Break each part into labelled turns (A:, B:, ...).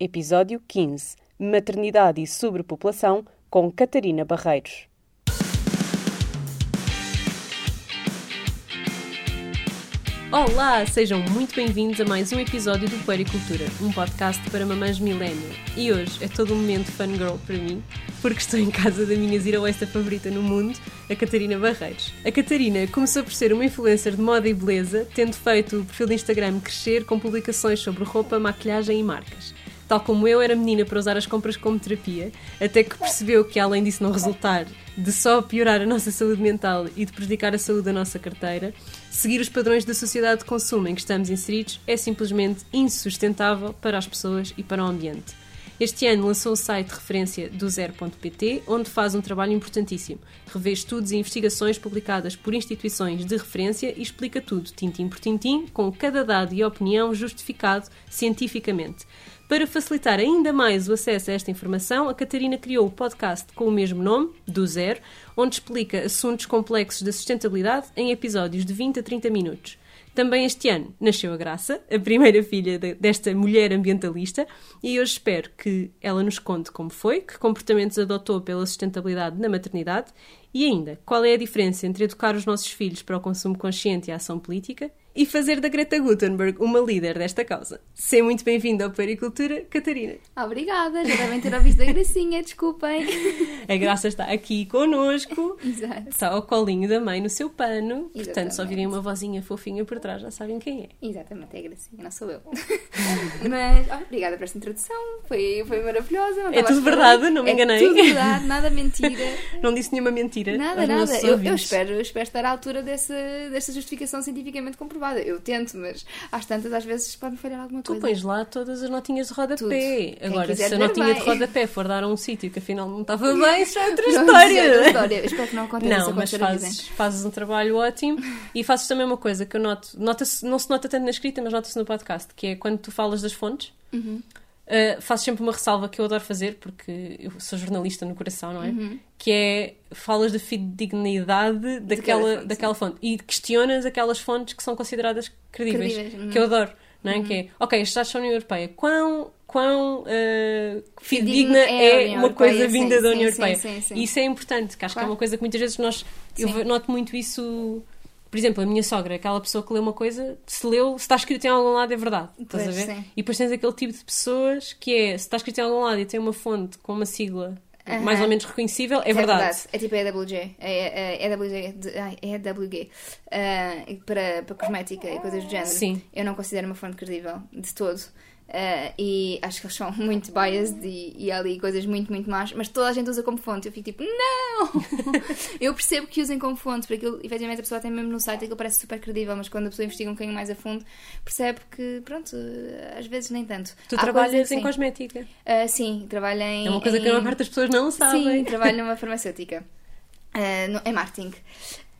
A: Episódio 15 Maternidade e Sobrepopulação com Catarina Barreiros. Olá, sejam muito bem-vindos a mais um episódio do Puericultura, um podcast para mamães millennial. E hoje é todo um momento fangirl para mim, porque estou em casa da minha zero oeste favorita no mundo, a Catarina Barreiros. A Catarina começou por ser uma influencer de moda e beleza, tendo feito o perfil de Instagram crescer com publicações sobre roupa, maquilhagem e marcas. Tal como eu, era menina para usar as compras como terapia, até que percebeu que, além disso não resultar de só piorar a nossa saúde mental e de prejudicar a saúde da nossa carteira, seguir os padrões da sociedade de consumo em que estamos inseridos é simplesmente insustentável para as pessoas e para o ambiente. Este ano lançou o site de referência do Zero.pt, onde faz um trabalho importantíssimo. Revê estudos e investigações publicadas por instituições de referência e explica tudo, tintim por tintim, com cada dado e opinião justificado cientificamente. Para facilitar ainda mais o acesso a esta informação, a Catarina criou o podcast com o mesmo nome, Do Zero, onde explica assuntos complexos da sustentabilidade em episódios de 20 a 30 minutos. Também este ano nasceu a Graça, a primeira filha de, desta mulher ambientalista, e hoje espero que ela nos conte como foi, que comportamentos adotou pela sustentabilidade na maternidade e ainda qual é a diferença entre educar os nossos filhos para o consumo consciente e a ação política e fazer da Greta Gutenberg uma líder desta causa. Seja muito bem-vinda ao Pericultura, Catarina.
B: Obrigada, já devem ter ouvido da Gracinha, desculpem.
A: A Graça está aqui connosco,
B: Exato.
A: está ao colinho da mãe no seu pano, portanto, se
B: Exatamente.
A: ouvirem uma vozinha fofinha por trás, já sabem quem é.
B: Exatamente, é a Gracinha, não sou eu. Mas, oh, obrigada por esta introdução, foi, foi maravilhosa.
A: É tudo verdade, não me
B: É
A: enganei.
B: tudo verdade, nada mentira.
A: Não disse nenhuma mentira.
B: Nada, nada. Eu, eu espero, eu espero estar à altura dessa, dessa justificação cientificamente comprovada. Eu tento, mas às tantas, às vezes, pode-me falhar alguma
A: Tu
B: coisa.
A: pões lá todas as notinhas de rodapé.
B: Tudo.
A: Agora, se a notinha de
B: bem.
A: rodapé for dar a um sítio que afinal não estava bem, isso é outra
B: Pronto,
A: história.
B: isso é outra história. Espero que não aconteça
A: Não, mas fazes, fazes um trabalho ótimo e fazes também uma coisa que eu noto, nota não se nota tanto na escrita, mas nota-se no podcast, que é quando tu falas das fontes,
B: Uhum.
A: Uh, fazes sempre uma ressalva que eu adoro fazer, porque eu sou jornalista no coração, não é?
B: Uhum.
A: Que é, falas da fidedignidade daquela,
B: fonte,
A: daquela fonte e questionas aquelas fontes que são consideradas credíveis,
B: Credíveis, uhum.
A: que eu adoro, não é? Que é, ok, estes dados são da União Europeia, quão, quão uh, fidedigna
B: é
A: é, uma coisa
B: Europeia,
A: vinda
B: sim,
A: da União
B: sim,
A: Europeia?
B: sim, sim.
A: E isso é importante, que acho que é
B: Claro.
A: uma coisa que muitas vezes nós. Eu noto muito isso. Por exemplo, a minha sogra, aquela pessoa que lê uma coisa, se leu, se está escrito em algum lado é verdade. Estás a ver?
B: sim.
A: E depois tens aquele tipo de pessoas que é, se está escrito em algum lado e tem uma fonte com uma sigla mais ou menos reconhecível, é verdade.
B: É tipo a EWG. É, é, é EWG. de- ai, é EWG. ah, para, para cosmética e coisas do género.
A: Sim.
B: Eu não considero uma fonte credível de todo. Ah, e acho que eles são muito biased e, e há ali coisas muito, muito más, mas toda a gente usa como fonte. Eu fico tipo, não! eu percebo que usem como fonte, porque aquilo, efetivamente a pessoa tem mesmo no site aquilo parece super credível, mas quando a pessoa investiga um bocadinho mais a fundo, percebe que, pronto, às vezes nem tanto.
A: Tu
B: Há
A: trabalhas em
B: sim.
A: cosmética.
B: Ah, sim, trabalho em.
A: É uma coisa que a
B: em-
A: maior parte das pessoas não sabem.
B: Sim, trabalho numa farmacêutica. Ah, no- em marketing.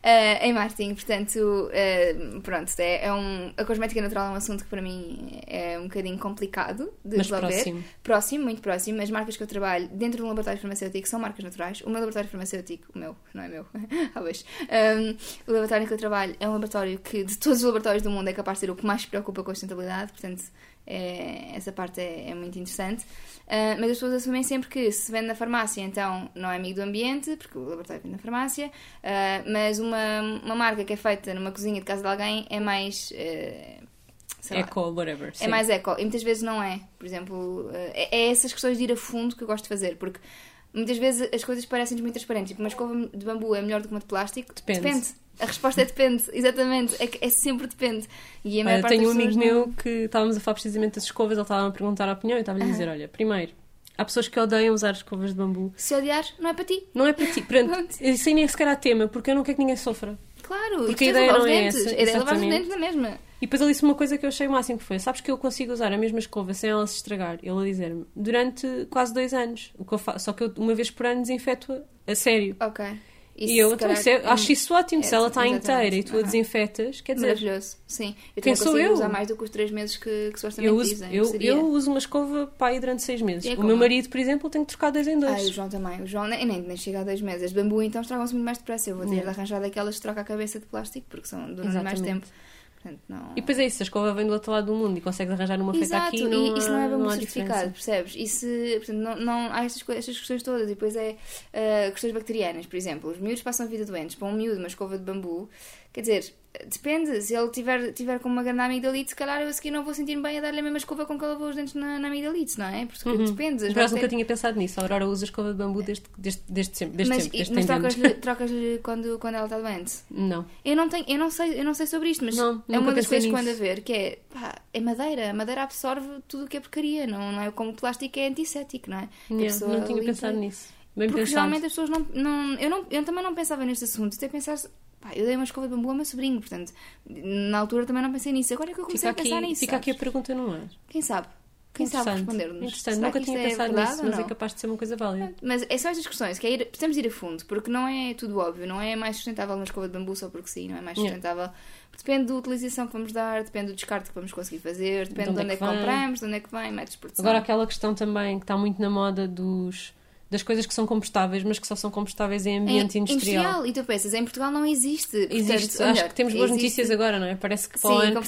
B: Ah, em marketing, portanto, ah, pronto, é, é um, a cosmética natural é um assunto que para mim é um bocadinho complicado de
A: Mas
B: resolver.
A: próximo.
B: Próximo, muito próximo. As marcas que eu trabalho dentro de um laboratório farmacêutico são marcas naturais. O meu laboratório farmacêutico, o meu, não é meu, talvez. Um, o laboratório que eu trabalho é um laboratório que, de todos os laboratórios do mundo, é capaz de ser o que mais se preocupa com a sustentabilidade, portanto, é- essa parte é, é muito interessante. Uh, mas as pessoas assumem sempre que se vende na farmácia, então não é amigo do ambiente, porque o laboratório vende na farmácia, uh, mas uma, uma marca que é feita numa cozinha de casa de alguém é mais. uh, sei lá,
A: Eco, whatever.
B: é
A: sim.
B: mais eco. E muitas vezes não é. Por exemplo, é, é essas questões de ir a fundo que eu gosto de fazer. Porque muitas vezes as coisas parecem muito transparentes. Tipo, uma escova de bambu é melhor do que uma de plástico?
A: Depende.
B: A resposta é depende. Exatamente. É, é sempre depende. E a maior
A: Olha,
B: parte
A: tenho um amigo
B: não-
A: meu que estávamos a falar precisamente das escovas, ele estava a perguntar a opinião e estava-lhe a dizer: olha, primeiro, há pessoas que odeiam usar escovas de bambu.
B: Se odiar, não é para ti.
A: Não é para ti. Pronto, isso aí nem é sequer há tema, porque eu não quero que ninguém sofra.
B: Claro.
A: Porque a
B: de
A: ideia não é essa,
B: A ideia é lavar os dentes na mesma.
A: E depois ele disse uma coisa que eu achei o máximo que foi: sabes que eu consigo usar a mesma escova sem ela se estragar? Ele a dizer-me: durante quase dois anos. O que eu faço, só que eu uma vez por ano desinfeto-a a sério.
B: Ok.
A: e eu então, isso é- acho isso ótimo.
B: é,
A: se ela está inteira e tu a desinfetas, quer dizer,
B: Maravilhoso. Sim. Eu
A: Quem sou eu?
B: usar mais do que os três meses que, que supostamente
A: eu uso,
B: dizem.
A: eu, eu uso uma escova para ir durante seis meses.
B: É
A: o
B: como?
A: meu marido, por exemplo, tem que trocar dois em dois.
B: Ai, o João também. O João nem, nem, nem chega a dois meses. As de bambu então estragam-se muito mais depressa. Eu vou ter
A: É.
B: de arranjar daquelas que troca a cabeça de plástico porque são duram mais tempo. Portanto, não...
A: E depois é isso, a escova vem do outro lado do mundo e consegues arranjar uma feita
B: Exato,
A: aqui
B: e isso não é bambu
A: há
B: certificado, percebes? Isso, portanto, não, não há estas, estas questões todas. E depois é ah, questões bacterianas, por exemplo. Os miúdos passam a vida doentes. Para um miúdo, uma escova de bambu, quer dizer, depende. Se ele tiver, tiver com uma grande amigdalite, se calhar eu a seguir não vou sentir-me bem a dar-lhe a mesma escova com que ele lavou os dentes na, na amigdalite, não é? Porque depende.
A: Mas
B: As
A: por acaso nunca tinha pensado nisso. A Aurora usa escova de bambu desde, desde, desde sempre. Desde
B: mas
A: sempre desde
B: mas trocas-lhe trocas quando, quando ela está doente?
A: Não.
B: Eu não, tenho, eu, não sei, eu não sei sobre isto, mas
A: Não,
B: é uma das coisas que ando a ver, que é, pá, é madeira. A madeira absorve tudo o que é porcaria, não, não é como o plástico é antisséptico, não é? Pessoa
A: não tinha
B: limpa-
A: pensado nisso. Bem
B: Porque
A: pensado.
B: geralmente as pessoas não, não, eu não. Eu também não pensava neste assunto, até pensar. Pá, eu dei uma escova de bambu ao meu sobrinho, portanto, na altura também não pensei nisso. Agora é que eu comecei
A: Fica
B: a pensar
A: aqui,
B: nisso.
A: fica aqui a
B: sabes?
A: pergunta no ar.
B: Quem sabe? Quem sabe responder-nos?
A: Interessante.
B: Será
A: Nunca
B: que
A: tinha
B: é
A: pensado nisso, mas é
B: não?
A: capaz de ser uma coisa válida.
B: Mas é só estas questões, que é ir, precisamos ir a fundo, porque não é tudo óbvio, não é mais sustentável uma escova de bambu só porque sim, não é mais
A: Yeah.
B: sustentável. Depende da utilização que vamos dar, depende do descarte que vamos conseguir fazer, depende de onde, é que
A: vem.
B: compramos, de onde é que vem, métodos de produção.
A: Agora aquela questão também que está muito na moda dos das coisas que são compostáveis, mas que só são compostáveis em ambiente
B: É
A: industrial.
B: E tu pensas, em Portugal não existe.
A: Existe.
B: Portanto,
A: Acho
B: olha,
A: que temos boas
B: existe-
A: notícias agora, não é? Parece que para
B: Sim,
A: o ano.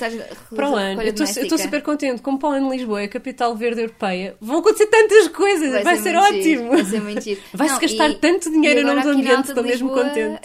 A: Para o ano, eu estou- super contente. Como para o ano Lisboa é a capital verde europeia, vão acontecer tantas coisas, vai, ser,
B: muito giro,
A: ótimo.
B: Vai ser muito giro.
A: Vai-se gastar
B: e-
A: tanto dinheiro
B: e
A: nomes
B: aqui na
A: ambiente, estou mesmo contente.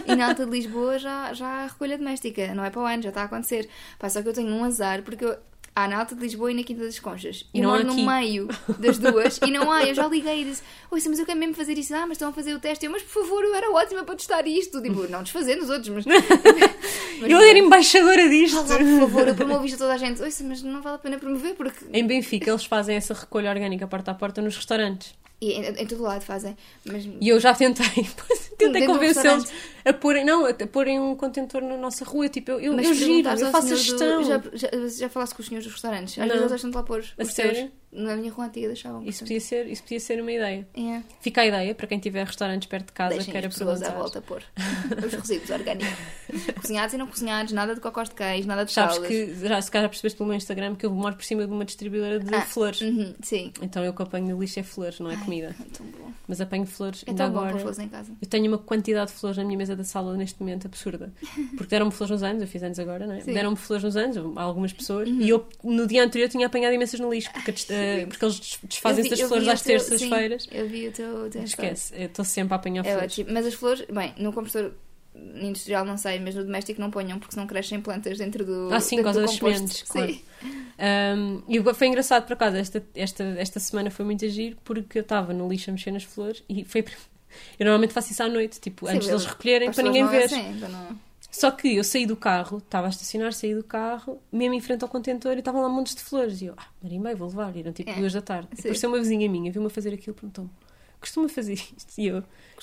B: E na Alta de Lisboa já, já há recolha doméstica, não é para o ano, já está a acontecer. Pá, só que eu tenho um azar, porque eu... há na Alta de Lisboa e na Quinta das Conchas.
A: E
B: eu
A: não
B: moro
A: aqui.
B: no meio das duas e não há. Eu já liguei e disse: Oi, mas eu quero mesmo fazer isso. Ah, mas estão a fazer o teste. Eu, mas por favor, eu era ótima para testar isto. Tipo, não desfazendo os outros, mas. mas
A: Eu era embaixadora disto.
B: Lá, por favor, eu promovo isto a toda a gente. Oi, mas não vale a pena promover porque.
A: Em Benfica, eles fazem essa recolha orgânica porta a porta nos restaurantes.
B: E em, em todo lado fazem. Mas
A: E eu já tentei, tentei convencê-los a porem, não, a porem um contentor na nossa rua. Tipo, eu, eu,
B: Mas
A: eu giro, eu faço a gestão.
B: do- Já, já, já falaste com os senhores dos restaurantes? Às
A: Não.
B: vezes eles deixam-te lá pôr
A: A
B: os teus. Na minha rua antiga deixavam.
A: Isso
B: portanto.
A: podia, ser, isso podia ser uma ideia.
B: É.
A: Fica a ideia para quem tiver restaurantes perto de casa,
B: Deixem
A: queira
B: as pessoas
A: perguntar.
B: à volta pôr os resíduos orgânicos. cozinhados e não cozinhados, nada de cocós de queijo, nada de
A: Sabes que, já, se calhar percebeste pelo meu Instagram que eu moro por cima de uma distribuidora de
B: Ah,
A: flores.
B: Uhum, sim.
A: Então eu que apanho no lixo é flores, não é comida.
B: É tão bom.
A: Mas apanho flores.
B: É tão bom
A: agora.
B: flores em casa.
A: Eu tenho uma quantidade de flores na minha mesa da sala neste momento absurda. Porque deram-me flores nos anos, eu fiz anos agora, não é?
B: Uhum.
A: Deram-me flores nos anos, a algumas pessoas, e eu no dia anterior tinha apanhado imensas no lixo, porque, eh, porque eles des- desfazem-se das flores às terças-feiras.
B: Eu vi o teu, teu.
A: Esquece, eu estou sempre a apanhar
B: É
A: flores.
B: ótimo. Mas as flores, bem, no compostor industrial não sei, mas no doméstico não ponham porque senão crescem plantas dentro do.
A: Ah, sim, por causa das sementes,
B: Sim.
A: Um, e foi engraçado por acaso, esta, esta, esta semana foi muito agir porque eu estava no lixo a mexer nas flores e foi. Eu normalmente faço isso à noite, tipo,
B: Sim,
A: antes deles recolherem para ninguém
B: é
A: ver.
B: assim, então não-
A: Só que eu saí do carro, estava a estacionar, saí do carro, mesmo em frente ao contentor e estavam lá montes de flores. E eu, ah, Marimba, vou levar. E eram tipo
B: É,
A: duas da tarde. E
B: sim.
A: apareceu uma vizinha minha, viu-me a fazer aquilo, perguntou-me, costuma fazer isto? E eu, eu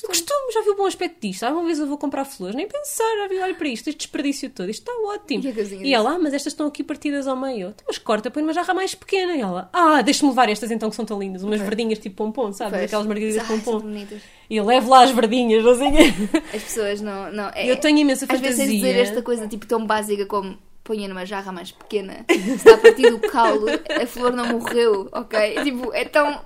A: costumo, já vi o bom aspecto disto. Alguma vez eu vou comprar flores, nem pensar, já vi, olha para isto, este desperdício todo, isto está ótimo.
B: E
A: E ela, ah, mas estas estão aqui partidas ao meio. "Então, mas corta, põe numa jarra mais pequena. E ela, ah, deixa-me levar estas então que são tão lindas, umas verdinhas tipo pompom, sabes?
B: Pois.
A: Aquelas margaridas
B: Ai,
A: pompom. E eu levo lá as verdinhas, não sei quê.
B: As pessoas não. não é,
A: Eu tenho imensa
B: Às vezes
A: fantasia.
B: dizer esta coisa tipo tão básica como ponha numa jarra mais pequena. Se está a partir do caule, a flor não morreu, ok? Tipo, é tão.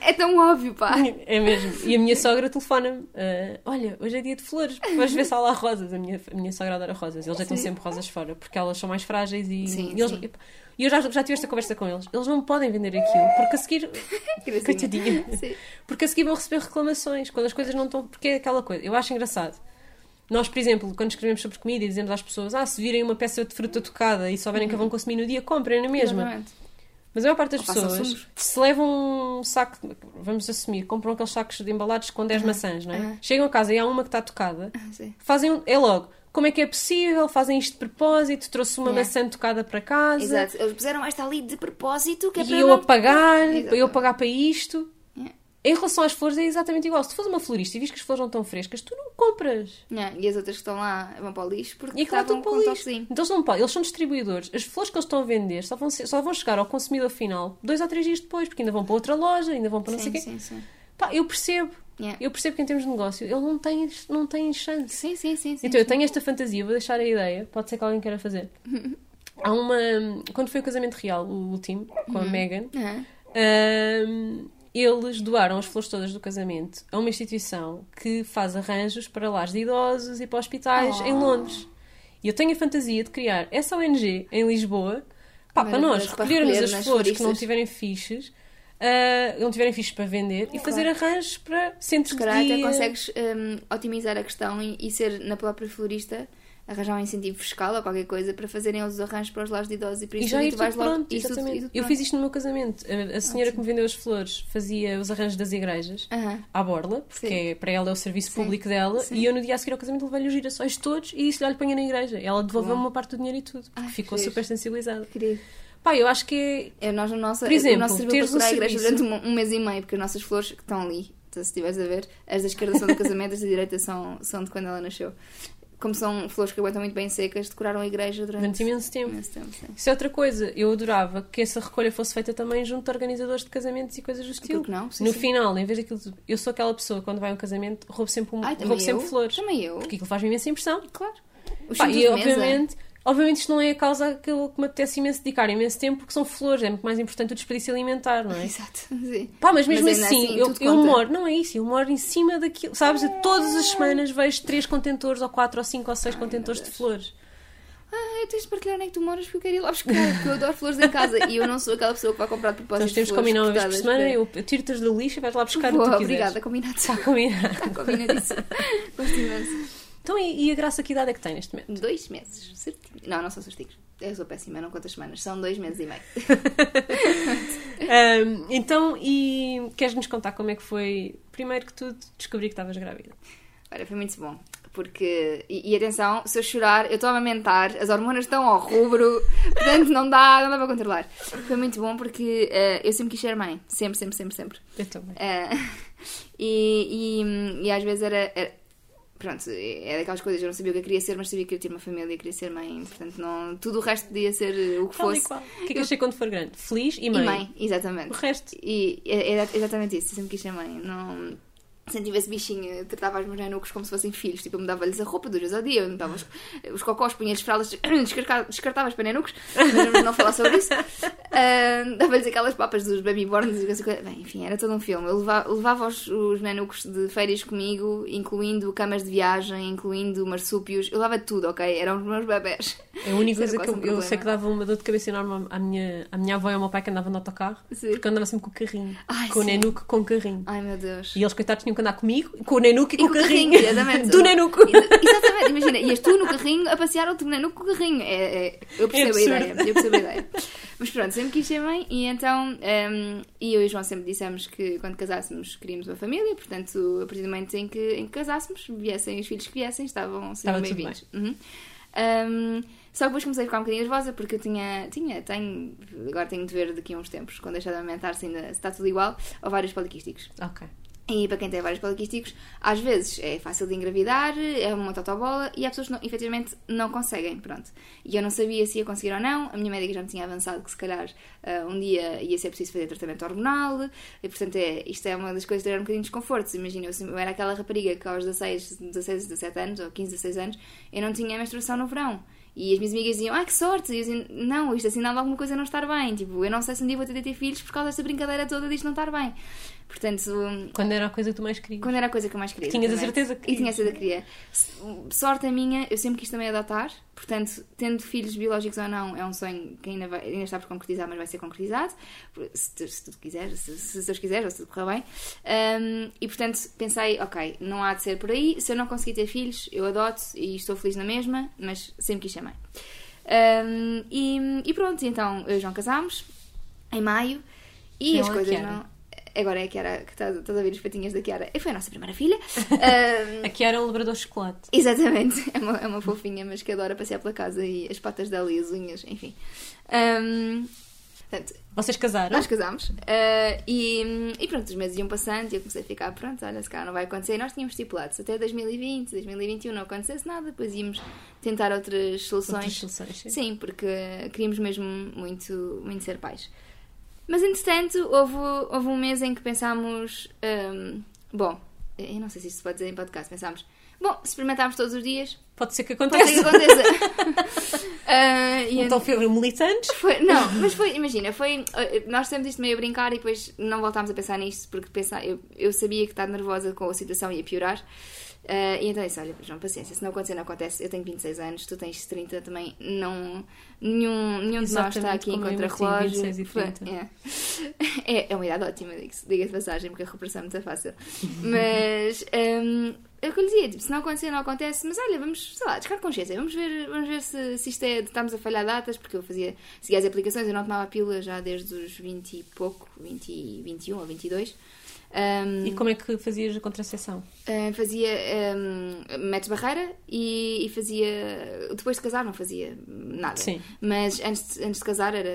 B: É tão óbvio, pá.
A: É mesmo. E a minha sogra telefona-me: "Ah, Olha, hoje é dia de flores, vais ver se há lá rosas. A minha, a minha sogra adora rosas. Eles deitam
B: Sim.
A: sempre rosas fora porque elas são mais frágeis e.
B: Sim,
A: e eles-
B: sim.
A: E eu já, já tive esta conversa com eles. Eles não podem vender aquilo porque a seguir. Coitadinha. Porque a seguir vão receber reclamações quando as coisas não estão. Porque é aquela coisa. Eu acho engraçado. Nós, por exemplo, quando escrevemos sobre comida e dizemos às pessoas: Ah, se virem uma peça de fruta tocada e souberem que a vão consumir no dia, comprem na mesma.
B: Exatamente.
A: Mas a maior parte das
B: Ou
A: pessoas, se levam um saco, vamos assumir, compram aqueles sacos de embalados com 10 maçãs, não é?
B: aham.
A: Chegam a casa e há uma que está tocada,
B: sim.
A: fazem, um- é logo, como é que é possível? Fazem isto de propósito, trouxe uma
B: É.
A: maçã tocada para casa,
B: Exato. Eles puseram esta ali de propósito que é para
A: e eu
B: não...
A: a pagar,
B: Exato.
A: eu a pagar para isto.
B: É.
A: Em relação às flores é exatamente igual. Se tu fores uma florista e vis que as flores não estão frescas, tu não compras.
B: Yeah, E as outras que estão lá vão para o lixo porque
A: E é
B: estavam com
A: o
B: um
A: lixo.
B: toquezinho.
A: Então eles não podem, eles são distribuidores. As flores que eles estão a vender só vão, ser- só vão chegar ao consumidor final dois ou três dias depois, porque ainda vão para outra loja, ainda vão para não sei
B: Sim,
A: o quê.
B: sim, sim.
A: Pá, eu percebo.
B: Yeah.
A: Eu percebo que em termos de negócio ele não tem, não tem chance.
B: Sim, sim, sim. sim,
A: então eu
B: sim.
A: tenho esta fantasia, vou deixar a ideia, pode ser que alguém queira fazer. Há uma. Quando foi o casamento real, o último, com a
B: Uhum.
A: Megan,
B: Aham.
A: hum, eles doaram as flores todas do casamento a uma instituição que faz arranjos para lares de idosos e para hospitais
B: Oh.
A: em Londres. E eu tenho a fantasia de criar essa ONG em Lisboa, pá, para nós
B: para
A: recolhermos
B: recolher
A: as flores que não tiverem fiches, ah, não tiverem fiches para vender e fazer arranjos para centros
B: Se
A: de
B: calhar até
A: dia.
B: consegues hum, otimizar a questão e, e ser na própria florista arranjar um incentivo fiscal ou qualquer coisa para fazerem os arranjos para os lares de idosos e para
A: E
B: isso
A: já
B: tudo,
A: ir
B: tu vais logo-
A: pronto,
B: isso tudo-
A: exatamente.
B: isso
A: Eu fiz isto no meu casamento. A, a senhora que me vendeu as flores fazia os arranjos das igrejas
B: Aham.
A: à borla, porque é- para ela é o serviço
B: Sim.
A: público dela,
B: Sim.
A: e eu no dia a seguir ao casamento levei-lhe os girassóis todos e disse-lhe, olha, ponha na igreja. Ela devolveu-me uma parte do dinheiro e tudo, porque
B: Ai,
A: ficou
B: que
A: super sensibilizada.
B: Querido.
A: Pá, eu acho que
B: É, nós, no nosso,
A: Por exemplo,
B: o nosso
A: teres
B: para
A: um
B: a igreja
A: serviço-
B: durante um, um mês e meio, porque as nossas flores estão ali, então, se estiveres a ver, as da esquerda são do casamento, as da direita são, são de quando ela nasceu. Como são flores que aguentam muito bem secas, decoraram a igreja durante,
A: durante imenso tempo.
B: imenso tempo.
A: Isso é outra coisa. Eu adorava que essa recolha fosse feita também junto de organizadores de casamentos e coisas do estilo.
B: Porque não? Sim,
A: no
B: sim.
A: final, em vez daquilo. Eu sou aquela pessoa, quando vai a um casamento, roubo sempre, um,
B: Ai,
A: roubo
B: eu.
A: sempre flores.
B: Também eu.
A: Porque aquilo faz-me imensa impressão.
B: Claro.
A: Pá, e obviamente, obviamente isto não é a causa que, eu- que me apetece imenso dedicar imenso tempo, porque são flores, é muito mais importante o desperdício alimentar, não é?
B: Exato. Sim.
A: Pá, mas mesmo
B: ainda
A: assim, eu,
B: tudo
A: eu
B: conta.
A: moro, não é isso, eu moro em cima daquilo, sabes? Eu todas as semanas vejo três contentores, ou quatro, ou cinco, ou seis contentores de flores.
B: Ah, tens de partilhar onde é que tu moras porque eu quero ir lá buscar, porque eu adoro flores em casa e eu não sou aquela pessoa que vai comprar de propósito.
A: Nós temos de combinar uma vez por semana,
B: para-
A: eu, eu tiro-te do lixo e vais lá buscar o
B: Boa,
A: que tu quiseres.
B: obrigada, combinado.
A: Está combinado.
B: Está combinadíssimo. Gosto imenso.
A: Então, e, e a graça que idade é que tem neste momento?
B: Dois meses. Certinho. Não, não são certinhos. Eu sou péssima, não conto as semanas. São dois meses e meio.
A: Ahm, então, e queres-nos contar como é que foi, primeiro que tudo, descobri que estavas grávida?
B: Olha, foi muito bom. Porque, e, e atenção, se eu chorar, eu estou a amamentar, as hormonas estão ao rubro, portanto não dá, não dá para controlar. Foi muito bom porque eh, eu sempre quis ser mãe. Sempre, sempre, sempre, sempre.
A: Eu também.
B: Eh, e, e, e às vezes era, era- Pronto, é daquelas coisas, eu não sabia o que eu queria ser, mas sabia que queria ter uma família, queria ser mãe, portanto não, tudo o resto podia ser eh, o que
A: Tal
B: fosse.
A: O que é que achei quando for grande? Feliz e mãe.
B: E mãe, exatamente.
A: O resto.
B: E é- era exatamente isso, eu sempre quis ser mãe. Não... Tive esse bichinho, eu tratava os meus nenucos como se fossem filhos. Tipo, eu mudava-lhes a roupa duas vezes ao dia, eu mudava os, os cocós, punha-lhes fraldas descartáveis para nenucos, mas não, não falar sobre isso. Ah, Dava-lhes aquelas papas dos babyborns e coisa. Bem, enfim, era todo um filme. Eu levava, levava os, os nenucos de férias comigo, incluindo camas de viagem, incluindo marsúpios. Eu levava tudo, ok? Eram os meus bebés.
A: É a única coisa que eu,
B: um
A: eu sei que dava uma dor de cabeça enorme à minha, à minha avó e ao meu pai que andavam no autocarro,
B: Sim.
A: porque eu andava sempre com o carrinho.
B: Ai,
A: com o
B: sim.
A: nenuco com o carrinho.
B: Ai meu Deus.
A: E eles, coitados, tinham que andar comigo, com o nenuco e, com,
B: E
A: o carrinho.
B: exatamente.
A: Do nenuco.
B: Exa- Exatamente, imagina, ias tu no carrinho a passear outro nenuco com o carrinho. É, é- eu percebo a
A: absurdo.
B: ideia, eu percebo a ideia. Mas pronto, sempre quis ser mãe e então, hum, e eu e o João sempre dissemos que quando casássemos queríamos uma família, portanto, a partir do momento em que, em que casássemos, viessem os filhos que viessem, estavam
A: Estava
B: sempre bem-vindos. Uhum. Hum, só que depois comecei a ficar um bocadinho nervosa porque eu tinha, tinha, tenho, agora tenho de ver daqui a uns tempos, quando deixar de aumentar, se ainda se está tudo igual, ovários poliquísticos.
A: Ok.
B: E para quem tem vários poliquísticos, às vezes é fácil de engravidar, é uma totobola e há pessoas que não, efetivamente não conseguem, pronto. E eu não sabia se ia conseguir ou não, a minha médica já me tinha avançado que se calhar ah, um dia ia ser preciso fazer tratamento hormonal e portanto é, isto é uma das coisas que era um bocadinho de desconforto. Imagina, eu era aquela rapariga que aos 16, 16, 17 anos ou 15, 16 anos eu não tinha menstruação no verão. E as minhas amigas diziam, ah, que sorte! E eu dizia, não, isto assinala alguma coisa não estar bem. Tipo, eu não sei se um dia vou ter de ter filhos por causa desta brincadeira toda disto não estar bem. Portanto,
A: Quando era a coisa que tu mais querias.
B: quando era a coisa que eu mais queria.
A: Tinhas a certeza que
B: E tinha a certeza que queria. Sorte a minha, eu sempre quis também adotar. Portanto, tendo filhos biológicos ou não, é um sonho que ainda, vai- ainda está por concretizar, mas vai ser concretizado. Se, tu- se tu quiseres, se, se Deus quiser, ou se tudo correr bem. Um, e portanto, pensei, ok, não há de ser por aí. Se eu não conseguir ter filhos, eu adoto e estou feliz na mesma, mas sempre quis ser mãe. Um, e, e pronto, então João casámos em maio e
A: Foi
B: as coisas não. Agora é a Kiara que está, estás a ver os patinhas da Kiara. Foi a nossa primeira filha. Um,
A: Aqui era um labrador de chocolate.
B: Exatamente, é uma, é uma fofinha, mas que adora passear pela casa e as patas dela e as unhas, enfim. Um, portanto,
A: Vocês casaram?
B: nós casámos uh, e, e pronto, os meses iam passando e eu comecei a ficar, pronto, olha, se calhar não vai acontecer. E nós tínhamos estipulado, se até 2020, 2021 não acontecesse nada, depois íamos tentar outras soluções.
A: Outras soluções, sim.
B: Sim, porque queríamos mesmo muito, muito ser pais. Mas entretanto, houve, houve um mês em que pensámos: hum, bom, eu não sei se isto se pode dizer em podcast, pensámos, bom, se experimentarmos todos os dias,
A: Pode ser que
B: pode ser que
A: aconteça.
B: aconteça. E
A: Então foram militantes.
B: foi, não, mas foi, imagina, foi. Nós fizemos isto meio a brincar e depois não voltámos a pensar nisto porque pensar, eu, eu sabia que estar nervosa com a situação ia piorar. Uh, e então disse: Olha, João, paciência, se não acontecer, não acontece. Eu tenho 26 anos, tu tens 30 também. Não, nenhum nenhum de nós está aqui em contra-relógio. É. é, é uma idade ótima, diga de passagem, porque a recuperação é muito fácil. Mas. Um, é o que eu lhe dizia, tipo, se não acontecer, não acontece, mas olha, vamos, sei lá, descarga consciência, vamos ver, vamos ver se, se isto é, estamos a falhar datas, porque eu fazia, seguia as aplicações, eu não tomava pílula já desde os 20 e pouco, 20, 21 ou 22,
A: um, e como é que fazias a contracepção?
B: Uh, fazia um, método barreira e, e, fazia. Depois de casar não fazia nada. Sim. Mas antes, de, antes de casar era,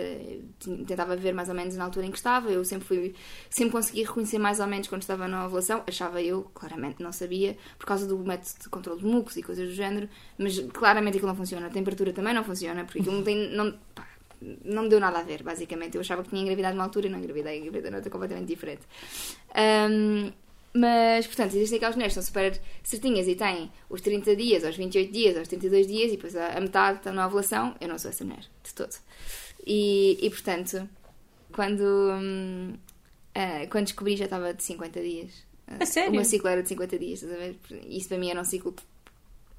B: tentava ver mais ou menos na altura em que estava. Eu sempre fui. Sempre consegui reconhecer mais ou menos quando estava na ovulação. Achava eu, claramente não sabia, por causa do método de controle de mucos e coisas do género. Mas claramente aquilo não funciona. A temperatura também não funciona, porque aquilo não tem. Não, pá, não me deu nada a ver, basicamente. Eu achava que tinha engravidado numa altura e não engravidei, engravidei noutra completamente diferente. Um, mas, portanto, existem aquelas mulheres que são super certinhas e têm os 30 dias, aos 28 dias, aos 32 dias e depois a, metade está na ovulação. Eu não sou essa mulher, de todo. E, e portanto, quando, uh, quando descobri já estava de 50 dias.
A: A sério?
B: O meu ciclo era de 50 dias, estás a ver? Isso para mim era um ciclo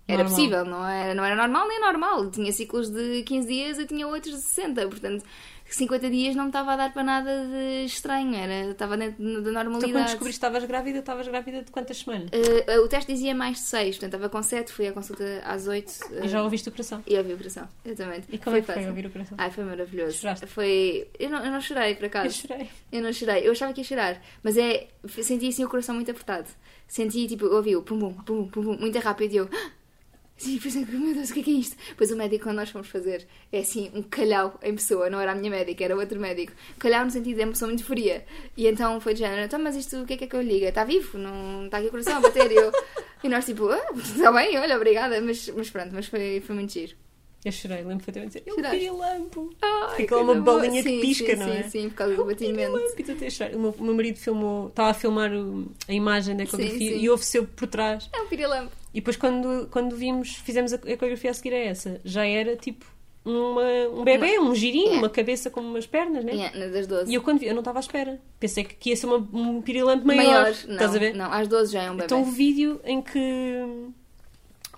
B: era normal. possível, não era, não era normal nem normal. Tinha ciclos de 15 dias, eu tinha outros de 60, portanto 50 dias não me estava a dar para nada de estranho, era, estava dentro da normalidade.
A: Então quando descobriste que estavas grávida, estavas grávida de quantas semanas?
B: Uh, uh, o teste dizia mais de 6, portanto estava com 7, fui à consulta às 8.
A: Uh, e já ouviste o coração?
B: E ouvi o coração, exatamente.
A: E como foi é que foi ouvir o coração?
B: Ai, foi maravilhoso.
A: Choraste?
B: Foi... Eu não, eu não chorei, por acaso.
A: Eu chorei.
B: Eu não chorei, eu achava que ia chorar, mas é... Senti assim o coração muito apertado. Senti, tipo, ouvi o pum pum, pum pum, pum, muito rápido e eu... Sim, por exemplo, meu Deus, o que é, que é isto? Pois o médico, quando nós fomos fazer, é assim, um calhau em pessoa, não era a minha médica, era outro médico. Calhau no sentido de uma pessoa muito fria. E então foi de género, então, mas isto, o que é que é que eu liga? Está vivo? Não está aqui o coração a bater? E, eu, e nós, tipo, ah, está bem, olha, obrigada, mas, mas pronto, mas foi, foi muito giro.
A: Eu chorei, lembro perfeitamente dizer, eu pirilampo. Fica uma bolinha sim, que pisca,
B: sim,
A: não
B: sim, é? Sim, sim, por causa do batimento.
A: O meu, o meu marido filmou, estava a filmar o, a imagem da ecografia e ouve-se por trás.
B: É um pirilampo.
A: E depois quando, quando vimos, fizemos a ecografia a seguir a essa, já era tipo uma, um bebê, um girinho, yeah. uma cabeça com umas pernas, né?
B: Yeah, das 12.
A: E eu quando vi, eu não estava à espera. Pensei que, que ia ser uma, um pirilampo maior. maior. Não,
B: estás
A: a ver?
B: Não, às 12 já é um bebê.
A: Então o vídeo em que.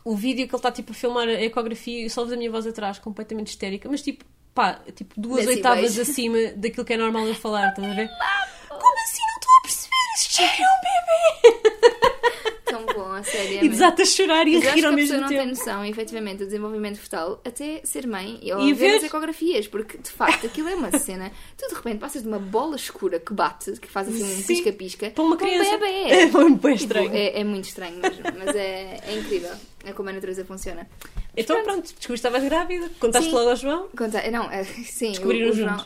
A: O vídeo que ele está tipo a filmar a ecografia e só ouves a minha voz atrás, completamente histérica, mas tipo, pá, tipo duas Desse oitavas beijo. acima daquilo que é normal eu falar, estás a ver? Como assim não estou a perceber? Este já é um bebê!
B: tão bom, a sério.
A: E desata a chorar e a rir ao mesmo tempo.
B: a pessoa não tem noção, efetivamente, do desenvolvimento fetal até ser mãe ou e ver as ecografias, porque de facto aquilo é uma cena. Tu de repente passas de uma bola escura que bate, que faz assim um pisca-pisca,
A: para uma criança.
B: Um bebê.
A: É muito tipo, estranho.
B: É, é, muito estranho mesmo, mas é, é incrível. É como a natureza funciona.
A: Então pronto, descobriste que estavas grávida, contaste sim. logo ao João?
B: Conta, não, é, sim.
A: Descobriram o, o João.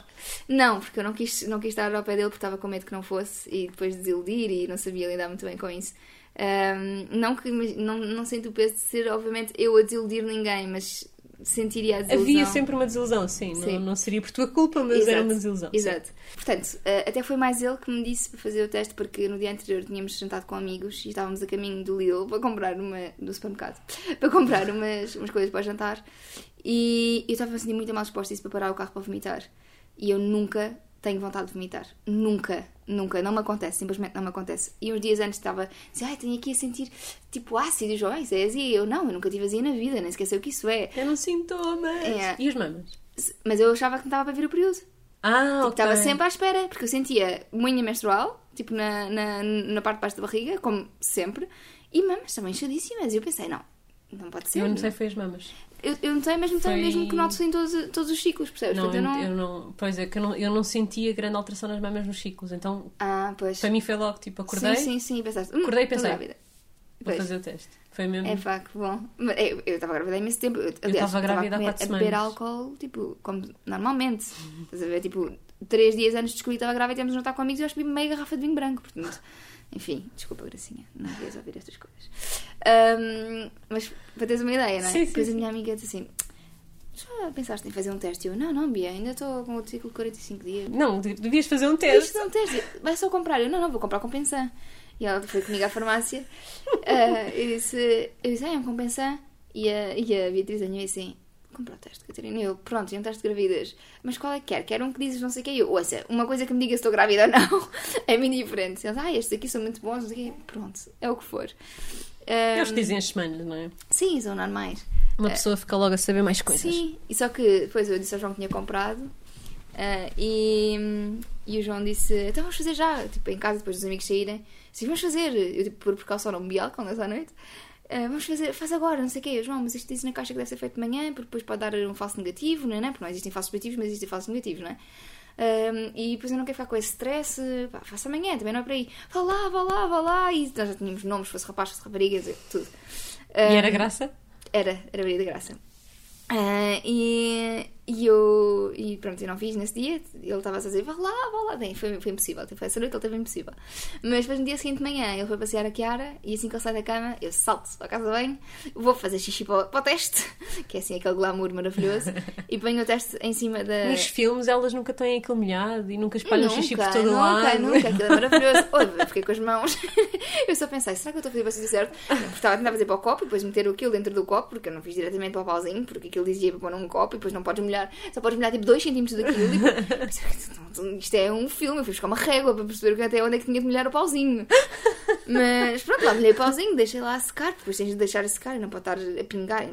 B: Não, porque eu não quis, não quis estar ao pé dele porque estava com medo que não fosse e depois desiludir e não sabia lidar muito bem com isso. Um, não que não, não sinto o peso de ser, obviamente, eu a desiludir ninguém, mas sentiria a desilusão.
A: Havia sempre uma desilusão, sim. sim. Não, não seria por tua culpa, mas Exato. era uma desilusão.
B: Exato. Sim. Portanto, uh, até foi mais ele que me disse para fazer o teste, porque no dia anterior tínhamos jantado com amigos e estávamos a caminho do Lidl para comprar uma. do supermercado para comprar umas, umas coisas para jantar. E eu estava a sentir muito mal disposta isso para parar o carro para vomitar. E eu nunca tenho vontade de vomitar. Nunca, nunca. Não me acontece, simplesmente não me acontece. E uns dias antes estava assim, ai, tenho aqui a sentir tipo ácido. João, é azia. Eu não, eu nunca tive azia na vida, nem esqueceu o que isso é.
A: É um sintoma. É. E os mamas?
B: Mas eu achava que não estava para vir o período.
A: Ah, tipo,
B: ok. Estava sempre à espera, porque eu sentia unha menstrual, tipo na, na, na parte de baixo da barriga, como sempre, e mamas também inchadíssimas. E eu pensei, não, não pode ser.
A: Eu não sei, foi as mamas.
B: Eu, eu notei, mas notei Foi... mesmo que noto em todos, todos os ciclos, percebes?
A: Não, eu, não... eu não. Pois é, que eu não, eu não sentia grande alteração nas mamas nos ciclos, então.
B: Ah, pois.
A: Para mim foi logo tipo, acordei.
B: Sim, sim, sim, pensaste. Hum,
A: acordei e pensei. Vou pois. fazer o teste. Foi mesmo.
B: É pá, que bom. Eu estava grávida há imenso tempo. Eu
A: estava grávida há 4 semanas.
B: A beber álcool, tipo, como normalmente. Estás a ver? Tipo, 3 dias antes de descobrir que estava grávida, temos um jantar com amigos e eu acho que bebi meia garrafa de vinho branco, portanto. Enfim, desculpa, Gracinha, não devias ouvir estas coisas. Um, mas para teres uma ideia, não é?
A: Sim,
B: Depois
A: sim,
B: a minha amiga disse assim: já pensaste em fazer um teste? Eu, não, não, Bia, ainda estou com o ciclo de 45 dias.
A: Não, devias fazer um teste.
B: Devias fazer um teste. Vai só comprar. Eu, não, não, vou comprar compensan. E ela foi comigo à farmácia. uh, eu disse, eu disse, ah, é um compensan. E a, e a Beatriz ganhou assim, compra o teste, Catarina. Eu, pronto, é um teste de gravidez. Mas qual é que quer? Quer um que dizes não sei o que. Eu, ouça, uma coisa que me diga se estou grávida ou não é bem diferente. Eles, ah, estes aqui são muito bons, não sei o quê. Pronto, é o que for.
A: Eles
B: Ahm,
A: dizem as semanas, não é?
B: Sim, são normais.
A: Uma pessoa fica logo a saber mais coisas.
B: Sim, e só que depois eu disse ao João que tinha comprado ah, e, e o João disse: Então vamos fazer já, tipo, em casa, depois dos amigos saírem. Disse: Vamos fazer. Eu, tipo, por precaução, não bebi álcool nessa noite. Ah, vamos fazer, faz agora, não sei o quê. João, mas isto diz na caixa que deve ser feito de manhã, porque depois pode dar um falso negativo, não é? Porque não existem falsos positivos, mas existem falsos negativos, não é? Ah, e depois eu não quero ficar com esse stress, pá, faça amanhã, também não é por aí. Vá lá, vá lá, vá lá. E nós já tínhamos nomes, fosse rapaz, fosse rapariga, tudo.
A: E era graça?
B: era, era Maria da Graça. Ah, e, e eu e pronto, eu não fiz nesse dia. Ele estava a dizer, vá lá, vá lá. Bem, foi, foi impossível. Foi essa noite ele teve impossível. Mas depois no dia seguinte de manhã ele foi passear a Kiara e assim que ele sai da cama, eu salto para a casa bem, vou fazer xixi para, o- para o teste, que é assim aquele glamour maravilhoso, e ponho o teste em cima da.
A: Nos filmes elas nunca têm aquele molhado e nunca espalham xixi por todo
B: nunca,
A: lado.
B: nunca, aquilo é maravilhoso. Oi, eu fiquei com as mãos. Eu só pensei, será que eu estou a fazer o sítio certo? Porque estava a tentar fazer para o copo e depois meter aquilo dentro do copo, porque eu não fiz diretamente para o pauzinho, porque aquilo dizia para pôr num copo e depois não podes molhar, só podes molhar tipo 2 centímetros daquilo. E, isto é um filme, eu fui buscar uma régua para perceber até onde é que tinha de molhar o pauzinho. Mas pronto, lá molhei o pauzinho, deixei lá a secar, depois tens de deixar a secar e não pode estar a pingar.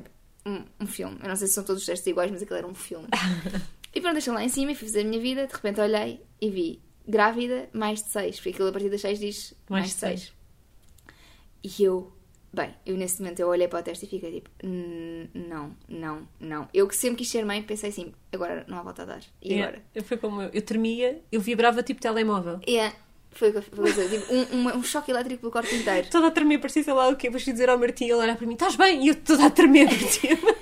B: Um, um filme. Eu não sei se são todos os testes iguais, mas aquilo era um filme. E pronto, deixei lá em cima e fui fazer a minha vida. De repente olhei e vi grávida mais de 6, porque aquilo a partir das 6 diz
A: Mais
B: mais,
A: de
B: de 6. E eu, bem, eu nesse momento eu olhei para o teste e fiquei tipo, "Hum, não, não, não. Eu que sempre quis ser mãe, pensei assim, agora não há volta a dar. E
A: É,
B: agora?
A: eu- Foi como eu. Eu tremia, eu vibrava tipo telemóvel.
B: É, foi o que eu foi fiz. Tipo, um, um, um choque elétrico pelo corpo inteiro.
A: Toda a tremer, parecia sei lá o quê. Vou dizer ao Martim, ele olhar para mim: Estás bem? E eu toda a tremer por cima.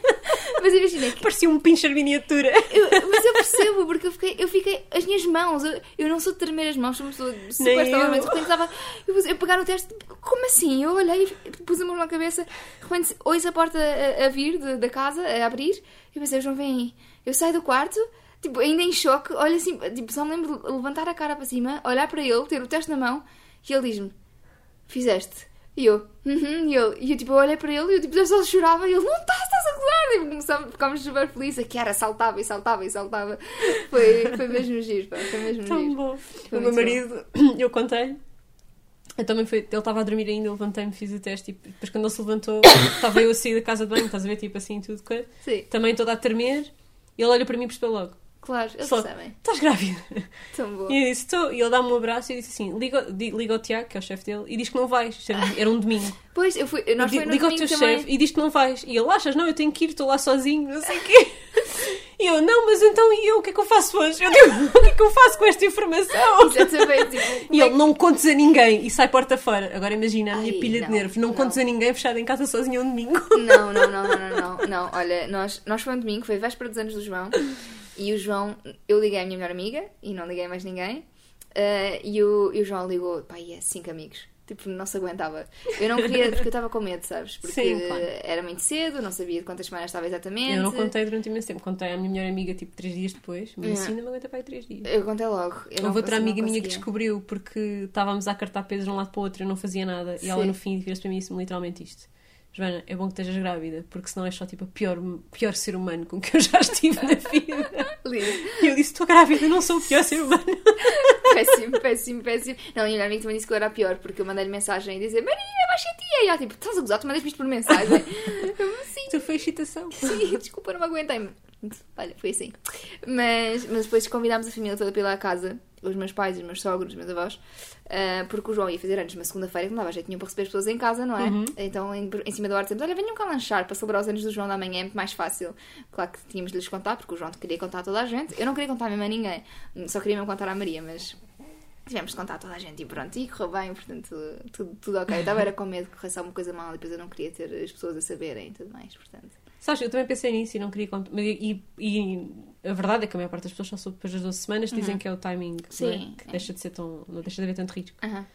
B: Mas imagina que
A: Parecia um pincher miniatura.
B: Eu- mas eu percebo, porque eu fiquei, eu fiquei. As minhas mãos, eu, eu não sou de tremer as mãos, sou uma pessoa super
A: eu.
B: estava. Eu, eu pegar o teste, como assim? Eu olhei, pus a mão na cabeça, repente ouço a porta a, a vir de- da casa, a abrir, e pensei, João vem aí. Eu saio do quarto, tipo, ainda em choque, olho assim, tipo, só me lembro de levantar a cara para cima, olhar para ele, ter o teste na mão, e ele diz-me: Fizeste. E eu, uhum, e ele, e eu tipo, eu olhei para ele e eu tipo, só chorava e ele, não estás, estás a gozar! E começámos, ficámos super felizes. A Kiara saltava e saltava e saltava. Foi, foi mesmo giro, pá, foi mesmo
A: Tão
B: giro.
A: bom.
B: Foi
A: o meu marido, eu contei. Eu também fui, ele estava a dormir ainda, levantei-me, fiz o teste e depois quando ele se levantou, estava eu a sair da casa de banho, estás a ver, tipo assim, tudo coisa.
B: Sim,
A: Também toda a tremer, e ele olha para mim e percebeu logo:
B: claro, eles
A: Só-
B: percebem.
A: Estás grávida?
B: Tão bom.
A: E eu disse: Estou. E ele dá-me um abraço e disse assim: liga, liga ao Tiago, que é o chefe dele, e diz que não vais. Era, um domingo.
B: Pois, eu fui, nós
A: Di-
B: foi no
A: liga ao teu chefe e diz que não vais. E ele: Achas? Não, eu tenho que ir, estou lá sozinho, não sei o quê. E eu: Não, mas então e eu? O que é que eu faço hoje? Eu digo: O que é que eu faço com esta informação?
B: Exatamente, tipo,
A: E ele: Não contes a ninguém. E sai porta fora. Agora imagina a minha
B: Ai,
A: pilha
B: não,
A: de nervos. Não,
B: não.
A: contes a ninguém, fechada em casa sozinha um domingo.
B: Não, não, não, não, não, não, não. Olha, nós, nós foi um domingo, foi véspera dos anos do João. E o João, eu liguei à minha melhor amiga e não liguei mais ninguém. eh, e, o, e o João ligou, pá, e é cinco amigos. Tipo, não se aguentava. Eu não queria, porque eu estava com medo, sabes? Porque
A: Sim, claro.
B: era muito cedo, não sabia de quantas semanas estava exatamente.
A: Eu não contei durante imenso tempo. Contei à minha melhor amiga tipo três dias depois. Mas
B: Yeah.
A: assim ainda me aguenta para aí três dias.
B: Eu contei logo. Eu não
A: Houve outra amiga
B: não
A: minha que descobriu porque estávamos a acartar pesos de um lado para o outro e eu não fazia nada. E ela
B: Sim.
A: no fim vira-se para mim e disse-me literalmente isto: Joana, é bom que estejas grávida, porque senão és só tipo a pior, pior ser humano com que eu já estive na vida. E eu disse: Estou grávida, não sou o pior ser humano.
B: Péssimo, péssimo, péssimo. Não, a minha melhor amiga também disse que eu era pior, porque eu mandei-lhe mensagem e dizer Maria, baixa a tia. E ela tipo, estás a gozar, tu mandas-me isto por mensagem. Eu, sim,
A: Tu foi excitação.
B: sim, desculpa, não me aguentei. Olha, foi assim. Mas, mas depois convidámos a família toda à casa, os meus pais, os meus sogros, os meus avós, ah, porque o João ia fazer anos uma segunda-feira, que não dava jeito nenhum para receber as pessoas em casa, não é? Então, em, em cima da hora, dizemos: Olha, venham cá lanchar para celebrar os anos do João da manhã, é muito mais fácil. Claro que tínhamos de lhes contar, porque o João queria contar a toda a gente. Eu não queria contar mesmo a ninguém, só queria mesmo contar à Maria, mas tivemos de contar a toda a gente e pronto, e correu bem, portanto, tudo, tudo ok. Eu estava era com medo que corresse alguma coisa mal e depois eu não queria ter as pessoas a saberem e tudo mais, portanto.
A: Sabes, eu também pensei nisso e não queria contar. E, e a verdade é que a maior parte das pessoas só soube depois das 12 semanas dizem que é o timing é?
B: Sim,
A: que
B: é.
A: deixa de ser tão. não deixa de haver tanto risco.
B: Aham.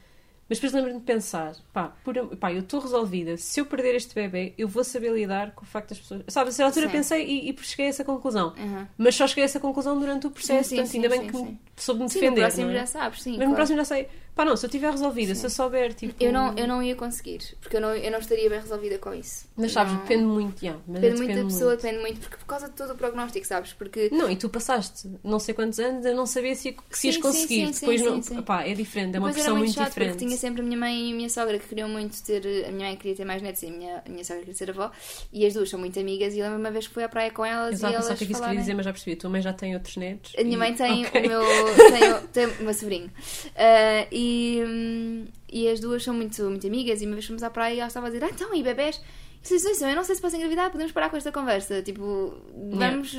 A: Mas depois lembro-me de pensar, pá, por, pá, eu estou resolvida. Se eu perder este bebê, eu vou saber lidar com o facto das pessoas. Sabe, a certa altura
B: Sim.
A: pensei e, e cheguei a essa conclusão.
B: Aham.
A: Mas só cheguei a essa conclusão durante o processo.
B: Sim, sim,
A: portanto, ainda bem que
B: sim.
A: me soube me
B: Sim, no
A: defender.
B: próximo
A: é?
B: já sabes, sim.
A: Mas no
B: claro.
A: próximo já sei. Pá, não, se eu estiver resolvida, se eu souber, tipo.
B: Eu não, eu não ia conseguir, porque eu não, eu não estaria bem resolvida com isso.
A: Mas sabes,
B: Não-
A: depende muito, já. mas
B: Depende muito da pessoa,
A: muito.
B: depende muito, porque por causa de todo o prognóstico, sabes? Porque
A: Não, e tu passaste não sei quantos anos a não saber se, se ias
B: Sim, sim,
A: conseguir.
B: sim, sim,
A: Depois não.
B: sim, sim.
A: Pá, é diferente, é uma
B: depois
A: pressão
B: muito
A: muito
B: chato
A: diferente.
B: porque tinha sempre a minha mãe e a minha sogra que queriam muito ter. A minha mãe queria ter mais netos e a minha, a minha sogra queria ser avó. E as duas são muito amigas. E eu lembro uma vez que fui à praia com elas
A: Exato,
B: e
A: só
B: elas.
A: que é que isso queria dizer, mas já percebi. A tua mãe já tem outros netos.
B: A minha
A: e-
B: mãe tem
A: Ok.
B: o meu. Tem, o- tem o meu sobrinho. Ah, e, hum, e as duas são muito, muito amigas. E uma vez fomos à praia e ela estava a dizer: Ah, então, e bebés? Eu disse, "Isso, eu não sei se posso engravidar, podemos parar com esta conversa. Tipo, vamos,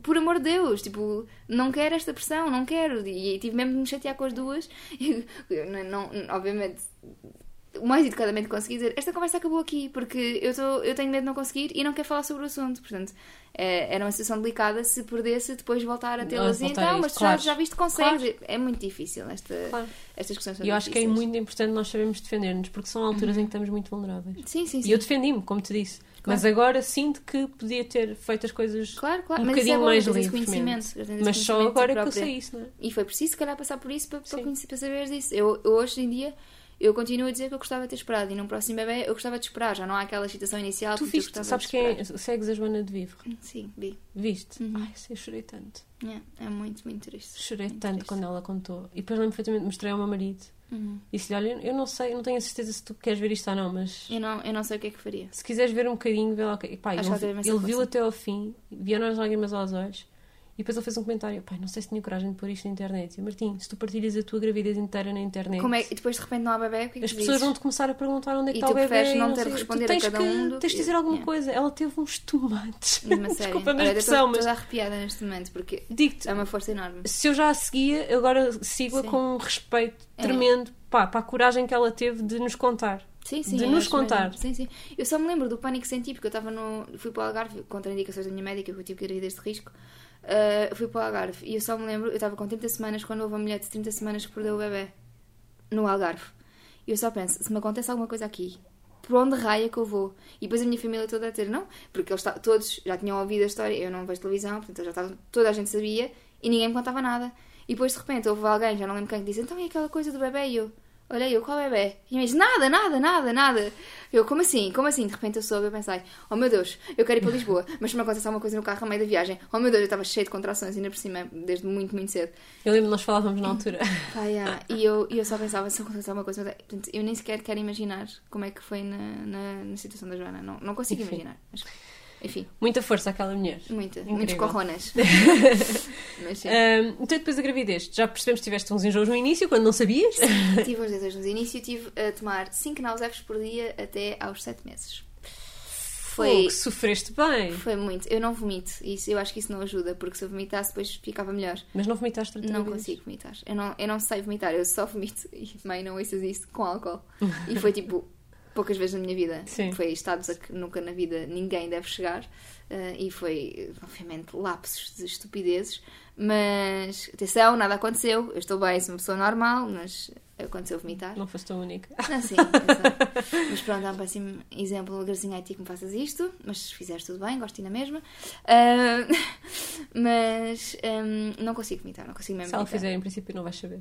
B: por amor de Deus, tipo, não quero esta pressão, não quero. E, tive mesmo de me chatear com as duas. E, não, não- obviamente, o mais educadamente consegui dizer: Esta conversa acabou aqui, porque eu, tô, eu tenho medo de não conseguir e não quero falar sobre o assunto. Portanto, é, era uma situação delicada se perdesse depois voltar a tê-las.
A: voltar a
B: Então, mas tu
A: claro.
B: já, já viste, consegues. É muito difícil esta,
A: Claro.
B: estas questões.
A: E eu acho que é muito importante nós sabermos defender-nos, porque são alturas em que estamos muito vulneráveis.
B: Sim, sim, sim.
A: E eu defendi-me, como te disse. Mas agora sinto que podia ter feito as coisas
B: Claro, claro.
A: um
B: mas é
A: bocadinho
B: bom,
A: mais livremente. Mas só agora que eu sei isso, não é?
B: E foi preciso, se calhar, passar por isso para, para, conhecer, para saberes disso. Eu, eu hoje em dia. Eu continuo a dizer que eu gostava de ter esperado e num próximo bebê eu gostava de esperar, já não há aquela excitação inicial
A: Tu viste, sabes quem é? Segues a Joana de Vivre.
B: Sim, vi.
A: Viste?
B: Uhum.
A: Ai, eu chorei tanto.
B: É, é muito, muito triste.
A: Chorei
B: Muito
A: tanto
B: triste.
A: quando ela contou. E depois lembro perfeitamente, mostrei ao meu marido.
B: Uhum.
A: Disse-lhe: Olha, eu não sei, eu não tenho a certeza se tu queres ver isto ou não, mas
B: Eu não, eu não sei o que é que faria.
A: se quiseres ver um bocadinho, vê lá. E, pá,
B: Acho
A: ele, ele viu até ao fim, vieram as lágrimas aos olhos. E depois ele fez um comentário: Pai, não sei se tinha coragem de pôr isto na internet. E eu, Martim, se tu partilhas a tua gravidez inteira na internet,
B: Como é que depois de repente não há bebê? O que é que
A: as pessoas
B: dizes?
A: vão-te começar a perguntar onde é que
B: E
A: está o bebê.
B: preferes
A: e
B: não ter
A: sei-
B: responder a cada
A: que,
B: um do-
A: Tens de dizer alguma
B: Yeah.
A: coisa. Ela teve uns tomates. Desculpa-me a expressão,
B: estou
A: mas
B: toda arrepiada neste momento porque é uma força enorme.
A: se eu já a seguia, eu agora sigo-a com um respeito
B: É.
A: tremendo pá, para a coragem que ela teve de nos contar.
B: Sim, sim.
A: de
B: eu
A: nos contar.
B: mesmo. Sim, sim. Eu só me lembro do pânico que senti porque eu estava no. Fui para o Algarve contra indicações da minha médica, que eu tive gravidez de risco. Uh, fui para o Algarve e eu só me lembro, eu estava com 30 semanas quando houve uma mulher de 30 semanas que perdeu o bebê no Algarve. E eu só penso, se me acontece alguma coisa aqui, por onde raia que eu vou? E depois a minha família toda a ter, não, porque eles todos já tinham ouvido a história, eu não vejo televisão, portanto já estava, toda a gente sabia e ninguém me contava nada. E depois de repente houve alguém, já não lembro quem, que disse, então e aquela coisa do bebê? E eu, olhei, eu, qual bebê? E eu disse, nada, nada, nada, nada. Eu, como assim? Como assim? De repente eu soube, eu pensei, oh meu Deus, eu quero ir para Lisboa, mas se me acontece alguma coisa no carro a meio da viagem, oh meu Deus, eu estava cheio de contrações ainda por cima, desde muito, muito cedo.
A: Eu lembro, nós falávamos na altura.
B: Pá, yeah. E eu, eu só pensava, se acontece alguma coisa, portanto, eu nem sequer quero imaginar como é que foi na, na, na situação da Joana, não, não consigo
A: Enfim.
B: imaginar. Mas, enfim,
A: Muita força àquela mulher.
B: muita,
A: Incrível.
B: muitos corronas. mas sim.
A: Ahm, então, depois da gravidez, já percebemos que tiveste uns enjoos no início, quando não sabias.
B: Tive uns desejos no início, tive a tomar 5 náuseas por dia até aos 7 meses. Foi,
A: Fogo, sofreste bem.
B: foi muito. Eu não vomito, isso, eu acho que isso não ajuda, porque se eu vomitasse depois ficava melhor.
A: Mas não vomitaste durante
B: Não consigo vomitar. Eu não, eu não sei vomitar, eu só vomito. E mãe, não ouças isso com álcool. E foi tipo poucas vezes na minha vida.
A: Sim.
B: Foi estados a que nunca na vida ninguém deve chegar. eh, e foi, obviamente, lapsos de estupidezes. Mas, atenção, nada aconteceu. Eu estou bem, sou uma pessoa normal, mas aconteceu vomitar.
A: Não foste a única.
B: Ah, sim, exato. mas pronto, é um péssimo exemplo. Gracinha a ti que me faças isto, mas se fizeres tudo bem, gosto na mesma. Ah, mas hum, não consigo vomitar, não consigo mesmo
A: Se ela
B: vomitar.
A: fizer, em princípio, não vais saber.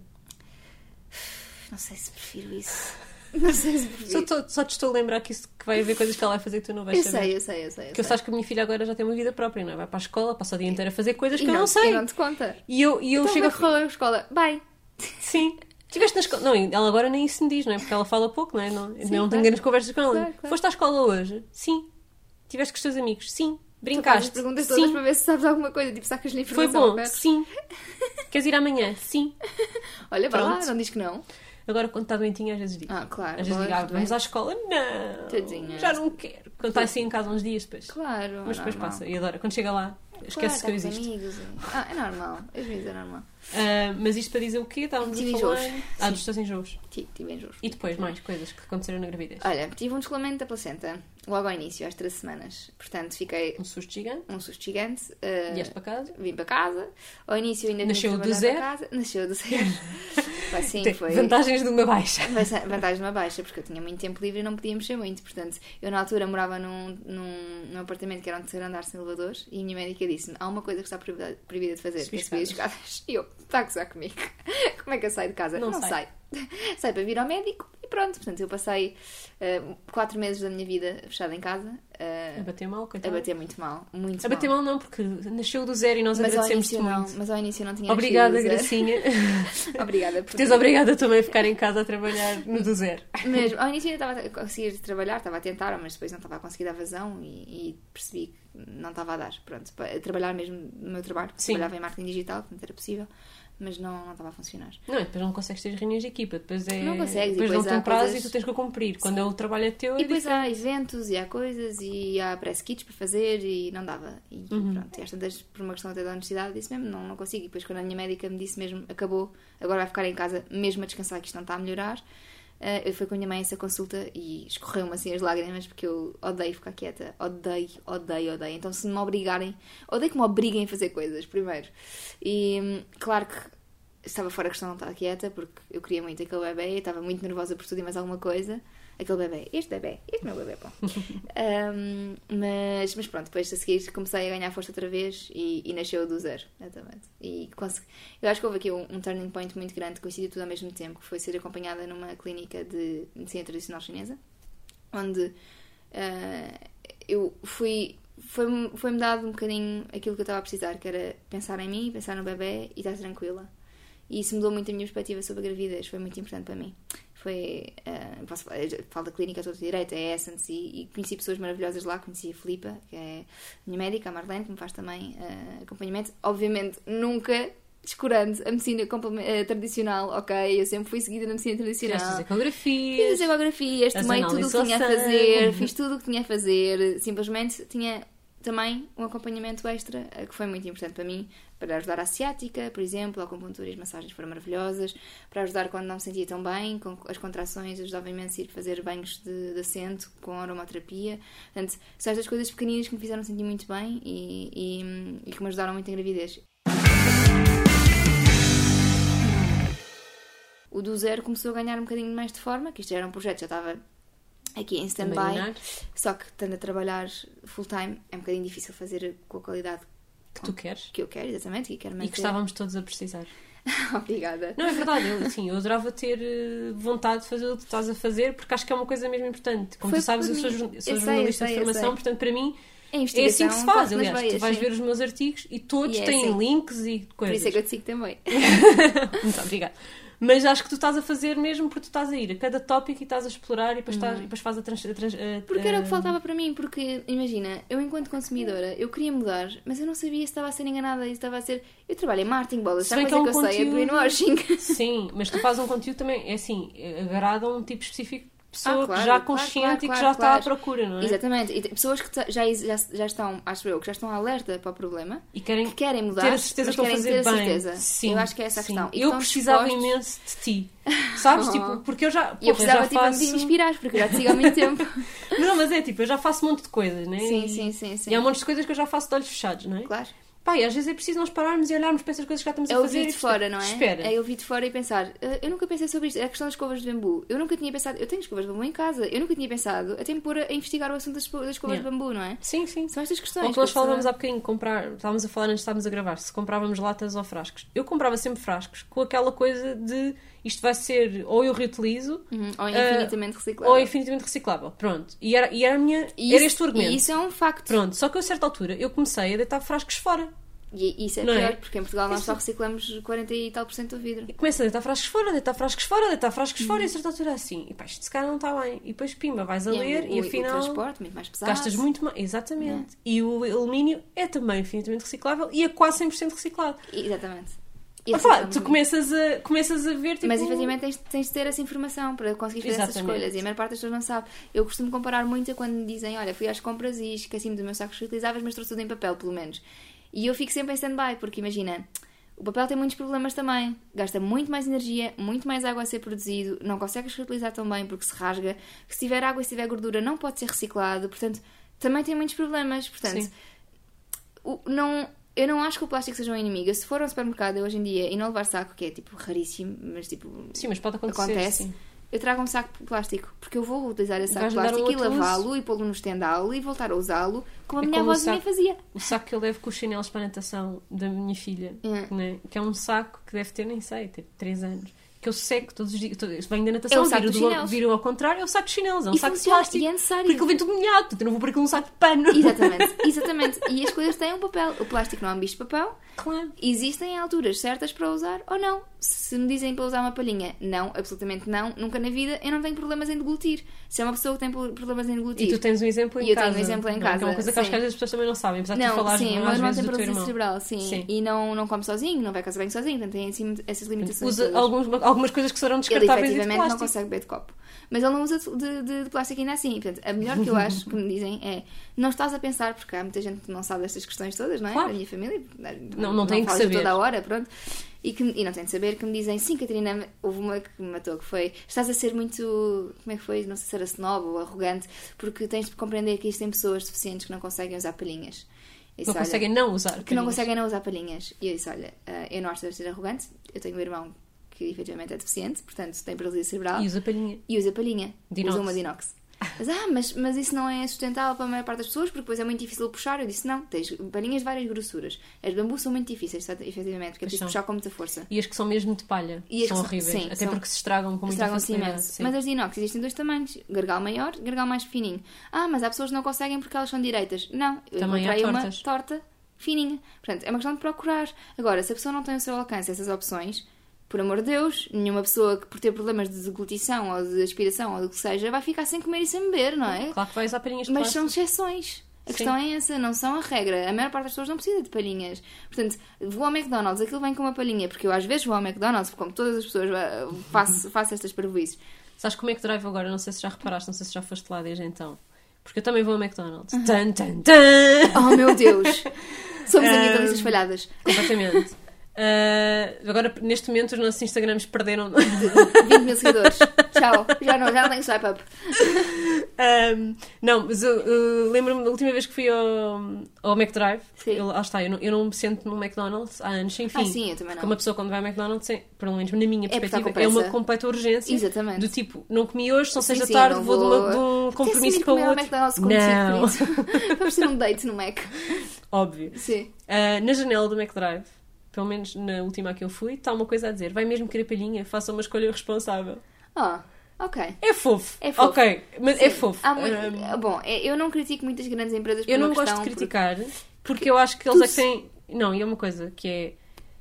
B: Não sei se prefiro isso. Não sei se
A: Só, tô- só te estou a lembrar que, isso, que vai haver coisas que ela vai fazer que tu não vais
B: Eu
A: saber.
B: sei, eu sei, eu sei. Eu
A: Porque eu
B: sei.
A: sabes que a minha filha agora já tem uma vida própria, não é? Vai para a escola, passa o dia inteiro a fazer coisas
B: E
A: que eu não
B: e
A: sei.
B: não te conta.
A: E eu, e eu
B: então,
A: chego
B: correu a escola? Bem,
A: Sim. Tiveste na escola. Não, ela agora nem isso me diz, não é? Porque ela fala pouco, não é? Não, eu não
B: claro.
A: tenho grandes conversas com ela.
B: Claro, claro.
A: Foste à escola hoje? Sim. Tiveste com os teus amigos? Sim.
B: fazes
A: Brincaste?
B: as perguntas todas
A: Sim.
B: para ver se sabes alguma coisa, tipo, sacas-lhe
A: Foi
B: informação.
A: bom?
B: perto.
A: Sim. Queres ir amanhã? Sim.
B: Olha, vai lá,
A: Pronto.
B: não diz que não.
A: Agora, quando está doentinha, às vezes digo.
B: Ah, claro.
A: às vezes digo, ah, vamos à escola? Não.
B: Tadinha.
A: Já não quero. Quando está assim em casa uns dias, depois.
B: Claro,
A: Mas
B: é
A: depois
B: normal.
A: passa. E adora. Quando chega lá, esquece
B: claro,
A: que eu existo.
B: amigos. Ah, é normal. Às vezes é normal.
A: Ah, mas isto para dizer o quê? Estávamos
B: Tive
A: a falar.
B: enjoos.
A: Ah, dos teus enjoos.
B: Tive, tive enjoos.
A: E depois, mais coisas que aconteceram na gravidez.
B: Olha, tive um descolamento da placenta logo ao início, às 13 semanas. Portanto, fiquei
A: Um susto gigante.
B: um susto gigante. eh,
A: Vieste para casa.
B: Vim para casa. Ao início ainda
A: Nasceu
B: trabalhar
A: zero?
B: para casa. Nasceu do zero. Pá, sim,
A: Tem
B: foi.
A: Vantagens de uma baixa.
B: Vanta- Vantagem de uma baixa, porque eu tinha muito tempo livre e não podia mexer muito. Portanto, eu na altura morava num, num, num apartamento que era um terceiro andar sem elevadores e a minha médica disse-me: há uma coisa que está proibida, proibida de fazer, que é subir as escadas. E eu, está a gozar comigo. Como é que eu saio de casa?
A: Não
B: não
A: sai.
B: saio. Saio para vir ao médico E pronto, portanto, eu passei uh, quatro meses da minha vida fechada em casa. Uh,
A: A bater mal,
B: a
A: coitado.
B: bater muito mal, muito
A: A bater mal não, porque nasceu do zero e nós
B: Mas ao,
A: agradecemos-te
B: início não,
A: muito.
B: mas ao início não tinha
A: Obrigada, Gracinha.
B: Obrigada por
A: por teres obrigada também a ficar em casa a trabalhar no do zero.
B: Mesmo, ao início eu estava a conseguir trabalhar, estava a tentar, mas depois não estava a conseguir dar vazão e, e percebi que não estava a dar. Pronto, para trabalhar mesmo no meu trabalho,
A: Sim.
B: trabalhava em marketing digital, portanto era possível, mas não, não estava a funcionar.
A: Não, depois não consegues ter reuniões de equipa. Depois é.
B: Não consegues,
A: Depois
B: depois
A: dão-te
B: há
A: um prazo
B: coisas-
A: e tu tens que cumprir. Quando é o trabalho é teu, é
B: E depois
A: diferente.
B: há eventos e há coisas e há press kits para fazer e não dava. E
A: Uhum.
B: pronto, e às tantas, por uma questão até da universidade, disse mesmo, não, não consigo. E depois quando a minha médica me disse mesmo, acabou, agora vai ficar em casa mesmo a descansar que isto não está a melhorar, eu fui com a minha mãe a essa consulta e escorreu-me assim as lágrimas porque eu odeio ficar quieta. Odeio, odeio, odeio. Então se me obrigarem, odeio que me obriguem a fazer coisas, primeiro. E hum, claro que estava fora a questão de não estar quieta porque eu queria muito aquele bebê, estava muito nervosa por tudo e mais alguma coisa. Aquele bebê, este bebê, este meu bebê, pô. Um, mas, mas pronto, depois a seguir comecei a ganhar força outra vez e, e nasceu do zero, exatamente. E consegui- eu acho que houve aqui um, um turning point muito grande, coincidiu tudo ao mesmo tempo, que foi ser acompanhada numa clínica de medicina tradicional chinesa, onde ah, eu fui. Foi-me foi dado um bocadinho aquilo que eu estava a precisar, que era pensar em mim, pensar no bebê e estar tranquila. E isso mudou muito a minha perspectiva sobre a gravidez, foi muito importante para mim. Foi, ah, posso falar, eu falo da clínica toda direita, é Essence, e, e conheci pessoas maravilhosas lá, conheci a Filipa, que é minha médica, a Marlene, que me faz também ah, acompanhamento. Obviamente, nunca descurando a medicina tradicional, ok? Eu sempre fui seguida na medicina tradicional.
A: Fizeste as
B: Fiz
A: ecografias.
B: as ecografias,
A: as
B: tomei tudo o que tinha a fazer, fiz tudo o que tinha a fazer. Simplesmente tinha também um acompanhamento extra eh, que foi muito importante para mim, para ajudar a ciática, por exemplo, a acupuntura e as massagens foram maravilhosas, para ajudar quando não me sentia tão bem, com as contrações, ajudava imenso a ir fazer banhos de, de assento com aromaterapia. Portanto, são estas coisas pequeninas que me fizeram sentir muito bem e, e, e que me ajudaram muito em gravidez. O do zero começou a ganhar um bocadinho mais de forma, que isto já era um projeto, já estava aqui em stand-by. Só que estando a trabalhar full time é um bocadinho difícil fazer com a qualidade
A: que tu queres.
B: que eu quero, exatamente, e quero
A: E
B: manter.
A: que estávamos todos a precisar.
B: Obrigada.
A: Não, é verdade, eu, assim, eu adorava ter eh, vontade de fazer o que tu estás a fazer, porque acho que é uma coisa mesmo importante. Como
B: Foi
A: tu sabes,
B: por
A: eu sou, jorn-
B: Eu
A: sou
B: sei,
A: jornalista
B: eu sei,
A: de formação, portanto, para mim é
B: investigação
A: assim que se faz. Aliás, tu
B: veias,
A: vais
B: sim.
A: ver os meus artigos e todos
B: E é
A: têm
B: assim.
A: links e
B: Por
A: coisas.
B: isso é que eu te sigo também.
A: Muito obrigada. Mas acho que tu estás a fazer mesmo porque tu estás a ir a cada tópico e estás a explorar e depois, estás, e depois faz a trans, a trans- a-
B: Porque era o que faltava para mim, porque imagina, eu enquanto consumidora, eu queria mudar, mas eu não sabia se estava a ser enganada, se estava a ser. Eu trabalho em marketing, bolas,
A: bem
B: coisa
A: que
B: que,
A: é um
B: eu sei, é
A: conteúdo-
B: greenwashing.
A: Sim, mas tu fazes um conteúdo também, é assim, agrada a um tipo específico pessoa
B: Ah, claro,
A: que já
B: claro,
A: consciente
B: claro,
A: e que
B: claro,
A: já está
B: claro.
A: à procura, não é?
B: Exatamente, e pessoas que já, já, já estão, acho eu, que já estão alerta para o problema,
A: E querem
B: que querem mudar,
A: ter a certeza que estão a
B: querem
A: fazer
B: ter a
A: bem.
B: certeza.
A: Sim,
B: eu acho que é essa a
A: sim.
B: questão. E
A: Eu precisava
B: dispostos-
A: imenso de ti. Sabes? Tipo, porque eu já.
B: E eu
A: porra,
B: precisava
A: já
B: tipo,
A: faço...
B: de me inspirar, porque eu já te sigo há muito tempo.
A: Não, mas é tipo, eu já faço um monte de coisas, né?
B: sim,
A: E-
B: sim, sim, sim.
A: E há um monte de coisas que eu já faço de olhos fechados, não é?
B: Claro.
A: Pá, e às vezes é preciso nós pararmos e olharmos para essas coisas que já estamos
B: É
A: a fazer.
B: ouvir
A: e
B: de fora, não é?
A: Espera.
B: É ouvir de fora e pensar. "Ah, Eu nunca pensei sobre isto. É a questão das escovas de bambu. Eu nunca tinha pensado. Eu tenho escovas de bambu em casa. Eu nunca tinha pensado até me pôr a investigar o assunto das, escovas
A: Yeah.
B: de bambu, não é?
A: Sim, sim.
B: São estas questões.
A: Ou que nós falávamos há bocadinho, comprar, estávamos a falar antes de estarmos a gravar, se comprávamos latas ou frascos. Eu comprava sempre frascos com aquela coisa de isto vai ser ou eu reutilizo
B: Uhum, Ou
A: ah,
B: infinitamente reciclável.
A: ou é infinitamente reciclável. Pronto. E era, e era, a minha,
B: E
A: era este o argumento.
B: E isso é um facto.
A: Pronto. Só que a certa altura eu comecei a deitar frascos fora.
B: E isso é
A: Não é?
B: pior, porque em Portugal nós
A: Isso-
B: só reciclamos 40 e tal por cento do vidro.
A: E começo a deitar frascos fora, deitar frascos fora, deitar frascos fora,
B: Uhum.
A: e a certa altura é assim. E pá, isto se calhar não está bem. E depois, pimba, vais a
B: E é
A: ler
B: o,
A: e
B: o
A: afinal.
B: transporte, muito mais pesado.
A: Gastas muito mais. Exatamente. E o alumínio é também infinitamente reciclável e é quase 100% reciclado.
B: Exatamente. Estamos
A: tu começas a, começas a ver tipo.
B: Mas efetivamente tens, tens de ter essa informação para conseguir fazer essas
A: Exatamente.
B: escolhas. E a maior parte das pessoas não sabe. Eu costumo comparar muito a quando me dizem: Olha, fui às compras e esqueci-me dos meus sacos reutilizáveis, mas trouxe tudo em papel, pelo menos. E eu fico sempre em stand-by, porque imagina, o papel tem muitos problemas também. Gasta muito mais energia, muito mais água a ser produzido, não consegues reutilizar tão bem porque se rasga. Se tiver água e se tiver gordura, não pode ser reciclado. Portanto, também tem muitos problemas. Portanto, o- não, eu não acho que o plástico seja um inimigo. Se for ao supermercado hoje em dia e não levar saco, que é tipo raríssimo, mas tipo
A: Sim, mas pode acontecer.
B: acontece,
A: sim.
B: Eu trago um saco de plástico, porque eu vou utilizar esse saco de plástico e lavá-lo e pô-lo no estendal e voltar a usá-lo como a
A: É
B: minha avózinha
A: saco-
B: fazia.
A: O saco que eu levo com os chinelos para a natação da minha filha,
B: É.
A: né? que é um saco que deve ter, nem sei, tipo 3 anos. que eu seco todos os dias. todo- Venho da natação,
B: É
A: viro, do- viro ao contrário, é o saco de chinelos, é um
B: E
A: saco de plástico.
B: e é necessário.
A: Porque ele vem tudo molhado, não vou por aquilo um saco de pano.
B: Exatamente, exatamente. E as coisas têm um papel. O plástico não é um bicho de papel.
A: Claro.
B: Existem alturas certas para usar ou não. Se me dizem para usar uma palhinha, não, absolutamente não. Nunca na vida eu não tenho problemas em deglutir. Se é uma pessoa que tem problemas em deglutir.
A: E tu tens um exemplo em
B: E eu tenho
A: casa.
B: um exemplo em
A: não é? Que é
B: casa,
A: uma coisa que
B: sim.
A: às vezes as pessoas também não sabem, apesar de
B: Não,
A: falares
B: sim, o meu irmão tem paralisia cerebral, sim.
A: Sim.
B: E não, não come sozinho, não vai casa bem sozinho, portanto tem assim, essas limitações.
A: Usa
B: todas.
A: alguns, algumas coisas que serão
B: Ele
A: descartáveis e de
B: efetivamente não consegue beber de copo. Mas ele não usa de, de- de plástico ainda assim. Portanto, a melhor que eu acho que me dizem é não estás a pensar, porque há muita gente que não sabe destas questões todas, não é?
A: Claro.
B: Da minha família.
A: Não- não tem que saber.
B: toda a hora, pronto. E, que, e não tem de saber que me dizem, sim, Catarina, houve uma que me matou, que foi estás a ser muito, como é que foi? Não sei se era snob ou arrogante, porque tens de compreender que existem pessoas deficientes que não conseguem usar palhinhas. Eu
A: Não
B: disse, olha,
A: conseguem não usar.
B: que não
A: palhinhas.
B: conseguem não usar palhinhas. E eu disse: Olha, eh, eu não acho deve ser arrogante. Eu tenho um irmão que efetivamente é deficiente, portanto tem paralisia cerebral
A: E usa palhinha.
B: e usa palhinha.
A: De inox.
B: Usa uma de inox. Mas, ah, mas, mas isso não é sustentável para a maior parte das pessoas porque depois é muito difícil puxar. Eu disse: Não, tens palhinhas de várias grossuras. As bambu são muito difíceis, efetivamente, porque é preciso
A: são.
B: puxar com muita força.
A: E as que são mesmo de palha. São horríveis.
B: sim,
A: Até
B: são-
A: porque se estragam com muita
B: Estragam-se imenso. Mas as de inox existem dois tamanhos: gargal maior, gargal mais fininho. Ah, mas há pessoas que não conseguem porque elas são direitas. Não, eu
A: Também
B: encontrei uma torta fininha. Portanto, é uma questão de procurar. Agora, se a pessoa não tem ao seu alcance essas opções, por amor de Deus, nenhuma pessoa que por ter problemas de deglutição ou de aspiração ou do que seja vai ficar sem comer e sem beber, não é?
A: Claro que vai usar palhinhas de
B: Mas
A: plástico.
B: são exceções. A
A: Sim.
B: questão é essa, não são a regra. A maior parte das pessoas não precisa de palhinhas. Portanto, vou ao McDonald's, aquilo vem com uma palhinha, porque eu às vezes vou ao McDonald's, como todas as pessoas eh, faço, faço estas parvoíces.
A: Sabes como é que drive agora? Não sei se já reparaste, não sei se já foste lá desde então. Porque eu também vou ao McDonald's.
B: Uhum.
A: Tan, tan, tan!
B: Oh meu Deus! Somos
A: Um,
B: ambientalistas falhadas.
A: Completamente. Ah, agora, neste momento, os nossos Instagrams perderam.
B: 20 mil seguidores. Tchau. Já não, já não tenho swipe up.
A: Um, não, mas eu, eu lembro-me da última vez que fui ao, ao McDrive.
B: Sim.
A: Eu, lá está, eu não, eu não me sento no McDonald's há anos sem fim.
B: Ah, sim, eu também não.
A: Porque uma pessoa quando vai ao McDonald's, é, pelo menos na minha
B: É
A: perspectiva,
B: com
A: é, uma completa urgência.
B: Exatamente.
A: Do tipo, não comi hoje, são seis da tarde,
B: não
A: vou, de, uma- de um compromisso para o
B: ao
A: outro.
B: McDonald's
A: Não,
B: Vamos ter um date no Mac.
A: óbvio.
B: Sim.
A: Ah, na janela do McDrive, pelo menos na última que eu fui, está uma coisa a dizer: vai mesmo querer palhinha, faça uma escolha responsável.
B: Oh, ok.
A: É fofo.
B: É fofo.
A: Ok, mas é
B: Sim.
A: fofo.
B: Há muito-
A: Ah,
B: Bom, é- eu não critico muitas grandes empresas por
A: eu não gosto de
B: porque
A: criticar, porque eu acho que eles
B: Tu
A: é que têm. Não, e é uma coisa que é.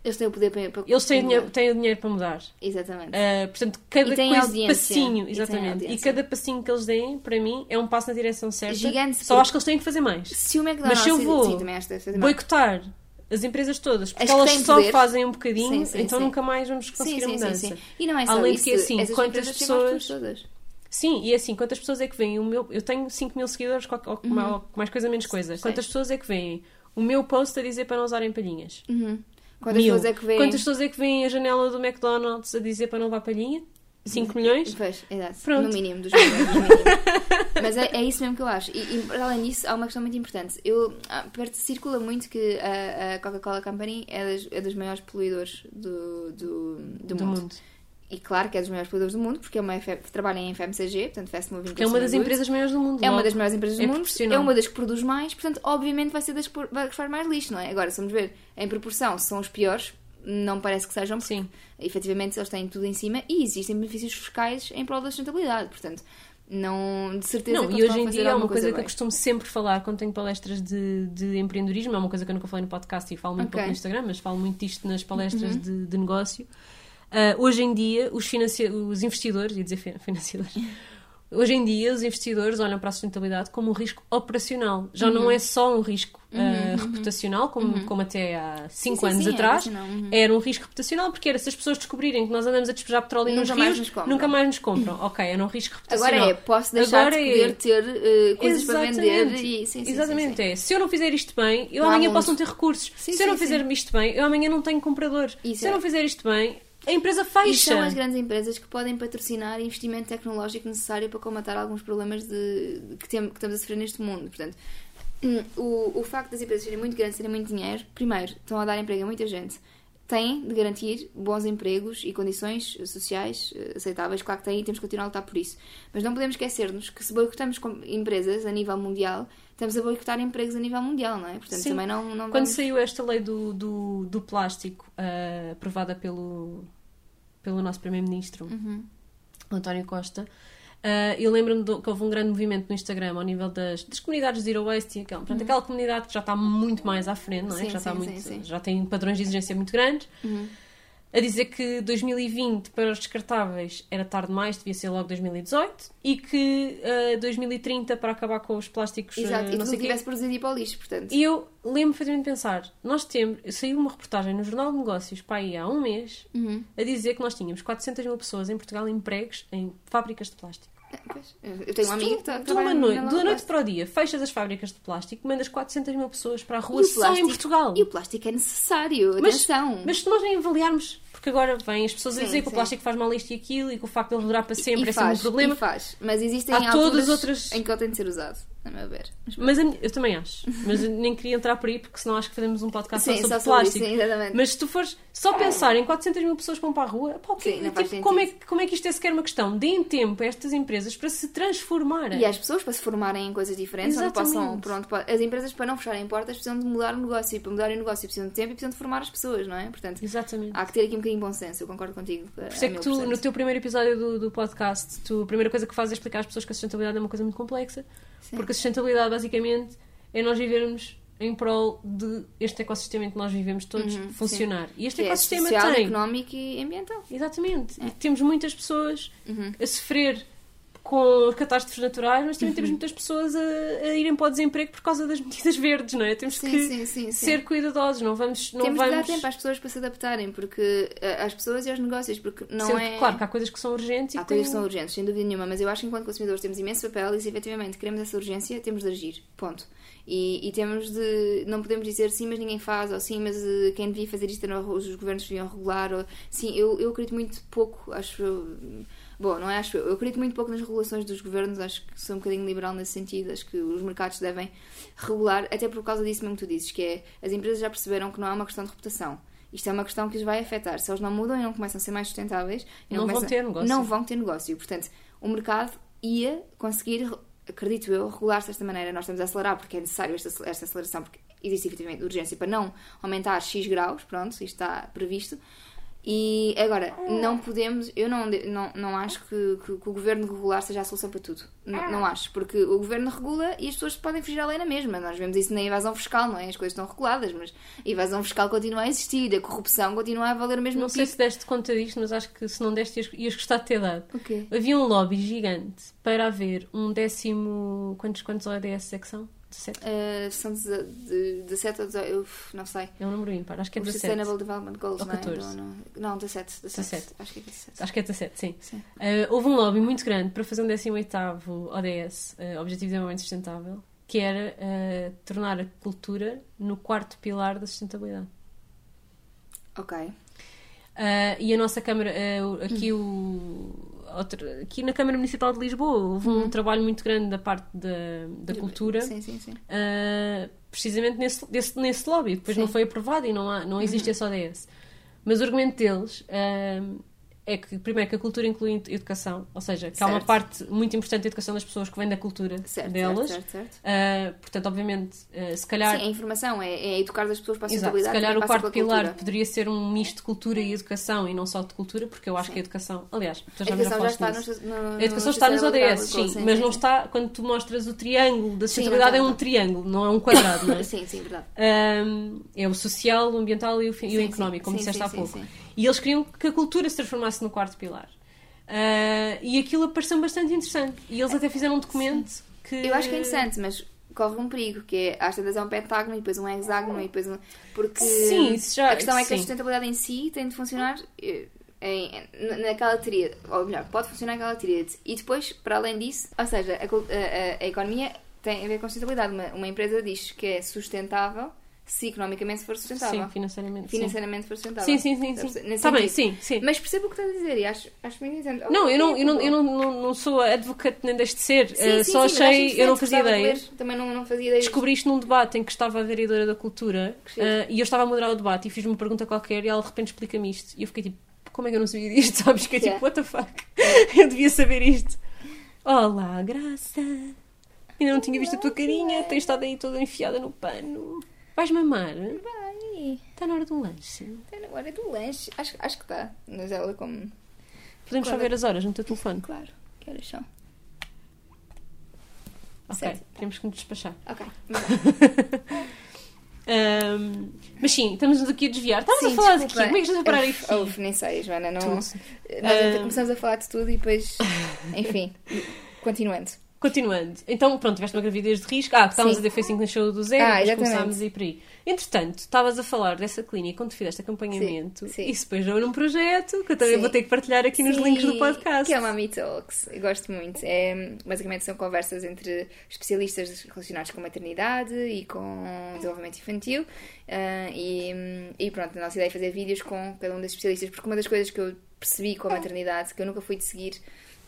B: Eles têm o poder para. para
A: Eles têm, dinheiro, têm o dinheiro para mudar.
B: Exatamente.
A: Uh, portanto, cada
B: E
A: coisa,
B: audiência.
A: passinho,
B: E
A: exatamente. E,
B: audiência.
A: cada passinho que eles deem, para mim, é um passo na direção certa.
B: Gigante,
A: Só
B: porque-
A: acho que eles têm que fazer mais.
B: Se o McDonald's.
A: Mas se eu vou
B: Sim.
A: Boicotar as empresas todas, porque
B: As que
A: elas só
B: poder.
A: fazem um bocadinho,
B: Sim, sim,
A: então
B: sim.
A: nunca mais vamos conseguir a mudança.
B: sim, sim. E não é só
A: Além de
B: isso.
A: que, assim, quantas pessoas-. Sim, e assim, quantas pessoas é que veem o meu. Eu tenho 5 mil seguidores, ou mais, mais coisa, menos coisa.
B: Uhum.
A: Quantas pessoas é que veem o meu post a dizer para não usarem palhinhas?
B: Uhum. Quantas pessoas é que vêem.
A: Quantas pessoas é que veem a janela do McDonald's a dizer para não levar palhinha? 5 milhões?
B: Pois, exato.
A: Pronto.
B: No mínimo, dos milhões, mínimo. Mas é, é isso mesmo que eu acho. E, e além disso, há uma questão muito importante. Eu, ah, perto- circula muito que a, a Coca-Cola Company é, das, é dos maiores poluidores do, do, do,
A: Do
B: mundo.
A: mundo.
B: E claro que é dos maiores poluidores do mundo, porque é uma F- trabalha em FMCG, portanto Fast Moving
A: é uma das empresas maiores do mundo.
B: É uma
A: logo.
B: das maiores empresas do
A: é
B: mundo, é uma das que produz mais, portanto, obviamente vai ser das que faz mais lixo, não é? Agora, se vamos ver em proporção, se são os piores, não parece que sejam, porque
A: Sim.
B: efetivamente eles têm tudo em cima e existem benefícios fiscais em prol da sustentabilidade, portanto, não de certeza
A: Não,
B: que
A: e hoje em dia é uma coisa que eu costumo sempre falar quando tenho palestras de, de empreendedorismo, é uma coisa que eu nunca falei no podcast e falo muito
B: Ok. Uhum.
A: pouco no Instagram, mas falo muito disto nas palestras de, de negócio. Ah, hoje em dia, os, financi- os investidores, ia dizer fi- financiadores, hoje em dia os investidores olham para a sustentabilidade como um risco operacional. Já
B: Uhum.
A: não é só um risco ah, reputacional, como, como até há 5
B: sim,
A: anos
B: sim, é
A: atrás.
B: reputacional, uhum.
A: Era um risco reputacional porque era se as pessoas descobrirem que nós andamos a despejar petróleo nos
B: Nunca mais
A: rios,
B: nos compram.
A: nunca mais nos compram. ok, era um risco reputacional.
B: Agora é, posso deixar
A: Agora
B: de
A: é-
B: poder ter eh, coisas para vender
A: Exatamente.
B: e sim, sim,
A: Exatamente, é. Se eu não fizer isto bem, eu
B: Não
A: amanhã posso não ter recursos. Se eu não fizer isto bem, eu amanhã não tenho compradores.
B: Isso
A: Se eu
B: é.
A: não fizer isto bem, a empresa
B: E
A: fecha.
B: são as grandes empresas que podem patrocinar investimento tecnológico necessário para combater alguns problemas de, de- que, tem- que estamos a sofrer neste mundo. Portanto, o, o facto das empresas serem muito grandes, terem muito dinheiro, primeiro, estão a dar emprego a muita gente. Têm de garantir bons empregos e condições sociais eh, aceitáveis. Claro que têm e temos que continuar a lutar por isso. Mas não podemos esquecer-nos que se boicotamos empresas a nível mundial, estamos a boicotar empregos a nível mundial, não é? Portanto,
A: Sim.
B: também não, não
A: Quando
B: vamos...
A: saiu esta lei do, do, do plástico, ah, aprovada pelo. pelo nosso Primeiro-Ministro,
B: Uhum.
A: António Costa. Ah, eu lembro-me que houve um grande movimento no Instagram ao nível das, das comunidades Zero Waste e aquela, portanto, aquela comunidade que já está muito mais à frente, não é?
B: Sim,
A: que já, está
B: sim,
A: muito,
B: sim,
A: já tem padrões de exigência muito grandes.
B: Uhum.
A: A dizer que 2020 para os descartáveis era tarde demais, devia ser logo 2018 e que ah, 2030 para acabar com os plásticos
B: Exato,
A: ah,
B: e
A: não sei
B: tivesse produzido para o lixo, portanto.
A: E eu lembro perfeitamente de pensar, nós temos, saiu uma reportagem no Jornal de Negócios para aí há um mês
B: Uhum.
A: a dizer que nós tínhamos 400 mil pessoas em Portugal empregos em fábricas de plástico.
B: Eu tenho uma amiga que está
A: de uma noite, de uma noite para o dia, fechas as fábricas de plástico, mandas 400 mil pessoas para a rua só em Portugal.
B: E o plástico é necessário,
A: Mas-
B: atenção.
A: Mas se nós nem avaliarmos, porque agora vêm as pessoas a dizer que o
B: sim.
A: plástico faz mal isto e aquilo e que o facto de ele durar para sempre
B: e
A: é sempre um problema.
B: e faz. Mas existem
A: Há todas outras-
B: em que ele tem de ser usado, a meu ver. Mas,
A: Mas eu também acho. Mas nem queria entrar por aí porque senão acho que fazemos um podcast
B: sim,
A: sobre
B: sobre isso,
A: plástico.
B: sim.
A: Mas se tu fores só pensar em 400 mil pessoas que vão para a rua, pá, o
B: não faz
A: Tipo, como, é, que- como é que isto é sequer uma questão? Deem tempo a estas empresas para se transformarem.
B: E às pessoas para se formarem em coisas diferentes, onde
A: Exatamente.
B: possam, pronto, as empresas para não fecharem portas precisam de mudar o negócio e para mudar o negócio precisam de tempo e precisam de formar as pessoas, não é? Portanto,
A: Exatamente.
B: há que ter aqui um bocadinho bom senso, eu concordo contigo.
A: Por isso é que tu, no teu primeiro episódio do, do podcast, tu, a primeira coisa que fazes é explicar às pessoas que a sustentabilidade é uma coisa muito complexa.
B: Sim.
A: Porque a sustentabilidade, basicamente, é nós vivermos em prol de este ecossistema em que nós vivemos todos
B: Uhum,
A: funcionar. E este
B: que é
A: ecossistema
B: social,
A: tem.
B: económico e ambiental.
A: Exatamente.
B: É.
A: E temos muitas pessoas
B: Uhum.
A: a sofrer com catástrofes naturais, mas também temos muitas pessoas a, a irem para o desemprego por causa das medidas verdes, não é? Temos
B: Sim,
A: que
B: sim, sim,
A: ser cuidadosos, não vamos. Não
B: Temos de
A: vamos...
B: dar tempo às pessoas para se adaptarem, porque eh, às pessoas e aos negócios, porque não
A: Sendo que,
B: é.
A: Claro que há coisas que são urgentes e
B: Há
A: que
B: coisas que são urgentes, sem dúvida nenhuma, mas eu acho que enquanto consumidores temos imenso papel e se efetivamente queremos essa urgência, temos de agir. Ponto. E, e temos de. Não podemos dizer sim, mas ninguém faz, ou sim, mas eh, quem devia fazer isto eram os governos deviam regular, ou sim, eu, eu acredito muito pouco, acho. Bom, não é acho eu, eu acredito muito pouco nas regulações dos governos, acho que sou um bocadinho liberal nesse sentido, acho que os mercados devem regular, até por causa disso mesmo que tu dizes, que é as empresas já perceberam que não é uma questão de reputação. Isto é uma questão que os vai afetar. Se eles não mudam e não começam a ser mais sustentáveis,
A: Não vão
B: começam-
A: ter negócio.
B: Não vão ter negócio. Portanto, o mercado ia conseguir, acredito eu, regular-se desta maneira. Nós estamos a acelerar porque é necessário esta, esta aceleração, porque existe efetivamente urgência para não aumentar X graus, pronto, isto está previsto. E agora, não podemos, eu não, não, não acho que, que, que o governo regular seja a solução para tudo. N- não acho, porque o governo regula e as pessoas podem fugir à lei na mesma. Nós vemos isso na evasão fiscal, não é? As coisas estão reguladas, mas a evasão fiscal continua a existir, a corrupção continua a valer o mesmo
A: Não sei
B: pico.
A: se deste conta disto, mas acho que se não deste ias, ias gostar de ter dado.
B: O quê?
A: Havia um lobby gigante para haver um décimo. Quantos, quantos ODS é que são? 17?
B: Uh, são de, de, 17 ou 18, eu não sei.
A: É um número ímpar, acho que é
B: Os
A: 17.
B: Sustainable Development Goals,
A: Ou
B: não é?
A: 14.
B: Não, não, não 17, 17.
A: 17.
B: Acho que é 17.
A: Acho que é 17, sim.
B: Sim.
A: Uh, houve um lobby muito grande para fazer um 18º ODS, uh, Objetivo de Desenvolvimento Sustentável, que era uh, tornar a cultura no quarto pilar da sustentabilidade.
B: Ok.
A: E a nossa Câmara, aqui, o, outra- aqui na Câmara Municipal de Lisboa, houve um trabalho muito grande da parte da, da cultura,
B: Sim, sim, sim.
A: uh, precisamente nesse, desse- nesse lobby. Depois não
B: Sim.
A: foi aprovado e não, há, não existe esse ODS. Mas o argumento deles uh, é que, primeiro, que a cultura inclui educação, ou seja, que há uma
B: Certo.
A: parte muito importante da educação das pessoas que vem da cultura
B: Certo,
A: delas.
B: certo, certo, certo.
A: Uh, portanto, obviamente, uh, se calhar.
B: Sim, a informação é, é educar as pessoas para a
A: Exato, se
B: sustentabilidade.
A: calhar o quarto pilar
B: cultura.
A: poderia ser um misto de cultura e educação e não só de cultura, porque eu acho
B: Sim.
A: que a educação, aliás,
B: A educação já
A: já
B: está
A: nisso.
B: no, no,
A: A educação está nos ODS, sim,
B: Goals,
A: mas não
B: sim.
A: está quando tu mostras o triângulo da
B: Sim,
A: sustentabilidade, é um triângulo, não é um quadrado, não é?
B: Sim, sim, verdade.
A: Um, é o social, o ambiental e o, e o
B: Sim,
A: económico,
B: sim,
A: como
B: sim,
A: disseste
B: sim,
A: há
B: sim,
A: pouco. E eles queriam que a cultura se transformasse no quarto pilar. Uh, e aquilo pareceu bastante interessante. E eles até fizeram um documento que.
B: Eu acho que é interessante, mas corre um perigo, que é às tantas é um pentágono e depois um hexágono e depois um. Porque
A: Sim, já-
B: a questão é que a
A: sim.
B: sustentabilidade em si tem de funcionar eh, em, naquela tríade, ou melhor, pode funcionar naquela tríade. E depois, para além disso, ou seja, a, a- a- a economia tem a ver com sustentabilidade. Uma, uma empresa diz que é sustentável se economicamente for sustentável.
A: Sim, financeiramente. sim.
B: Financeiramente for sustentável.
A: Sim, sim, sim. Sim. Está bem, sim, sim.
B: Mas percebo o que estás a dizer e acho, acho muito interessante.
A: Não, eu não, eu não,
B: bom.
A: eu não, não, não sou advocate nem deixo de ser.
B: Sim, sim,
A: só
B: sim,
A: achei, eu não fazia ideia.
B: Também não, não fazia ideia.
A: Descobri isto num debate em que estava a vereadora da cultura
B: Que
A: eh, e eu estava a moderar o debate e fiz uma pergunta qualquer e ela de repente explica-me isto. E eu fiquei tipo, como é que eu não sabia disto? Sabes? Fiquei tipo,
B: Yeah.
A: what the fuck? eu devia saber isto. Olá, Graça. Ainda não tinha visto a tua carinha, tens estado aí toda enfiada no pano. Vais mamar?
B: Vai. Ai,
A: Está na hora do lanche.
B: está na hora do lanche. Acho, acho que está. Mas ela como...
A: Podemos só ver as horas no teu telefone.
B: Claro. Que horas são?
A: Ok, temos que nos despachar.
B: Ok.
A: Ahm, mas sim, estamos aqui a desviar. Estávamos a
B: Sim,
A: falar de quê?
B: desculpa.
A: Como é que estás a parar aqui?
B: uf, nem sei, Joana. Não...
A: Tudo.
B: Nós
A: Ah.
B: começamos a falar de tudo e depois... Enfim. Continuando.
A: Continuando. Então, pronto, tiveste uma gravidez de risco. Ah, que estávamos
B: Sim.
A: a ter facing no show do zero,
B: Ah,
A: depois começámos a ir por aí. Entretanto, estavas a falar dessa clínica quando fizeste acompanhamento.
B: Sim, sim.
A: Isso depois deu num projeto que eu também
B: Sim.
A: vou ter que partilhar aqui nos links do podcast.
B: Que é o Mami Talks. Eu gosto muito. É, basicamente são conversas entre especialistas relacionados com maternidade e com desenvolvimento infantil. Ah, e, e pronto, a nossa ideia é fazer vídeos com cada um dos especialistas, porque uma das coisas que eu percebi com a maternidade, que eu nunca fui de seguir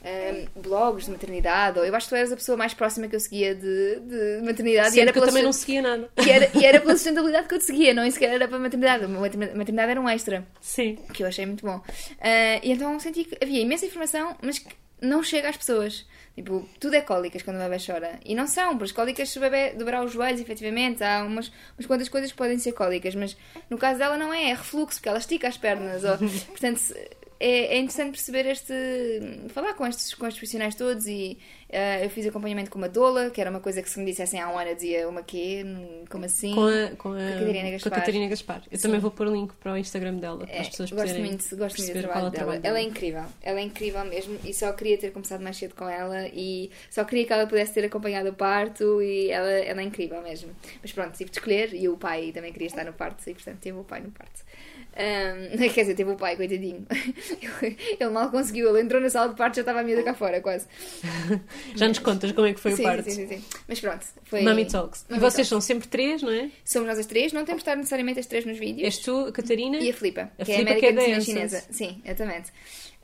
B: ah, blogs de maternidade, ou eu acho que tu eras a pessoa mais próxima que eu seguia de, de maternidade
A: Sim,
B: e era
A: porque eu também não seguia nada.
B: e era, e era pela sustentabilidade que eu te seguia, não sequer era para a maternidade. A maternidade era um extra
A: Sim.
B: que eu achei muito bom. Ah, e então senti que havia imensa informação, mas que não chega às pessoas. Tipo, tudo é cólicas quando o bebê chora. E não são, porque as cólicas, se o bebê dobrar os joelhos, efetivamente, há umas, umas quantas coisas que podem ser cólicas, mas no caso dela não é, é refluxo, porque ela estica as pernas. Ou, portanto, é, é interessante perceber este. falar com estes, com estes profissionais todos e ah, eu fiz acompanhamento com uma doula, que era uma coisa que se me dissessem há um ano eu dizia uma quê? Como assim?
A: Com a, com a,
B: Catarina
A: com a
B: Gaspar.
A: Catarina Gaspar. Eu
B: Sim.
A: também vou pôr o link para o Instagram dela, para
B: É,
A: as pessoas
B: gosto
A: poderem
B: muito, gosto muito do trabalho
A: é o
B: dela.
A: trabalho
B: Ela é incrível, ela é incrível mesmo e só queria ter começado mais cedo com ela e só queria que ela pudesse ter acompanhado o parto e ela, ela é incrível mesmo. Mas pronto, tive de escolher e o pai também queria estar no parto e portanto teve o pai no parto. Ahm, quer dizer, teve o pai, coitadinho. Ele, mal conseguiu, ele entrou na sala de parto já estava a miúda cá fora, quase.
A: Já nos contas como é que foi
B: sim,
A: o parto.
B: Sim, sim, sim. Mas pronto, foi.
A: Mami Talks. E
B: Mami
A: vocês
B: Talks.
A: são sempre três, não é?
B: Somos nós as três, não temos de estar necessariamente as três nos vídeos.
A: És tu, a Catarina?
B: E a Filipa,
A: A
B: que é a
A: que é
B: médica
A: da
B: medicina
A: Essence.
B: chinesa. Sim, exatamente.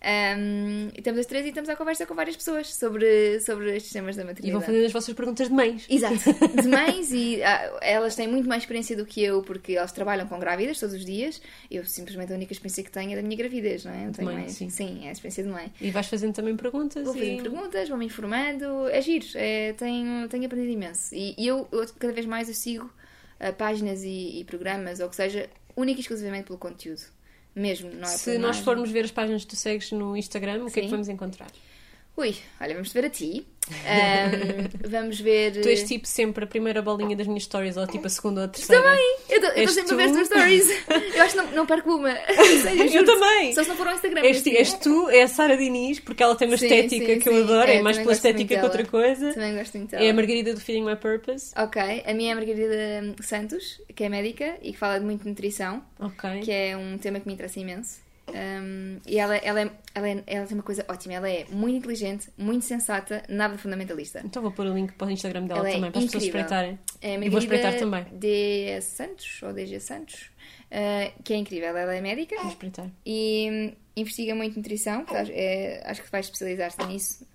B: Um, e estamos as três e estamos à conversa com várias pessoas sobre, sobre estes temas da
A: E
B: maternidade.
A: vão fazer as vossas perguntas de mães.
B: Exato, de mães e ah, elas têm muito mais experiência do que eu porque elas trabalham com grávidas todos os dias. Eu simplesmente a única experiência que tenho é da minha gravidez, não é? Não tenho
A: mãe,
B: mais.
A: sim.
B: é a experiência de mãe.
A: E vais fazendo também perguntas.
B: Vou fazendo
A: e...
B: perguntas, vou-me informando, é giro, é, tenho, tenho aprendido imenso. E, e eu, eu, cada vez mais eu sigo ah, páginas e, e programas, ou que seja, única e exclusivamente pelo conteúdo. Mesmo, não é
A: Se nós formos ver as páginas que tu segues no Instagram, o que é que vamos encontrar?
B: Ui, olha, vamos ver a ti. Ahm, vamos ver.
A: Tu és tipo sempre a primeira bolinha das minhas stories, ou tipo a segunda ou a terceira.
B: Também! Eu estou sempre a ver as
A: tu?
B: tuas stories. Eu acho que não, não perco uma. Sério,
A: Eu
B: juro-te.
A: também!
B: Só se não for ao Instagram.
A: És,
B: assim,
A: és tu, é a Sara Diniz, porque ela tem uma
B: Sim,
A: estética
B: sim,
A: que eu
B: sim.
A: adoro, é,
B: É,
A: mais pela estética que outra
B: dela.
A: coisa.
B: Também gosto muito
A: É a
B: dela.
A: Margarida do Feeding My Purpose.
B: Ok, a minha é a Margarida Santos, que é médica e que fala de muito nutrição,
A: Ok.
B: que é um tema que me interessa imenso. Um, e ela, ela, é, ela, é- ela tem uma coisa ótima, ela é muito inteligente, muito sensata, nada fundamentalista.
A: Então vou pôr o link para o Instagram dela
B: Ela é
A: também, para as pessoas espreitarem.
B: É
A: E vou espreitar também.
B: D. Santos, ou DG Santos, uh, que é incrível. Ela é médica
A: Vou espreitar.
B: e hum, investiga muito nutrição, acho- é- acho que vai especializar-se nisso.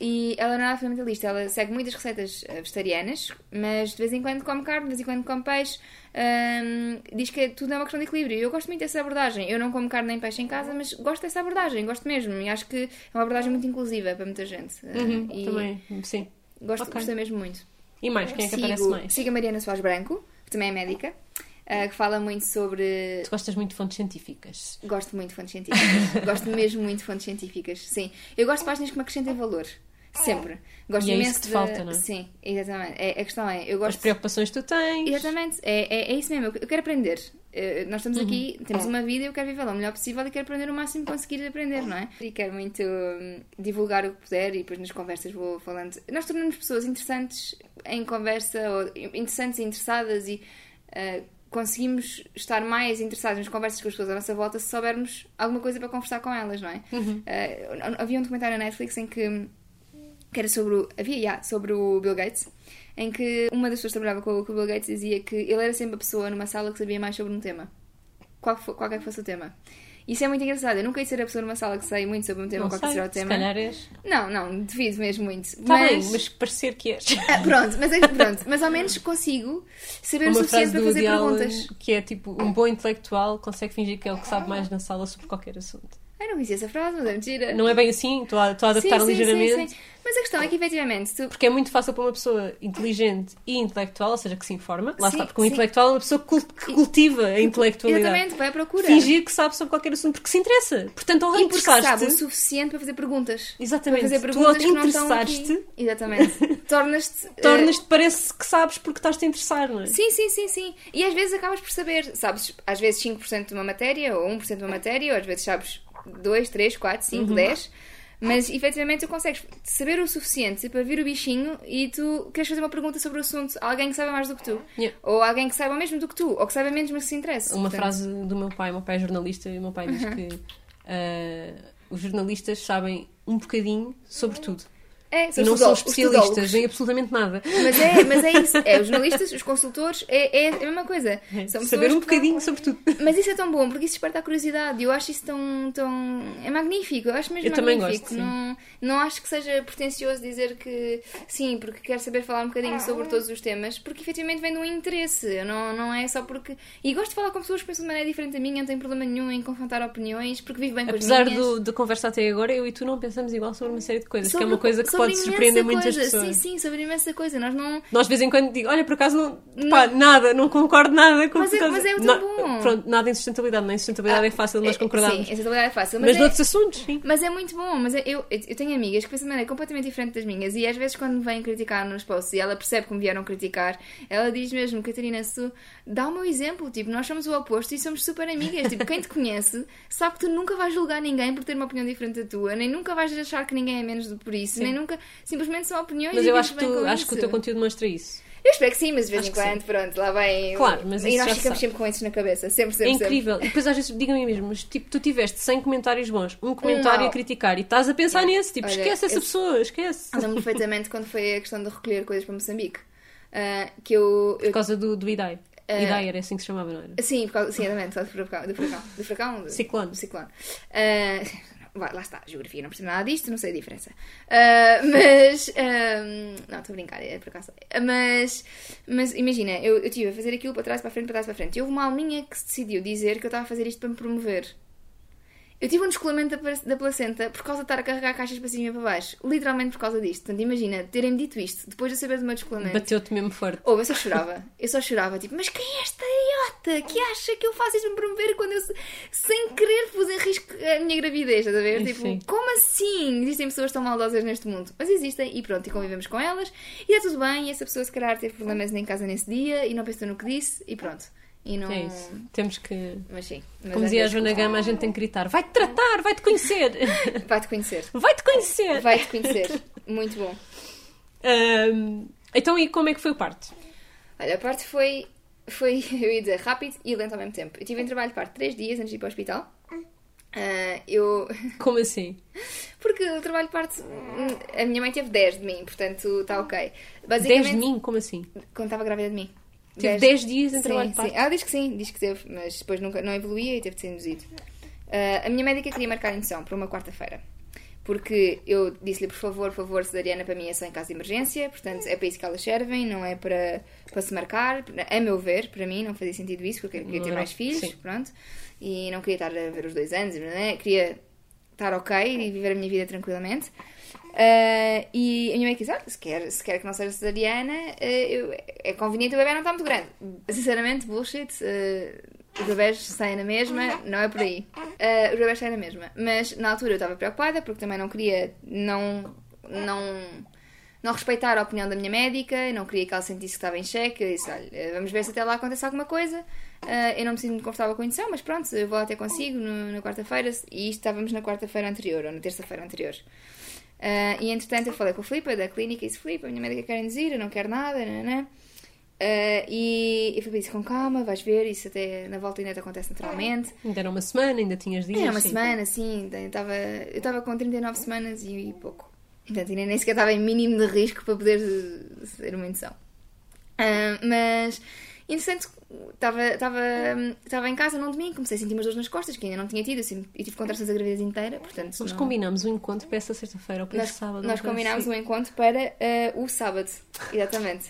B: E ela não é nada fundamentalista, ela segue muitas receitas eh, vegetarianas, mas de vez em quando come carne, de vez em quando come peixe. Hum, diz que tudo é uma questão de equilíbrio. Eu gosto muito dessa abordagem. Eu não como carne nem peixe em casa, mas gosto dessa abordagem, gosto mesmo. E acho que é uma abordagem muito inclusiva para muita gente. Uh,
A: Uhum,
B: e
A: Também, sim.
B: Gosto,
A: Ok.
B: gostei mesmo muito.
A: E mais, quem é que
B: sigo,
A: aparece mais?
B: Sigo a Mariana Soares Branco, que também é médica, uh, que fala muito sobre
A: Tu gostas muito de fontes científicas.
B: Gosto muito de fontes científicas. gosto mesmo muito de fontes científicas. Sim. Eu gosto de páginas que me acrescentem valor. Sempre. Gosto
A: E é isso
B: imenso
A: que te
B: de...
A: falta, não é?
B: Sim, exatamente. É, a questão é, eu
A: As
B: gosto.
A: preocupações que tu tens.
B: Exatamente, é, é, é isso mesmo. Eu quero aprender. Eh, Nós estamos aqui, temos uma vida e eu quero vivê-la o melhor possível e quero aprender o máximo que conseguir aprender, não é? E quero muito hum, divulgar o que puder e depois nas conversas vou falando. Nós tornamos pessoas interessantes em conversa, ou interessantes e interessadas e eh, conseguimos estar mais interessados nas conversas com as pessoas à nossa volta se soubermos alguma coisa para conversar com elas, não é? Eh, havia um documentário na Netflix em que que era sobre o, havia, yeah, sobre o Bill Gates, em que uma das pessoas que trabalhava com, o- com o Bill Gates dizia que ele era sempre a pessoa numa sala que sabia mais sobre um tema. Qual qualquer que fosse o tema. Isso é muito engraçado. Eu nunca ia ser a pessoa numa sala que sei muito sobre um tema,
A: Não
B: qual
A: sei,
B: será o
A: se
B: tema.
A: calhar és.
B: Não, não, devido mesmo muito.
A: Está
B: mas...
A: bem, mas parecer que és.
B: Ah, pronto, mas, é- pronto, mas ao menos consigo saber o
A: Uma
B: suficiente
A: frase
B: para fazer
A: Allen
B: perguntas.
A: que é tipo: um bom intelectual consegue fingir que é o que sabe mais na sala sobre qualquer assunto.
B: Ai, não conhecia essa frase, mas é mentira.
A: Não é bem assim, estou a, estou a adaptar
B: Sim, sim,
A: ligeiramente.
B: sim, sim. Mas a questão é que, efetivamente, tu...
A: Porque é muito fácil para uma pessoa inteligente e intelectual, ou seja, que se informa, lá
B: Sim,
A: está, porque um
B: sim.
A: intelectual é uma pessoa que cultiva a intelectualidade.
B: Exatamente, vai à procura.
A: Fingir que sabe sobre qualquer assunto, porque se interessa. Portanto, ao
B: E porque sabe o suficiente para fazer perguntas.
A: Exatamente.
B: Para fazer
A: Tu,
B: perguntas
A: te
B: que
A: interessaste-
B: Exatamente. Tornas-te... eh,
A: tornas-te, parece que sabes porque estás-te a interessar, não é?
B: Sim, sim, sim, sim. E às vezes acabas por saber, sabes, às vezes 5% de uma matéria, ou 1% de uma matéria, ou às vezes sabes 2, 3, 4, 5, 10. Mas efetivamente tu consegues saber o suficiente para vir o bichinho e tu queres fazer uma pergunta sobre o assunto a alguém que saiba mais do que tu.
A: Yeah.
B: Ou alguém que saiba mesmo do que tu, ou que saiba menos, mas que se interesse.
A: Uma
B: Portanto,
A: frase do meu pai, o meu pai é jornalista e o meu pai diz que ah, os jornalistas sabem um bocadinho sobre tudo.
B: É,
A: E não são especialistas em absolutamente nada.
B: Mas é, mas é isso. É, os jornalistas, os consultores, é, é a mesma coisa. São
A: Saber um bocadinho sobre tudo.
B: Mas isso é tão bom, porque isso desperta a curiosidade. Eu acho isso tão. tão... É magnífico, eu acho mesmo
A: Eu também
B: magnífico.
A: gosto, sim.
B: não, não acho que seja pretencioso dizer que sim, porque quero saber falar um bocadinho sobre todos os temas, porque efetivamente vem de um interesse. Não, não é só porque. E gosto de falar com pessoas que pensam de maneira diferente da minha, não tenho problema nenhum em confrontar opiniões, porque vivo bem com
A: Apesar
B: as minhas.
A: do, da conversa até agora, eu e tu não pensamos igual sobre uma série de coisas, que é
B: Sobre-
A: uma coisa que
B: sobre
A: pode surpreender muitas
B: coisa.
A: pessoas.
B: Sim, sim, sobre imensa coisa. Nós não.
A: Nós de vez em quando digo, olha, por acaso não, pá, nada, não concordo nada com o
B: Mas é- mas é tão
A: Na-
B: bom.
A: Pronto, nada em sustentabilidade, nem sustentabilidade é fácil de nós
B: É,
A: concordarmos.
B: Sim, sustentabilidade é fácil.
A: mas
B: é-
A: de outros assuntos, sim.
B: Mas é muito bom, mas eu, eu tenho amigas que pensam de maneira completamente diferente das minhas e às vezes quando me vêm criticar nos posts e ela percebe que me vieram criticar, ela diz mesmo, Catarina, se dá o meu exemplo, tipo, nós somos o oposto e somos super amigas, tipo, quem te conhece sabe que tu nunca vais julgar ninguém por ter uma opinião diferente da tua, nem nunca vais achar que ninguém é menos do por isso,
A: Sim.
B: nem nunca, simplesmente são opiniões
A: Mas eu acho que, tu, acho que o teu conteúdo demonstra isso.
B: Eu espero que sim, mas de vez em quando, pronto, lá vem.
A: Claro, mas
B: E nós ficamos
A: se
B: sempre com isso na cabeça, sempre,
A: É
B: sempre, sempre.
A: incrível. E depois às vezes digam-me mesmo, mas tipo, tu tiveste 100 comentários bons, um comentário
B: mau.
A: a criticar e estás a pensar
B: Yeah.
A: nesse, tipo,
B: Olha,
A: esquece essa
B: eu-
A: pessoa, esquece.
B: Lembro-me perfeitamente quando foi a questão de recolher coisas para Moçambique. ah, que eu, eu
A: Por causa do, do IDAI.
B: Eh,
A: IDAI era assim que se chamava, não era?
B: Sim, por causa, sim, exatamente, do furacão. Do furacão. Do furacão
A: Ciclone.
B: do ciclone. Ah, lá está, geografia, não percebo nada disto, não sei a diferença. Ah, mas. ah, não, estou a brincar, é por acaso. Ah, Mas, mas imagina, eu, eu estive a fazer aquilo para trás, para a frente, para trás, para a frente. E houve uma alminha que se decidiu dizer que eu estava a fazer isto para me promover. Eu tive um descolamento da, placenta por causa de estar a carregar caixas para cima e para baixo. Literalmente por causa disto. Portanto, imagina, terem-me dito isto, depois de eu saber do meu descolamento.
A: Bateu-te mesmo forte.
B: Ou eu só chorava. Eu só chorava, tipo, mas quem é esta idiota que acha que eu faço isto para me promover quando eu, se- sem querer, pus em risco a minha gravidez, estás a ver? Tipo,
A: Sim.
B: como assim? Existem pessoas tão maldosas neste mundo. Mas existem, e pronto, e convivemos com elas, e está tudo bem, e essa pessoa se calhar teve problemas em casa nesse dia, e não pensou no que disse, e pronto. E não...
A: É isso. Temos que.
B: Mas sim. Mas
A: Como dizia a Joana Gama, a gente tem que gritar: vai-te tratar, vai-te conhecer!
B: Vai-te conhecer.
A: Vai-te conhecer!
B: Vai-te conhecer. Muito bom.
A: Ahm, então, e como é que foi o parto?
B: Olha, a parte foi, foi, eu ia dizer, rápido e lento ao mesmo tempo. Eu tive em trabalho de parto três dias antes de ir para o hospital. Ah, eu.
A: Como assim?
B: Porque o trabalho de parto. hum, A minha mãe teve 10 de mim, portanto está ok.
A: 10
B: Basicamente.
A: de mim? Como assim?
B: Quando estava grávida de mim.
A: Teve
B: 10
A: 10 dias em trabalho de
B: sim.
A: parto?
B: Ela diz que sim, diz que teve, mas depois nunca, não evoluía e teve de ser induzido. Ah, a minha médica queria marcar a indução para uma quarta-feira. Porque eu disse-lhe, por favor, por favor, cesariana para mim é só em caso de emergência, portanto é para isso que elas servem, não é para, para se marcar. A meu ver, para mim, não fazia sentido isso, porque eu queria ter mais filhos,
A: sim.
B: pronto. E não queria estar a ver os dois anos, é? queria estar ok e viver a minha vida tranquilamente. Ah, e a minha mãe disse: "Ah, se quer, se quer que não seja cesariana, ah, eu- é conveniente o bebê não está muito grande. Sinceramente, bullshit. ah, os bebés saem na mesma, não é por aí. Ah, os bebés saem na mesma. Mas na altura eu estava preocupada porque também não queria não, não, não respeitar a opinião da minha médica, não queria que ela sentisse que estava em xeque. Eu disse: olha, vamos ver se até lá acontece alguma coisa. Eu não me sinto muito confortável com a mas pronto, eu vou até consigo no- na quarta-feira. E estávamos na quarta-feira anterior, ou na terça-feira anterior. Ah, e entretanto eu falei com o Filipe da clínica e disse: Filipe, a minha médica quer induzir, eu não quero nada, nananã. Ah, e eu Filipe disse: com calma, vais ver, isso até na volta ainda te acontece naturalmente.
A: Ainda era uma semana, ainda tinhas dias.
B: Era uma
A: sim.
B: semana, sim, eu estava com 39 semanas e, e pouco. Portanto, ainda nem sequer estava em mínimo de risco para poder ser uma indução. Ah, mas, interessante, estava, estava, estava em casa num domingo, comecei a sentir umas dores nas costas, que ainda não tinha tido, sempre- eu tive contrações a gravidez inteira, portanto...
A: Nós
B: não-
A: combinamos um encontro para essa sexta-feira ou para
B: nós,
A: sábado.
B: nós combinámos
A: sei.
B: um encontro para eh, o sábado, exatamente.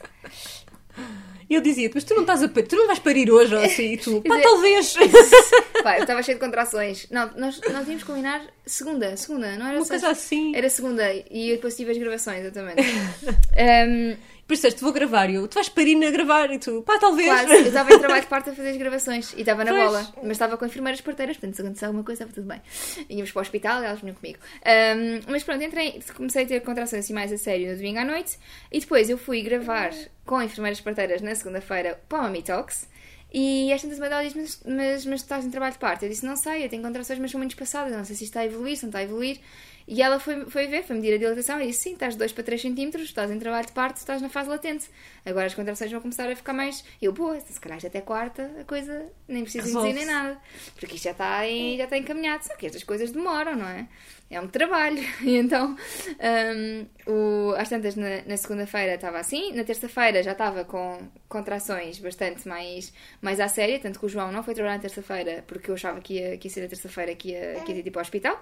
A: E eu dizia mas tu não estás a parir, tu não vais parir hoje ou assim? E tu, pá, talvez.
B: Pá, eu estava cheio de contrações. Não, nós, nós tínhamos que combinar segunda, segunda, não era
A: Uma
B: sexta?
A: coisa assim.
B: Era segunda e eu depois tive as gravações, exatamente.
A: Isso, disseste, vou gravar. E eu, tu vais parir a gravar. E tu, pá, talvez.
B: quase, eu estava em trabalho de parte a fazer as gravações e estava na
A: Pois.
B: bola, mas estava com enfermeiras parteiras, portanto, se acontecer alguma coisa, estava tudo bem. Íamos para o hospital e elas vinham comigo. Ahm, mas pronto, entrei, comecei a ter contrações assim mais a sério no domingo à noite e depois eu fui gravar com enfermeiras parteiras na segunda-feira para o Mami Talks. E esta tantas ela diz, mas, mas, mas tu estás em trabalho de parte? Eu disse, não sei, eu tenho contrações, mas são muito eu não sei se isto está a evoluir, se não está a evoluir. E ela foi, foi ver, foi medir a dilatação e disse, sim, estás de 2 para 3 centímetros, estás em trabalho de parte, estás na fase latente. Agora as contrações vão começar a ficar mais... Eu, boa, se calhar até quarta a coisa nem precisa dizer nem nada. Porque isto já está, em- já está encaminhado. Só que estas coisas demoram, não é? É um trabalho. E então, hum, o, às tantas, na, na segunda-feira estava assim. Na terça-feira já estava com contrações bastante mais, mais à séria. Tanto que o João não foi trabalhar na terça-feira porque eu achava que ia, que ia ser a terça-feira que ia, que ia ir tipo ao hospital.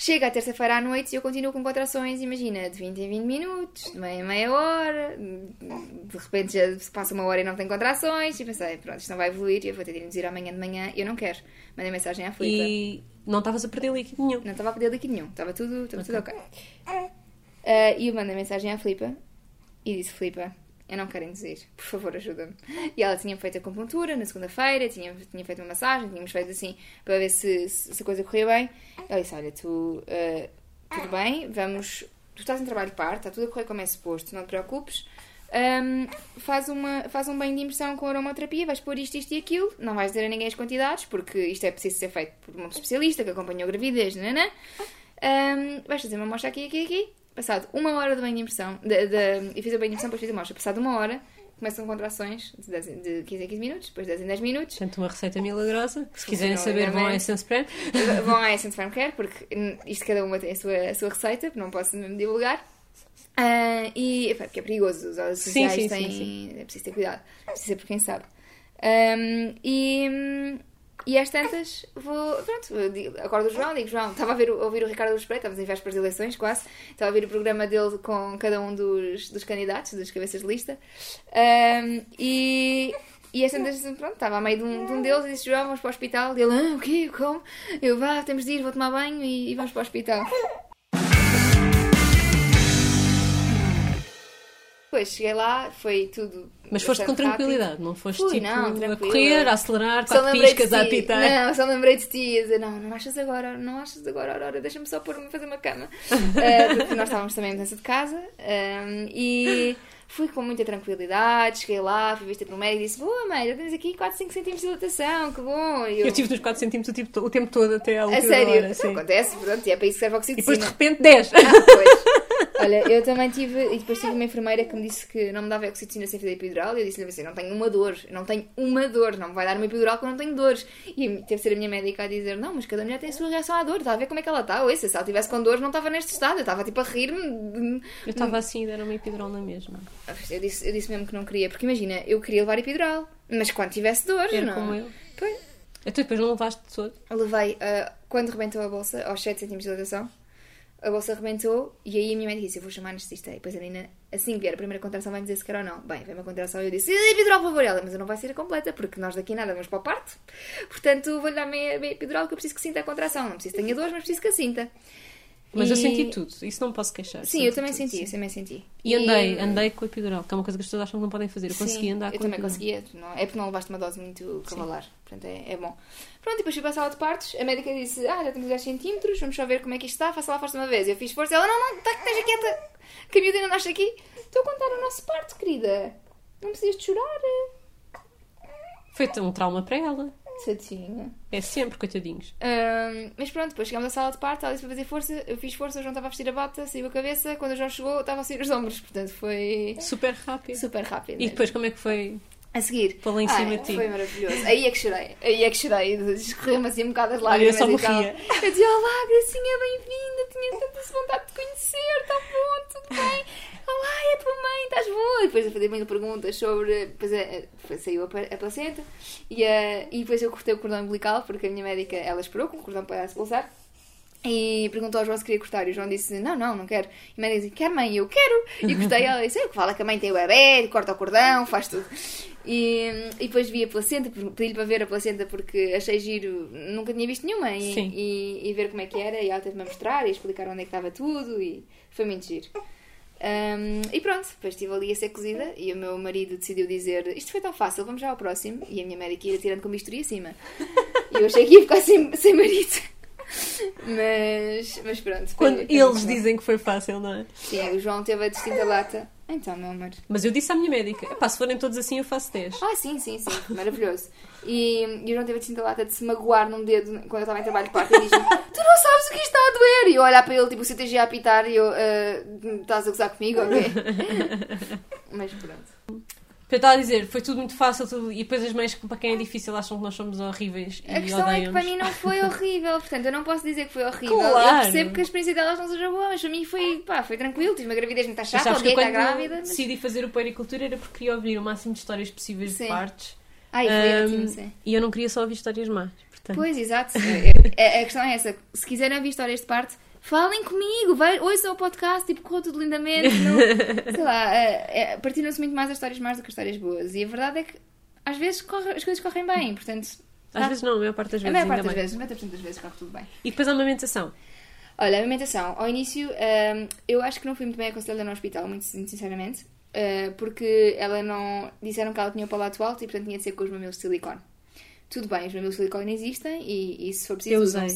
B: Chega a terça-feira à noite e eu continuo com contrações, imagina, de 20 em 20 minutos, de meia em meia hora, de repente já se passa uma hora e não tem contrações, e pensei, pronto, isto não vai evoluir, e eu vou ter de induzir amanhã de manhã, eu não quero. Mandei mensagem à Filipe.
A: E não estavas a perder líquido nenhum.
B: Não estava a pedir líquido nenhum, estava tudo, estava tudo ok. Ah, e eu mandei mensagem à Filipa e disse: Filipa, eu não quero induzir, por favor, ajuda-me. E ela tinha feito a acupuntura na segunda-feira, tinha, tinha feito uma massagem, tínhamos feito assim para ver se, se, a coisa corria bem. Ela disse: Olha, tu, ah, tudo bem, vamos. Tu estás em trabalho parte, está tudo a correr como é suposto, não te preocupes. Ahm, faz, uma, faz um banho de imersão com aromaterapia, vais pôr isto, isto e aquilo. Não vais dizer a ninguém as quantidades, porque isto é preciso ser feito por uma especialista que acompanhou a gravidez, nanã. Um, vais fazer uma amostra aqui, aqui, aqui. Passado uma hora de banho de imersão, de, de, eu fiz a banho de imersão, depois fiz a amostra. Passado uma hora, começam contrações de, 10 em- de 15 em 15 minutos, depois 10 em 10 minutos.
A: Portanto, uma receita milagrosa. Se quiserem saber, vão à
B: lindamente.
A: Essence Brand.
B: Vão à Essence Farm Care, porque isto cada uma tem a sua, a sua receita, não posso mesmo divulgar. Ah, e, epá, porque é perigoso, os óleos
A: Sim,
B: essenciais
A: sim,
B: têm,
A: sim,
B: é preciso ter cuidado, é preciso ser por quem sabe. Ahm, e, hum, e às tantas, vou, pronto, acordo o João, digo, João, estava a, ver, ouvir o Ricardo Luz Pereira, estávamos em vésperas de eleições quase, estava a ouvir o programa dele com cada um dos, dos candidatos, dos cabeças de lista, Ahm, e, e às tantas, pronto, estava a meio de um, de um deles e disse, João, vamos para o hospital, e ele, ah, o quê, como? Eu, vá, temos de ir, vou tomar banho e, e vamos para o hospital. Depois cheguei lá, foi tudo.
A: Mas foste com
B: bastante rápido.
A: tranquilidade, não foste
B: Fui,
A: tipo
B: não,
A: a correr, a acelerar,
B: lembrei
A: piscas a apitar.
B: Não, só lembrei de ti a dizer, não, não achas agora, não achas agora, Aurora, deixa-me só pôr-me a fazer uma cama. Eh, porque nós estávamos também em mudança de casa ehm, e fui com muita tranquilidade, cheguei lá, fui vista pelo médico e disse, boa mãe, já tens aqui 4, 5 centímetros de dilatação, que bom. E
A: Eu tive nos 4 centímetros o, tipo- o tempo todo até à
B: A
A: última
B: sério,
A: hora. sim.
B: acontece, pronto, e é para isso que serve a
A: E depois de repente 10.
B: Ah, pois. Olha, eu também tive, e depois tive uma enfermeira que me disse que não me dava oxitocina sem fazer epidural, e eu disse-lhe assim: não tenho uma dor, não tenho uma dor, não me vai dar uma epidural porque eu não tenho dores. E teve de ser a minha médica a dizer: não, mas cada mulher tem a sua reação à dor, está a ver como é que ela está. Ou se ela tivesse com dores, não estava neste estado, eu estava tipo a rir-me.
A: Eu estava assim e deram uma epidural na mesma.
B: Eu disse, eu disse mesmo que não queria, porque imagina, eu queria levar epidural, mas quando tivesse dores,
A: Era
B: não.
A: como eu.
B: Pois.
A: Então depois não levaste todo.
B: levei, ah, quando rebentou a bolsa, aos 7 cm de dilatação, a bolsa rebentou e aí a minha médica disse: Eu vou chamar anestesista. E depois a menina, assim que vier a primeira contração, vai me dizer se quer ou não. Bem, vem uma contração e eu disse: Epidural, por favor, ela, mas eu não vai ser a completa, porque nós daqui nada vamos para o parto. Portanto, vou-lhe dar meia, meia epidural que eu preciso que sinta a contração. Não preciso que tenha dores, mas preciso que a sinta.
A: Mas eu
B: E-
A: senti tudo, isso não posso queixar.
B: Sim, eu também
A: tudo,
B: senti,
A: sim.
B: eu também senti.
A: E andei, andei com o epidural, que é uma coisa que as pessoas acham que não podem fazer. Eu
B: Sim,
A: consegui andar
B: eu
A: com o
B: também
A: epidural.
B: conseguia, não, é porque não levaste uma dose muito cavalar, portanto é, é bom. Pronto, depois fui para a sala de partos, a médica disse: Ah, já temos 10 centímetros, vamos só ver como é que isto está, faça lá força uma vez. Eu fiz força, ela: Não, não, tá, esteja quieta, que a miúda ainda nasce aqui. Estou a contar o nosso parto, querida. Não precisas de chorar.
A: Foi um trauma para ela.
B: Tadinha.
A: É sempre, coitadinhos.
B: Ahm, mas pronto, depois chegámos à sala de parto, ela disse para fazer força, eu fiz força, o João estava a vestir a bata, saiu a cabeça, quando o João chegou, estava a sair os ombros, portanto foi
A: Super rápido.
B: super rápido.
A: E
B: mesmo.
A: depois como é que foi?
B: A seguir.
A: Pô-la em cima de ti.
B: Foi maravilhoso. Aí é que chorei. Aí é que chorei. Escorreu-me assim um bocado as
A: Olha, eu
B: lágrimas.
A: só
B: e
A: me
B: tal.
A: ria.
B: Eu dizia, olá, Gracinha, bem-vinda. Tinha tanta vontade de conhecer. Está bom, tudo bem. Olá, é a tua mãe, estás boa? E depois eu fazia mil perguntas sobre... Depois eh, depois saiu a, a placenta. E, eh, e depois eu cortei o cordão umbilical, porque a minha médica, ela esperou com o cordão para se pulsar. E perguntou ao João se queria cortar. E o João disse: Não, não, não quero. E a mãe disse: Quer, mãe? Eu quero. E cortei. Ela disse: é, Fala que a mãe tem o bebê, corta o cordão, faz tudo. E, e depois vi a placenta, pedi-lhe para ver a placenta porque achei giro, nunca tinha visto nenhuma. E,
A: Sim.
B: e, e ver como é que era. E ela teve-me a mostrar e explicar onde é que estava tudo. E foi muito giro. Um, e pronto, depois estive ali a ser cozida e o meu marido decidiu dizer isto foi tão fácil, vamos já ao próximo. E a minha médica ia tirando com bisturi acima. E eu achei que ia ficar sem, sem marido. Mas, mas pronto.
A: Quando
B: foi
A: eles dizem que foi fácil, não é?
B: Sim, o João teve a distinta lata. Então, meu amor.
A: Mas eu disse à minha médica: "Epá, se forem todos assim, eu faço 10.
B: Ah, sim, sim, sim, maravilhoso. E, e o João teve a distinta lata de se magoar num dedo quando eu estava em trabalho de parto e diz-me: Tu não sabes o que isto está a doer! E eu olhar para ele, tipo, o CTG a apitar e eu: "Ah, Estás a gozar comigo? Ok. Mas pronto.
A: Eu estava a dizer, foi tudo muito fácil tudo, e depois as mães, para quem é difícil, acham que nós somos horríveis
B: A
A: e
B: questão é que para mim não foi horrível, portanto eu não posso dizer que foi horrível.
A: Claro.
B: Eu percebo que a experiência delas não seja boa, mas para mim foi, pá, foi tranquilo. Tive uma gravidez muito chata, alguém está grávida. Mas...
A: decidi fazer o Puericultura era porque queria ouvir o máximo de histórias possíveis
B: Sim.
A: de partes.
B: Ai, foi
A: Ahm,
B: ótimo, sim.
A: e eu não queria só ouvir histórias más. Portanto,
B: Pois, exato. A, a- a questão é essa. Se quiserem ouvir histórias de parte, falem comigo. Vai, ouçam o podcast, tipo, correu tudo lindamente. Não, sei lá, é, é, partiram-se muito mais as histórias más do que as histórias boas. E a verdade é que às vezes corre- as coisas correm bem, portanto...
A: às
B: tá-
A: vezes não, a maior parte das
B: a
A: vezes
B: maior
A: ainda
B: parte das
A: bem.
B: vezes, 90% das vezes corre tudo bem.
A: E depois a amamentação.
B: Olha, a alimentação. Ao início, hum, eu acho que não fui muito bem aconselhada no hospital, muito, muito sinceramente. uh, porque ela não... Disseram que ela tinha o palato alto e, portanto, tinha de ser com os mamilos de silicone. Tudo bem, os mamilos de silicone existem e, e se for preciso,
A: Eu usei.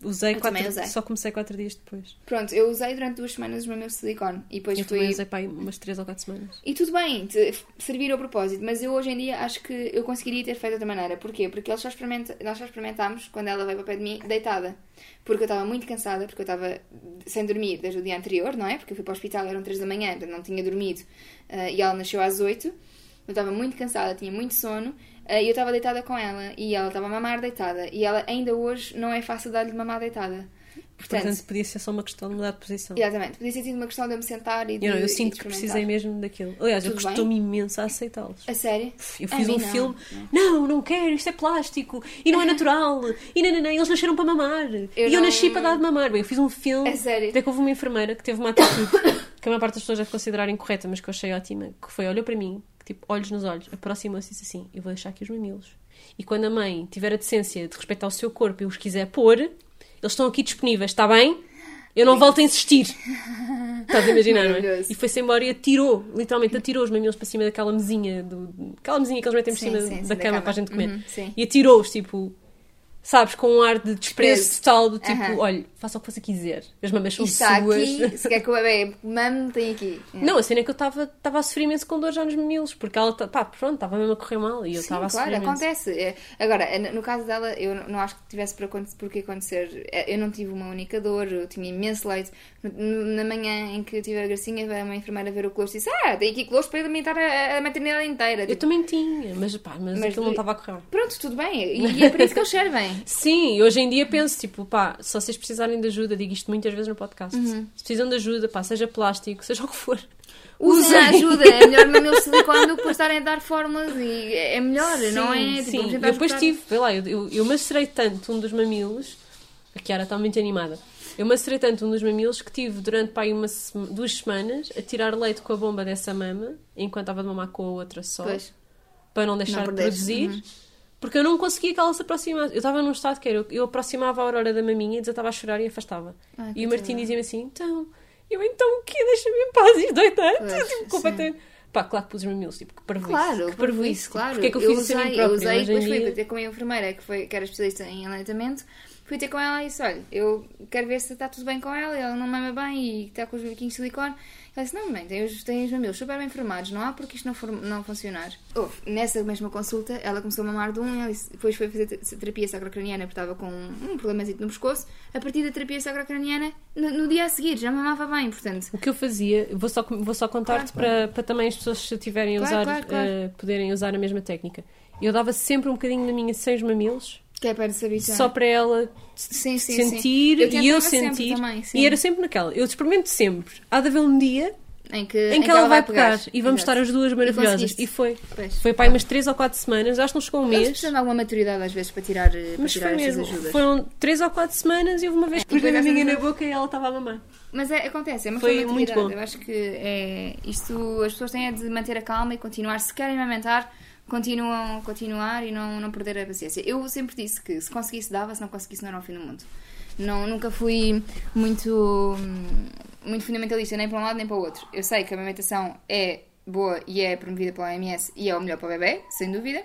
A: Usei
B: Eu
A: quatro,
B: usei.
A: só comecei quatro dias depois.
B: Pronto, eu usei durante duas semanas mamilos de silicone e depois
A: Eu
B: fui.
A: também usei para aí umas três ou quatro semanas.
B: E tudo bem, te- servir ao propósito, mas eu hoje em dia acho que eu conseguiria ter feito de outra maneira. Porquê? Porque só nós só experimentámos quando ela veio para o pé de mim deitada. Porque eu estava muito cansada, porque eu estava sem dormir desde o dia anterior, não é? Porque eu fui para o hospital, eram 3 da manhã, não tinha dormido ah, e ela nasceu às 8. Eu estava muito cansada, tinha muito sono e eu estava deitada com ela e ela estava a mamar deitada. E ela ainda hoje não é fácil dar-lhe de mamar deitada. Portanto,
A: Portanto, podia ser só uma questão de mudar de posição.
B: Exatamente. Podia ter sido uma questão de eu me sentar e de
A: Eu, não, eu sinto que precisei mesmo daquilo. Aliás, eu
B: Tudo
A: custou-me imenso a aceitá-los.
B: A sério?
A: Eu
B: A
A: fiz
B: mim
A: um
B: não.
A: filme, não, não quero, isto é plástico, e não é natural, e não, não, não, eles nasceram para mamar, e eu
B: não-
A: nasci para dar de mamar. Bem, eu fiz um filme,
B: A sério?
A: até que houve uma enfermeira que teve uma atitude que a maior parte das pessoas deve considerar incorreta, mas que eu achei ótima, que foi, olhou para mim, tipo, olhos nos olhos, aproximou-se e disse assim, eu vou deixar aqui os mamilos. E quando a mãe tiver a decência de respeitar o seu corpo e os quiser pôr, eles estão aqui disponíveis, está bem? Eu não volto a insistir. Estás a imaginar, não é? E foi-se embora e atirou, literalmente atirou os mamilos para cima daquela mesinha, do, aquela mesinha que eles metem por
B: Sim,
A: cima
B: sim, sim,
A: da
B: da
A: cama
B: cama.
A: para a gente comer.
B: Uhum,
A: e atirou-os, tipo, sabes, com um ar de desprezo total, do tipo,
B: Aham.
A: olha, faça o que você quiser. As mamas são
B: está
A: suas.
B: aqui, se quer que o bebê mame, tem aqui.
A: Não, a cena é que eu estava a sofrer imenso com dor já nos mamilos, porque ela, tá- pá, pronto, estava mesmo a correr mal e eu estava a
B: claro,
A: sofrer imenso.
B: acontece. É, Agora, é, no caso dela, eu não acho que tivesse por, aconte- por que acontecer. É, Eu não tive uma única dor, eu tinha imenso leite. Na manhã em que eu tive a gracinha, veio uma enfermeira ver o colostro e disse: Ah, tem aqui colostro para alimentar a, a maternidade inteira.
A: Eu
B: Tipo,
A: também tinha, mas, pá, mas,
B: Mas
A: aquilo não estava a correr.
B: Pronto, tudo bem. E, e é por isso que eles servem.
A: Sim, hoje em dia penso, tipo, pá, se vocês precisarem de ajuda, digo isto muitas vezes no podcast,
B: Uhum.
A: se precisam de ajuda, pá, seja plástico, seja o que for,
B: Usem a ajuda, é melhor mamilo de silicone do que depois estarem a dar fórmulas e é melhor, não é? Tipo,
A: Sim, eu depois tive, vê lá, eu, eu, eu macerei tanto um dos mamilos, a Kiara está muito animada, eu macerei tanto um dos mamilos que tive durante pá, uma, duas semanas a tirar leite com a bomba dessa mama, enquanto estava de mamar com a outra só,
B: Pois.
A: para não deixar
B: Não
A: de produzir.
B: uhum.
A: Porque eu não conseguia que ela se aproximasse. Eu estava num estado que era, eu, eu aproximava a aurora da maminha e desatava a chorar e afastava.
B: Ai,
A: e o Martim dizia-me assim: então, eu então o quê? Deixa-me em paz.
B: Pois,
A: tipo, completamente. Pá, claro que pus os mamilos, tipo, que parvoíce.
B: Claro,
A: que parvoíce.
B: isso, claro.
A: Porque é que eu fiz isso a mim
B: usei,
A: própria?
B: eu usei, depois fui
A: dia-
B: ter com a minha enfermeira, que, foi, que era especialista em aleitamento, fui ter com ela e disse, olha, eu quero ver se está tudo bem com ela, ela não mama bem e está com os biquinhos de silicone. Ela disse, não, mãe, tem os, tem os mamilos super bem formados, não há porque isto não, for, não funcionar. Houve, nessa mesma consulta, ela começou a mamar de um, e ela disse- depois foi fazer te- terapia sacrocraniana porque estava com um problemazito no pescoço. A partir da terapia sacrocraniana, no, no dia a seguir, já mamava bem, portanto...
A: O que eu fazia, vou só, vou só contar-te para, para também as pessoas, se tiverem a
B: Claro,
A: usar,
B: claro, claro.
A: eh, poderem usar a mesma técnica. Eu dava sempre um bocadinho na minha sem os mamilos,
B: Que é para se habituar.
A: só para ela
B: sim, sim,
A: sentir
B: sim.
A: e eu
B: tentava sempre
A: sentir.
B: também,
A: e era sempre naquela. Eu experimento sempre. Há de haver um dia
B: em que,
A: Em que ela vai pegar, e vamos estar as duas maravilhosas.
B: conseguiste.
A: E foi.
B: Pois.
A: Foi para aí umas 3 ou 4 semanas, acho que não chegou um
B: Eles
A: mês.
B: precisam de alguma maturidade às vezes para tirar, eh, para
A: Mas
B: tirar
A: foi mesmo.
B: ajudas.
A: Foram 3 ou 4 semanas e houve uma vez que
B: E
A: pus a minha na boca e ela estava a mamar.
B: Mas é, acontece, é uma
A: Foi muito
B: maturidade.
A: bom.
B: Eu acho que é isto, as pessoas têm é de manter a calma e continuar. Se querem amamentar, continuam a continuar e não, não perder a paciência. Eu sempre disse que se conseguisse dava, se não conseguisse não era o fim do mundo. Não, nunca fui muito, muito fundamentalista nem para um lado nem para o outro. Eu sei que a amamentação é boa e é promovida pela OMS e é o melhor para o bebê, sem dúvida.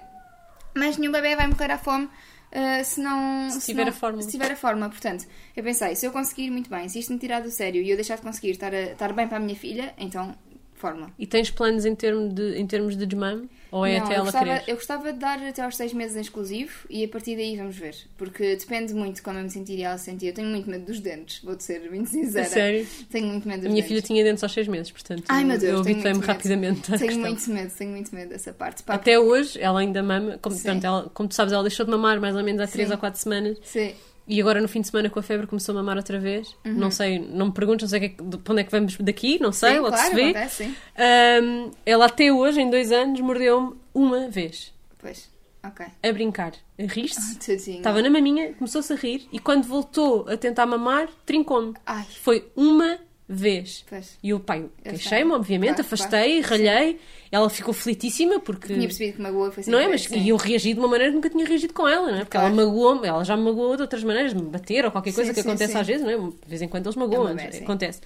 B: Mas nenhum bebê vai morrer à fome uh, se não.
A: Se tiver
B: não-
A: a fórmula.
B: Se tiver a forma. Portanto, eu pensei, se eu conseguir muito bem, se isto me tirar do sério e eu deixar de conseguir estar, a- estar bem para a minha filha, então, fórmula.
A: E tens planos em, termo de, em termos de desmame? Ou é
B: Não,
A: até
B: eu
A: ela
B: gostava,
A: querer?
B: eu gostava de dar até aos 6 meses em exclusivo e a partir daí vamos ver. Porque depende muito de como eu me sentir e ela se sentir. Eu tenho muito medo dos dentes, vou-te ser muito sincera.
A: A sério?
B: Tenho muito medo
A: A
B: dos
A: minha
B: dentes.
A: filha tinha dentes aos 6 meses, portanto
B: Ai meu Deus,
A: eu habituei-me rapidamente
B: Tenho
A: questão.
B: muito medo, tenho muito medo dessa parte. Pá,
A: Até hoje, ela ainda mama, como, portanto, ela- como tu sabes, ela deixou de mamar mais ou menos há 3
B: Sim.
A: ou 4 semanas
B: Sim.
A: E agora no fim de semana com a febre começou a mamar outra vez.
B: Uhum.
A: Não sei, não me perguntes, não sei que é que- de onde é que vamos daqui, não sei,
B: Sim,
A: logo
B: claro,
A: se vê.
B: acontece, sim.
A: Ahm, ela até hoje, em dois anos, mordeu-me uma vez.
B: Pois, ok.
A: A brincar. A rir-se.
B: Tadinho.
A: Estava na maminha, começou-se a rir e quando voltou a tentar mamar, trincou-me. Foi uma vez.
B: pois.
A: E o pai, queixei-me, obviamente,
B: Claro,
A: afastei, ralhei. Ela ficou felitíssima porque.
B: Tinha percebido que magoa foi
A: Não é? Mas
B: sim.
A: e eu reagi de uma maneira que nunca tinha reagido com ela, não é? Porque
B: Claro.
A: ela magoou-me, ela já me magoou de outras maneiras, me bater ou qualquer coisa
B: Sim,
A: que
B: sim,
A: acontece às vezes, não é? De vez em quando eles magoam,
B: É uma vez,
A: acontece.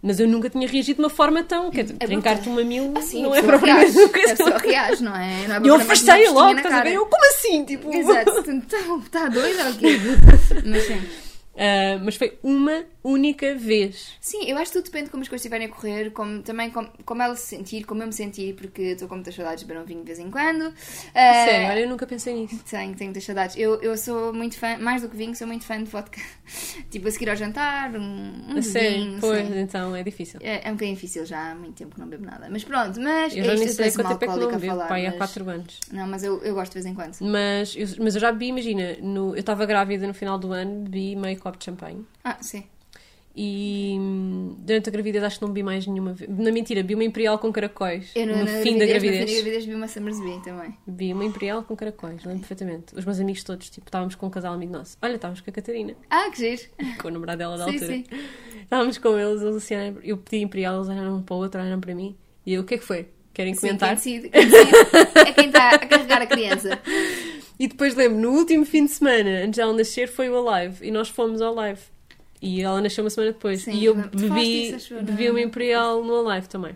A: Mas eu nunca tinha reagido de uma forma tão. Quer dizer,
B: É
A: brincar-te um mamilo
B: Assim,
A: não é propriamente uma coisa.
B: A reage, não é? Não é
A: E eu
B: uma
A: afastei logo, estás a ver? Eu, como assim? Tipo,
B: Exato, está doida ou quê? Mas sim.
A: Ah, mas foi uma única vez.
B: Sim, eu acho que tudo depende de como as coisas estiverem a correr, como, também como, como ela se sentir, como eu me sentir, porque estou com muitas saudades de beber um vinho de vez em quando. Ah,
A: Sério, olha, eu nunca pensei nisso.
B: Tenho, tenho muitas saudades. Eu, eu sou muito fã, mais do que vinho, sou muito fã de vodka. tipo, a seguir ao jantar, um, um
A: sério,
B: vinho,
A: pois,
B: sim.
A: então é difícil.
B: É, é um bocadinho difícil já há muito tempo que não bebo nada. Mas pronto, mas
A: Eu já
B: isto
A: sei quanto tempo é que não bebo,
B: falar.
A: pai, há
B: mas...
A: 4 anos.
B: Não, mas eu, eu gosto de vez em quando.
A: Mas eu, mas eu já bebi, imagina, no- eu estava grávida no final do ano, bebi meio copo de champanhe.
B: Ah, sim.
A: E hum, durante a gravidez acho que não bebi mais nenhuma vez. Na mentira, bebi uma imperial com caracóis.
B: Eu
A: no,
B: no,
A: fim da
B: No fim
A: gravidez.
B: da gravidez vi uma Summersby também.
A: Bebi uma imperial com caracóis, lembro perfeitamente. Os meus amigos todos, tipo, estávamos com um casal amigo nosso. Olha, estávamos com a Catarina,
B: Ah, que giro.
A: com o namorado dela da
B: Sim,
A: altura.
B: sim.
A: Estávamos com eles, eles assim, eu pedi imperial, eles olharam um para o outro, olharam para mim. E eu, o que é que foi? Querem
B: Sim,
A: comentar?
B: quem decide, quem decide é quem está a carregar a criança.
A: E depois lembro, no último fim de semana, antes dela nascer, foi o Alive. E nós fomos ao Alive. E ela nasceu uma semana depois.
B: Sim,
A: e eu bebi,
B: eu,
A: bebi uma Imperial no Alive também.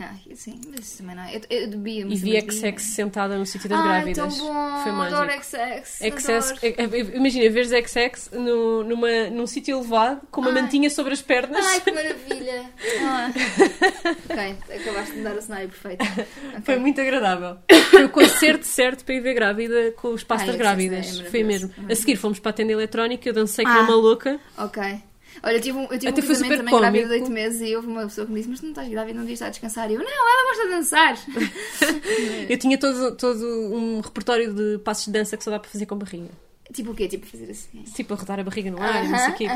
B: Ah, sim, mas isso também não é. Eu, eu bebi uma
A: E vi. XX sentada no sítio das
B: Ai,
A: grávidas.
B: tão bom.
A: Foi mágico.
B: Adoro XX.
A: XX,
B: adoro.
A: é- é- imagina, veres XX no, numa, num sítio elevado, com uma
B: Ai.
A: mantinha sobre as pernas.
B: Ai, que maravilha. Ah. ok, acabaste de me dar o cenário perfeito. Ok.
A: Foi muito agradável. Foi o concerto certo para ir ver grávida com os passos
B: Ai,
A: das
B: é
A: grávidas.
B: maravilhoso,
A: Foi mesmo.
B: maravilhoso.
A: A seguir fomos para a tenda eletrónica, eu dancei com
B: Ah.
A: uma louca.
B: Ok. Olha, eu tive um, eu tive
A: Até
B: um casamento também grávida de
A: cómico.
B: 8 meses e houve uma pessoa que me disse: Mas tu não estás grávida, não devias estar a descansar. E eu: Não, ela gosta de dançar.
A: Eu tinha todo, todo um repertório de passos de dança que só dá para fazer com barriga.
B: Tipo o quê? Tipo fazer assim.
A: Tipo, a rodar a barriga no ar, não sei o quê,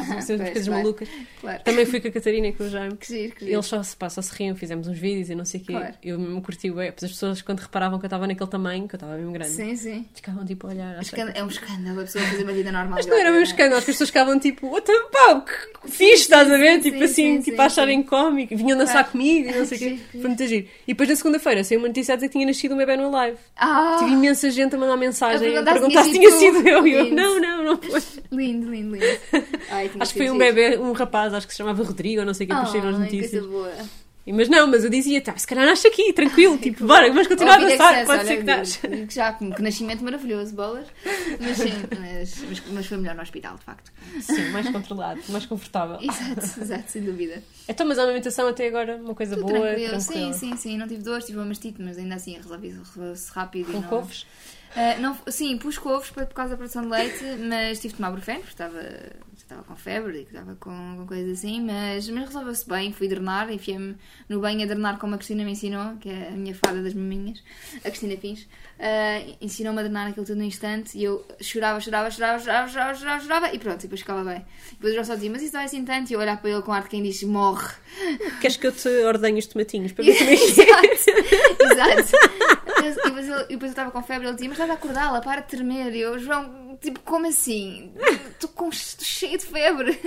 A: coisas malucas.
B: Claro.
A: Também fui com a Catarina e com o Jaime.
B: Que giro, que giro.
A: Eles só se, pá, só se riam, fizemos uns vídeos e não sei o quê.
B: Claro.
A: Eu me curti bem. As pessoas, quando reparavam que eu estava naquele tamanho, que eu estava mesmo grande,
B: Sim, sim.
A: ficavam tipo a olhar. à
B: Escândalo- É um escândalo a pessoa fazer uma vida normal.
A: Mas não era
B: grávida,
A: meio escândalo, as pessoas ficavam tipo, the pau, que fixe, estás a ver? tipo
B: sim,
A: assim,
B: sim,
A: tipo
B: sim,
A: a acharem cómico, vinham dançar
B: Claro.
A: comigo e não sei o quê. Foi muito giro. E depois na segunda-feira saiu uma notícia a dizer que tinha nascido um bebê no live.
B: Ah,
A: Tive imensa gente a mandar mensagem
B: A perguntar se tinha sido
A: eu. E eu, não, não, não foi.
B: lindo, lindo, lindo. Ai,
A: Acho que foi um bebê, um rapaz, acho que se chamava Rodrigo, ou não sei o que, depois saíram as notícias. Mas não, mas eu dizia, tá, se calhar nasce aqui, tranquilo, tipo, bora, vamos continuar a dançar, pode ser que nasce.
B: digo Já, que nascimento maravilhoso, bolas. Mas sim, mas, mas, mas foi melhor no hospital, de facto.
A: Sim, mais controlado, mais confortável.
B: Exato, exato, sem dúvida.
A: Então, mas a amamentação até agora, uma coisa
B: Tudo
A: boa,
B: tranquilo.
A: tranquila.
B: Sim, sim, sim. Não tive dores, tive uma mastite, mas ainda assim resolvi resolveu-se rápido. e
A: Com
B: não... Ah, não, sim, pus couves por por causa da produção de leite, mas tive de tomar brufeno porque estava, estava com febre e que estava com, com coisas assim, mas, mas resolveu-se bem. Fui drenar, enfiei-me no banho a drenar como a Cristina me ensinou, que é a minha fada das maminhas, a Cristina Pins. Ah, ensinou-me a drenar aquilo tudo no instante e eu chorava, chorava, chorava, chorava, chorava, chorava, chorava e pronto, e depois ficava bem. Depois eu só dizia, mas isso dói assim tanto? E eu olhar para ele com ar de quem diz, morre.
A: Queres que eu te ordenhe os tomatinhos para ver como é que
B: Exato, exato. E depois, ele- depois eu estava com febre, ele dizia, mas estás a acordá-la, para de tremer. E eu, João, tipo, como assim? Estou cheia de febre.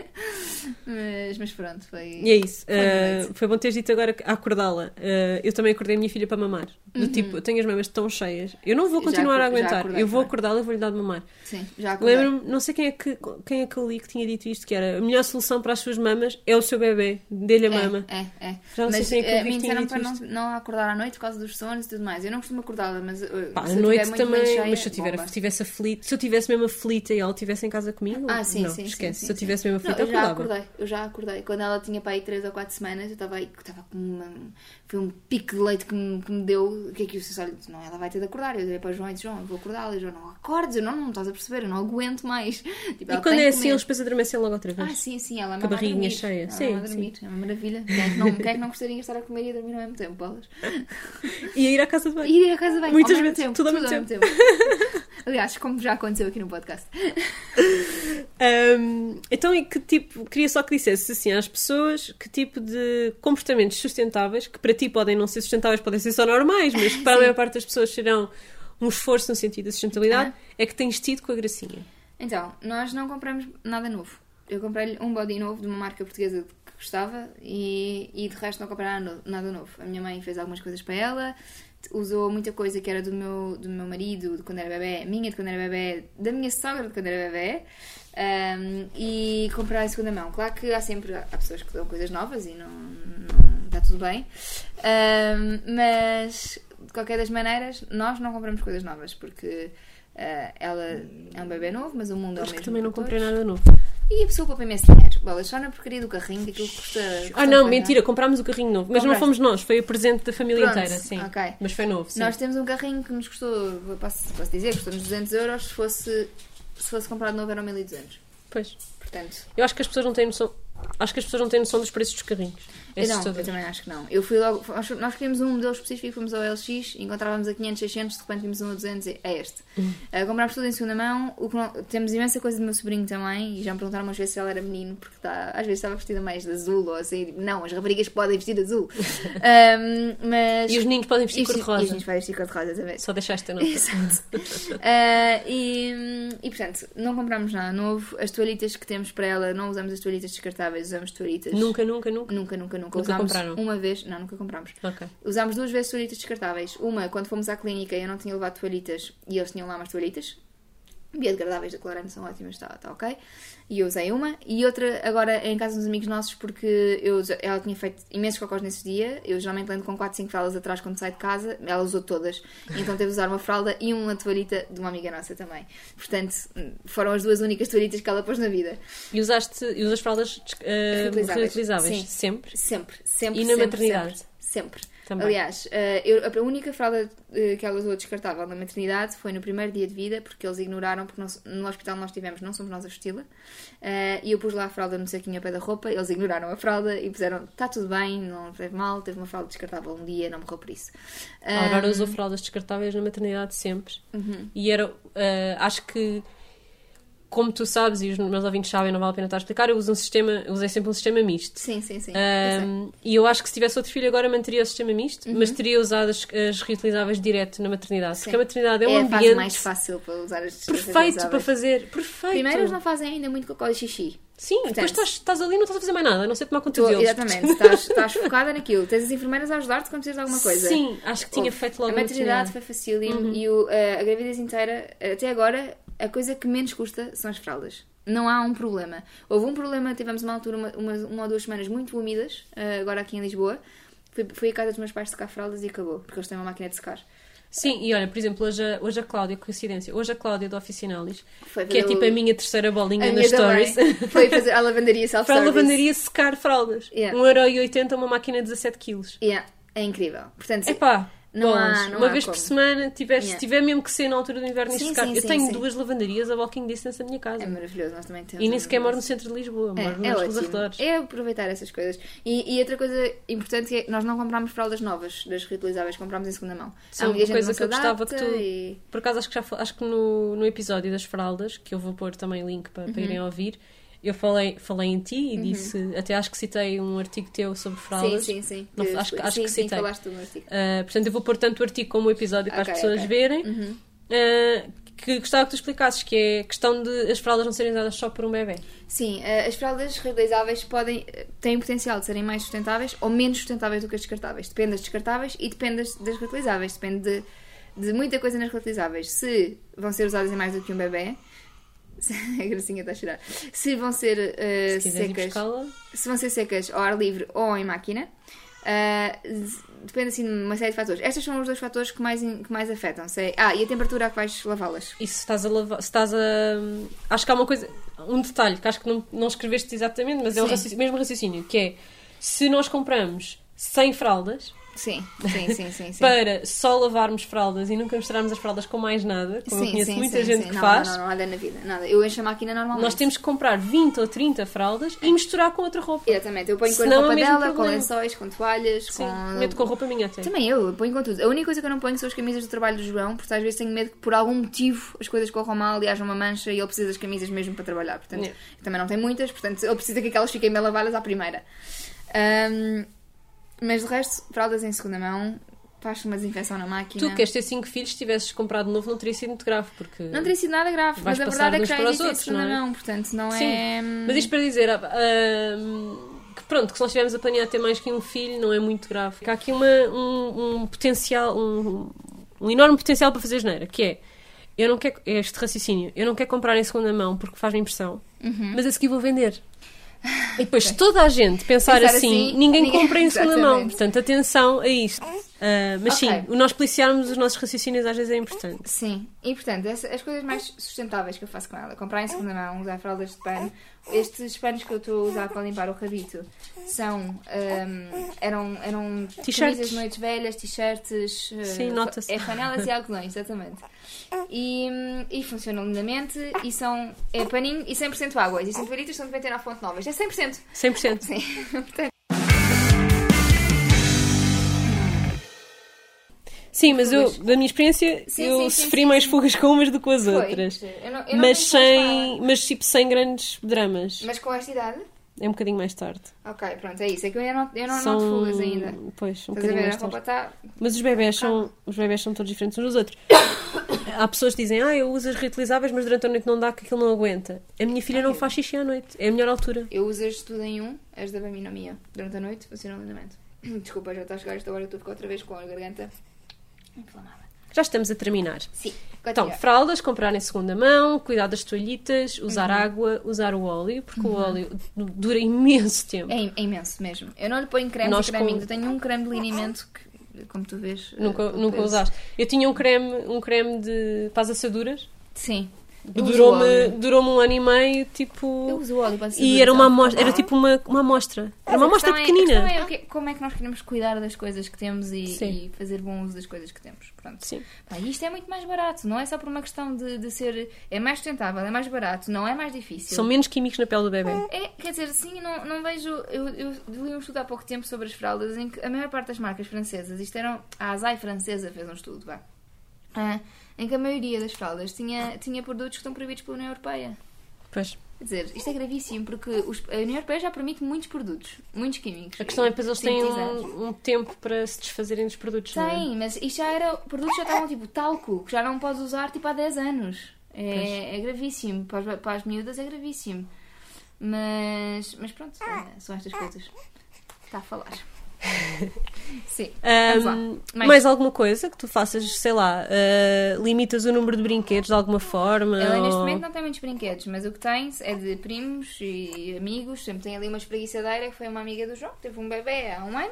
B: Mas, mas pronto, foi.
A: E é isso.
B: Foi
A: Uh, foi bom teres dito agora a acordá-la. Uh, eu também acordei a minha filha para mamar. Do tipo, eu tenho as mamas tão cheias. Eu não vou
B: Uhum. Já
A: continuar a aguentar.
B: acordei
A: eu vou acordá-la e vou-lhe dar de mamar.
B: Sim, já acordei.
A: Lembro-me, não sei quem é, que, quem é que eu li que tinha dito isto, que era a melhor solução para as suas mamas é o seu bebê. Dê-lhe a mama.
B: É, é, é.
A: Já não sei
B: mas
A: quem é que
B: me
A: que tinha
B: disseram para não, não acordar à noite por causa dos sonos e tudo mais. Eu não costumo acordá-la, mas eh,
A: Pá,
B: se
A: à noite também,
B: cheia,
A: mas se eu tiver,
B: bomba.
A: tivesse aflito, se eu tivesse mesmo aflita e ela estivesse em casa comigo,
B: Ah, sim,
A: não,
B: sim, sim,
A: esquece.
B: sim,
A: se eu
B: sim.
A: tivesse mesmo
B: Não,
A: aflita,
B: eu já
A: acordava.
B: acordei, eu já acordei. Quando ela tinha para aí 3 ou 4 semanas, eu estava aí, estava com uma. Foi um pico de leite que me, que me deu. O que é que eu disse? Olha, não, ela vai ter de acordar. Eu dei para o João e disse: João, eu vou acordá-la. E o João, não acordes, eu não, não estás a perceber, eu não aguento mais. Tipo,
A: E quando é assim, eles depois adormecem logo outra vez.
B: Ah, sim, sim, ela é
A: Com a barriguinha cheia.
B: Ela
A: Sim,
B: dormir. É uma maravilha. Quem é, que não, quem é que não gostaria de estar a comer e a dormir ao mesmo tempo, bolas?
A: E a ir à casa de banho.
B: E ir a casa bem
A: Muitas
B: ao mesmo
A: vezes,
B: tempo.
A: tudo ao mesmo
B: tempo. Aliás, como já aconteceu aqui no podcast.
A: Hum, então, e que tipo, queria só que dissesse assim às pessoas que tipo de comportamentos sustentáveis, que para ti podem não ser sustentáveis, podem ser só normais, mas que para a maior parte das pessoas serão um esforço no sentido da sustentabilidade, é que tens tido com a gracinha.
B: Então, nós não compramos nada novo. Eu comprei-lhe um body novo de uma marca portuguesa que gostava e, e de resto não comprei nada novo. A minha mãe fez algumas coisas para ela, usou muita coisa que era do meu, do meu marido de quando era bebê, minha de quando era bebê, da minha sogra de quando era bebê. um, e comprar em segunda mão. Claro que há sempre há pessoas que dão coisas novas e não, não está tudo bem, Um, mas de qualquer das maneiras, nós não compramos coisas novas porque uh, ela é um bebê novo, mas o mundo é o
A: Acho
B: mesmo.
A: que também não comprei nada novo.
B: E a pessoa poupa imenso dinheiro. Bolas, só na porcaria do carrinho, que aquilo custa.
A: Ah, não, mentira, comprámos o carrinho novo. Mas não
B: Compraste?
A: fomos nós, foi o presente da família
B: Pronto,
A: inteira, sim.
B: ok.
A: Mas foi novo, sim.
B: Nós temos um carrinho que nos custou, posso, posso dizer, custou-nos 200 euros. Se fosse, se fosse comprado novo, eram 1200.
A: Pois.
B: Portanto,
A: Eu acho que as pessoas não têm noção. Acho que as pessoas não têm noção dos preços dos carrinhos.
B: Eu não, eu
A: assustador.
B: também acho que não. Eu fui logo, nós, queríamos um modelo específico, fomos ao LX, encontrávamos a 500, 600, de repente vimos um a 200 e é este. Uh, comprámos tudo em segunda mão, o temos imensa coisa do meu sobrinho também, e já me perguntaram umas vezes se ela era menino, porque tá, às vezes estava vestida mais de azul, ou assim, não, as raparigas podem vestir de azul. Um, mas...
A: E os meninos podem vestir
B: os- E os
A: cor-de-rosa.
B: meninos podem vestir cor-de-rosa também.
A: Só deixaste a nota.
B: Exato. Ah, e, e portanto, não compramos nada novo. As toalhitas que temos para ela, não usamos as toalhitas descartáveis, usamos toalhitas.
A: Nunca, nunca, nunca.
B: Nunca, nunca, nunca.
A: Nunca
B: Usámos
A: compraram?
B: uma vez. Não, nunca compramos.
A: Ok.
B: Usámos duas vezes toalhitas descartáveis. Uma, quando fomos à clínica, eu não tinha levado toalhitas e eles tinham lá umas toalhitas. Biodegradáveis da Clarame são ótimas, está tá ok. E eu usei uma. E outra, agora, em casa dos amigos nossos, porque eu, ela tinha feito imensos cocós nesse dia. Eu geralmente ando com 4, 5 fraldas atrás quando saio de casa. Ela usou todas. Então teve de usar uma fralda e uma toalhita de uma amiga nossa também. Portanto, foram as duas únicas toalhitas que ela pôs na vida.
A: E usaste e usas fraldas
B: Reutilizáveis.
A: reutilizáveis?
B: Sim.
A: Sempre?
B: Sempre, sempre.
A: E na
B: sempre,
A: maternidade?
B: Sempre. sempre.
A: Também.
B: Aliás, eh, eu- a única fralda eh, que ela usou descartável na maternidade foi no primeiro dia de vida, porque eles ignoraram, porque nós- no hospital nós estivemos, não somos nós a vesti-la. Eh, e eu pus lá a fralda no saquinho a pé da roupa, eles ignoraram a fralda e puseram: está tudo bem, não teve mal, teve uma fralda descartável um dia, não morreu por isso.
A: A Aurora
B: Ah,
A: usou fraldas descartáveis na maternidade sempre.
B: uhum.
A: E era, eh, acho que, como tu sabes e os meus ouvintes sabem, não vale a pena estar a explicar, eu uso um sistema, usei sempre um sistema misto.
B: Sim, sim, sim. eu.
A: Um, e eu acho que se tivesse outro filho agora manteria o sistema misto, mas teria usado as, as reutilizáveis direto na maternidade.
B: Sim.
A: Porque a maternidade é um
B: é a fase
A: ambiente
B: mais fácil para usar as
A: perfeito para fazer. Perfeito.
B: Primeiro, eles não fazem ainda muito cocó e xixi.
A: Sim, depois estás, estás ali e não estás a fazer mais nada, a não sei tomar conta deles.
B: exatamente, estás, estás focada naquilo. Tens as enfermeiras a ajudar-te quando precisas de alguma coisa.
A: Sim, acho que tinha
B: Houve.
A: feito logo
B: A maternidade foi facílimo e o- a, a gravidez inteira, até agora, a coisa que menos custa são as fraldas. Não há um problema. Houve um problema, tivemos uma altura, uma, uma, uma ou duas semanas muito úmidas, eh, agora aqui em Lisboa. Fui, fui à casa dos meus pais secar fraldas e acabou, porque eles têm uma máquina de secar.
A: Sim, e olha, por exemplo, hoje a, hoje a Cláudia, coincidência, hoje a Cláudia do Oficinalis, que é tipo a minha terceira bolinha nas stories,
B: Foi fazer a lavandaria
A: para a lavandaria secar fraldas.
B: Yeah.
A: 1,80€ uma máquina de 17 kg.
B: Yeah, é incrível. Portanto,
A: Epá,
B: Não
A: bolas.
B: há- não
A: Uma vez
B: como.
A: por semana, tiver, se
B: Yeah.
A: tiver mesmo que ser na altura do inverno
B: Sim, sim,
A: Eu
B: sim,
A: tenho
B: sim.
A: duas lavanderias a walking distance da minha casa.
B: É maravilhoso, nós também temos.
A: e nem sequer moro no centro de Lisboa, moro
B: É,
A: nos
B: é
A: nos arredores.
B: É aproveitar essas coisas. E, e outra coisa importante é que nós não compramos fraldas novas das reutilizáveis, compramos em segunda mão. Muita
A: uma coisa que eu
B: se
A: gostava que tu-
B: e-
A: Por acaso acho que já acho que no, no episódio das fraldas, que eu vou pôr também link para,
B: Uhum.
A: para irem ouvir, eu falei, falei em ti e disse, até acho que citei um artigo teu sobre fraldas.
B: Sim, sim, sim.
A: Não, acho que- acho
B: sim,
A: que
B: sim,
A: citei.
B: falaste tu no artigo.
A: Uh, portanto, eu vou pôr tanto o artigo como o episódio para
B: Ok,
A: as pessoas
B: ok.
A: verem.
B: Uhum.
A: Uh, que gostava que tu explicasses, que é a questão de as fraldas não serem usadas só por um bebê.
B: Sim, eh, as fraldas reutilizáveis podem, têm potencial de serem mais sustentáveis ou menos sustentáveis do que as descartáveis. Depende das descartáveis e depende das, das reutilizáveis. Depende de, de muita coisa nas reutilizáveis. Se vão ser usadas em mais do que um bebê. A gracinha está a chorar. Se vão ser eh,
A: Se
B: secas. se vão ser secas ao ar livre ou em máquina. ah, depende assim de uma série de fatores. Estes são os dois fatores que mais, que mais afetam. Se é- ah, e a temperatura a que vais lavá-las.
A: E se estás a lavar, se estás a. Acho que há uma coisa, um detalhe que acho que não, não escreveste exatamente, mas é o
B: Sim.
A: mesmo raciocínio, que é se nós compramos 100 fraldas
B: Sim, sim, sim, sim. sim.
A: para só lavarmos fraldas e nunca misturarmos as fraldas com mais nada, como eu conheço muita gente que
B: não,
A: faz,
B: Não, não, nada na vida. Nada. Eu encho a máquina normalmente.
A: nós temos que comprar 20 ou 30 fraldas e misturar com outra roupa.
B: Exatamente. Eu ponho com a
A: Senão é o
B: roupa dela, com
A: problema.
B: lençóis, com toalhas,
A: Sim,
B: com.
A: meto com a roupa minha até.
B: Também eu, eu ponho com tudo. A única coisa que eu não ponho são as camisas do trabalho do João, porque às vezes tenho medo que por algum motivo as coisas corram mal e haja uma mancha e ele precisa das camisas mesmo para trabalhar. Portanto,
A: Yeah.
B: também não tem muitas, portanto, ele precisa que aquelas fiquem bem lavadas à primeira. Ahm, mas de resto, fraldas em segunda mão, faz uma desinfecção na máquina.
A: Tu queres ter 5 filhos, se tivesses comprado novo, não teria sido muito grave, porque.
B: Não teria sido nada grave, mas a verdade é que já existe em
A: outros,
B: segunda
A: não é?
B: mão, portanto, não
A: Sim.
B: é.
A: Mas isto para dizer ah, ah, que pronto, que se nós estivermos a planear ter mais que um filho, não é muito grave. Há aqui uma, um, um potencial, um, um enorme potencial para fazer geneira, que é eu não quero é este raciocínio, eu não quero comprar em segunda mão porque faz-me impressão,
B: Uhum.
A: mas a seguir vou vender. E depois, toda a gente pensar,
B: Pensar
A: assim,
B: assim,
A: ninguém
B: ninguém-
A: compra em segunda mão. Portanto, atenção a isto. Ah, mas
B: Ok.
A: sim, nós policiarmos os nossos raciocínios às vezes é importante.
B: Sim, e portanto, essa- as coisas mais sustentáveis que eu faço com ela, comprar em segunda mão, usar fraldas de pano, estes panos que eu estou a usar para limpar o rabito são, ahm, eram, eram camisas de noites velhas, t-shirts, eh,
A: Sim, nota-se.
B: é panelas e algodões, exatamente. E, e funcionam lindamente e são, é paninho e 100% água. Existem que são 99.9, isto é 100%.
A: 100%.
B: Sim, portanto,
A: Sim, mas eu, da minha experiência,
B: Sim,
A: eu
B: sim, sim,
A: sofri mais fugas com umas do que com as
B: foi.
A: outras.
B: Eu não, eu não
A: Mas sem, mas tipo sem grandes dramas.
B: Mas com esta idade?
A: É um bocadinho mais tarde.
B: Ok, pronto, é isso. É que eu não, eu não
A: São...
B: noto fugas ainda.
A: Pois, um
B: Estás
A: bocadinho mais tarde.
B: está
A: Mas os bebés são, os bebés são todos diferentes uns dos outros. Há pessoas que dizem, ah, eu uso as reutilizáveis, mas durante a noite não dá, que aquilo não aguenta. A minha filha não faz xixi à noite. É a melhor altura.
B: Eu uso as tudo em um, as da Bamina Mia. Durante a noite funcionam lindamente. Desculpa, já está a chegar esta hora, estou a ficar outra vez com a garganta inflamada.
A: Já estamos a terminar.
B: Sim,
A: Então, fraldas, comprar em segunda mão, cuidar das toalhitas, usar
B: Uhum.
A: água, usar o óleo, porque o óleo dura imenso tempo.
B: É, é imenso mesmo. Eu não lhe ponho creme
A: Nós
B: e creminhos.
A: com-
B: Eu tenho um creme de linimento que, como tu vês.
A: Nunca,
B: eh,
A: nunca usaste. Eu tinha um creme, um creme de para as assaduras.
B: Sim.
A: Durou-me durou um ano e meio, tipo.
B: Eu uso óleo para
A: E era uma amostra, era tipo uma, uma amostra. Era uma amostra
B: é-
A: pequenina.
B: é que- como é que nós queremos cuidar das coisas que temos e, e fazer bom uso das coisas que temos. Pronto.
A: Sim.
B: Pá, e isto é muito mais barato, não é só por uma questão de, de ser. É mais sustentável, é mais barato, não é mais difícil.
A: São menos químicos na pele do bebê.
B: É, quer dizer, sim, não, não vejo. Eu, eu li um estudo há pouco tempo sobre as fraldas em que a maior parte das marcas francesas, isto era. A Azai francesa fez um estudo, vá. Ah, em que a maioria das fraldas tinha, tinha produtos que estão proibidos pela União Europeia.
A: Pois.
B: Quer dizer, isto é gravíssimo porque os- a União Europeia já permite muitos produtos, muitos químicos.
A: A questão é depois eles têm um, um tempo para se desfazerem dos produtos. não é?
B: Tem, mas isto já era. Produtos já estavam tipo talco, que já não podes usar tipo há 10 anos. É, é gravíssimo. Para as, para as miúdas é gravíssimo. Mas, mas pronto, são estas coisas. Está a falar. Sim.
A: Ahm,
B: Mais.
A: mais alguma coisa que tu faças, sei lá, ah, limitas o número de brinquedos de alguma forma?
B: Ela neste
A: ou-
B: momento não tem muitos brinquedos, mas o que tem é de primos e amigos. Sempre tem ali uma espreguiçadeira que foi uma amiga do João, que teve um bebê há um ano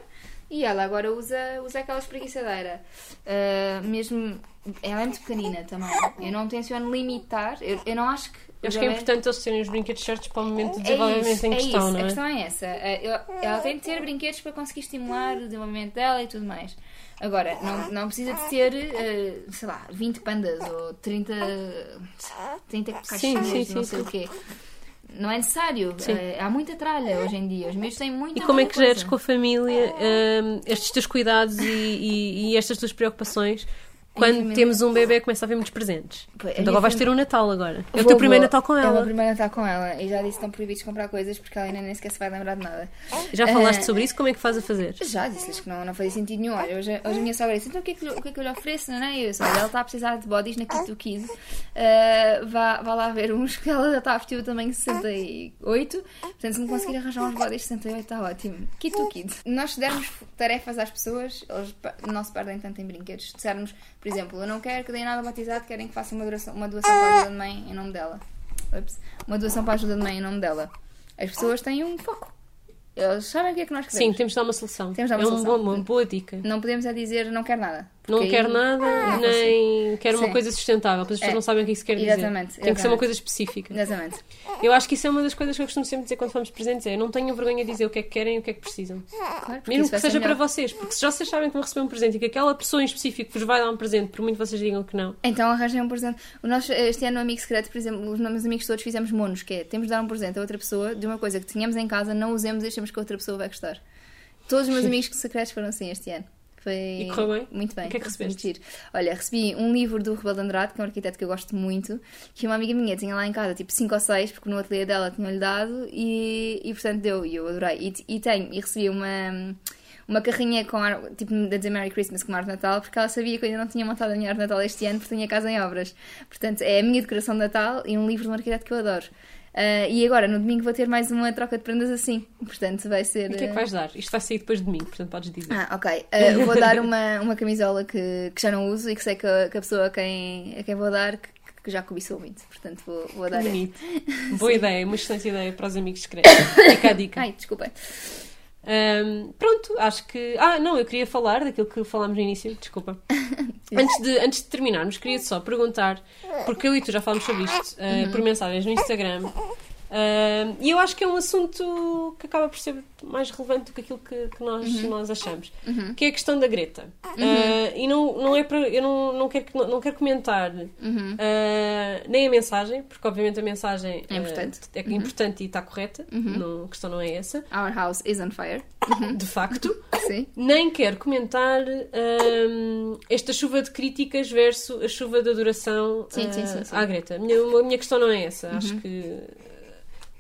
B: e ela agora usa, usa aquela espreguiçadeira. Ah, mesmo. Ela é muito pequenina também. Eu não tenciono limitar, eu, eu não acho que
A: acho que é importante eles terem os brinquedos certos para o momento de
B: É
A: desenvolvimento
B: isso,
A: em
B: é
A: questão,
B: isso.
A: não
B: A
A: é?
B: questão é essa. Eh, eu- Ela tem de ter brinquedos para conseguir estimular o desenvolvimento dela e tudo mais. Agora, não, não precisa de ter, eh, sei lá, 20 pandas ou 30, 30 caixinhas
A: sim,
B: de
A: sim,
B: não
A: sim.
B: sei o quê. Não é necessário. Eh, há muita tralha hoje em dia. Os meus têm muita
A: E como é que
B: muita
A: geres
B: coisa.
A: com a família hum, estes teus cuidados e, e- e estas tuas preocupações quando
B: família-
A: temos um bebê começa a haver muitos presentes?
B: Pois, minha
A: agora vais ter um Natal agora. É o teu primeiro. Natal com
B: É o meu
A: ela.
B: primeiro Natal com ela. E já disse que estão proibidos comprar coisas porque ela ainda nem sequer se vai lembrar de nada.
A: Já falaste
B: Eh,
A: sobre isso? Como é que faz a fazer?
B: Já disse-lhes que não, não fazia sentido nenhum. Olha, hoje, hoje a minha sogra disse: então o que é que, o que, é que eu lhe ofereço? Não é? Eu disse: olha, ela está a precisar de bodies na Kit to Kid. Uh, vá, vá lá ver uns que ela já está a vestir o tamanho 68. Portanto, se me conseguir arranjar uns bodies 68, está ótimo. Kit to Kid. Nós se dermos tarefas às pessoas, eles não se perdem tanto em brinquedos. Se dissermos, por exemplo, eu não quero que deem nada batizado, querem que faça uma, doação uma doação para a ajuda de mãe em nome dela. Ups. Uma doação para a ajuda de mãe em nome dela. As pessoas têm um foco. Eles sabem o que é que nós queremos.
A: Sim, temos de dar uma solução.
B: Temos de dar uma
A: é
B: solução.
A: bom- uma boa dica.
B: Não podemos é dizer não quero nada.
A: Não
B: porque
A: quer
B: aí-
A: nada,
B: não
A: nem quer uma
B: Sim.
A: coisa sustentável, porque as pessoas
B: É.
A: não sabem o que isso quer dizer.
B: Exatamente,
A: Tem que ser uma coisa específica.
B: Exatamente.
A: Eu acho que isso é uma das coisas que eu costumo sempre dizer quando fomos presentes: é não tenham vergonha de dizer o que é que querem e o que é que precisam.
B: Claro,
A: Mesmo que seja para vocês, porque se já vocês sabem que vão receber um presente e que aquela pessoa em específico vos vai dar um presente, por muito vocês digam que não,
B: Então arranjem um presente. O nosso, este ano no Amigo Secreto, por exemplo, os meus amigos todos fizemos monos, que é temos de dar um presente a outra pessoa de uma coisa que tínhamos em casa, não usemos e achamos que a outra pessoa vai gostar. Todos os meus amigos secretos foram assim este ano. Foi
A: E correu bem?
B: muito bem.
A: O que é que recebeste?
B: Olha, recebi um livro do Rebelo de Andrade, que é um arquiteto que eu gosto muito, que uma amiga minha tinha lá em casa, tipo 5 ou 6, porque no ateliê dela tinham-lhe dado, e, e portanto deu, e eu adorei. E, e tenho, e recebi uma, uma carrinha com ar, tipo dizer Merry Christmas com árvore de Natal, porque ela sabia que eu ainda não tinha montado a minha árvore de Natal este ano, porque tinha casa em obras. Portanto, é a minha decoração de Natal e um livro de um arquiteto que eu adoro. Ah, e agora, no domingo, vou ter mais uma troca de prendas assim. Portanto, vai ser.
A: o que é que
B: ah,
A: vais dar? Isto vai sair depois de mim, portanto podes dizer.
B: ah, ok. Uh, vou dar uma, uma camisola que, que já não uso e que sei que a, que a pessoa a quem, a quem vou dar que, que já cobiçou muito. Portanto, vou, vou dar.
A: Bonito. Boa ideia, uma excelente ideia para os amigos secretos. Fica a dica.
B: Ai, desculpem.
A: Ahm, pronto, acho que. Ah, não, eu queria falar daquilo que falámos no início, desculpa. antes, de, antes de terminarmos, queria só perguntar, porque eu e tu já falámos sobre isto ah, por mensagens no Instagram. E eu acho que é um assunto que acaba por ser mais relevante do que aquilo que, que nós, nós achamos, que é a questão da Greta. Ah, e não, não é para. Eu não, não, quero, não, não quero comentar ah, nem a mensagem, porque obviamente a mensagem
B: É importante.
A: ah, é importante e está correta, não, a questão não é essa,
B: Our house is on fire.
A: de facto.
B: Sim.
A: Nem quero comentar hum, esta chuva de críticas versus a chuva de adoração
B: Sim, sim, sim,
A: à Greta. A minha, a minha questão não é essa. Acho que uh,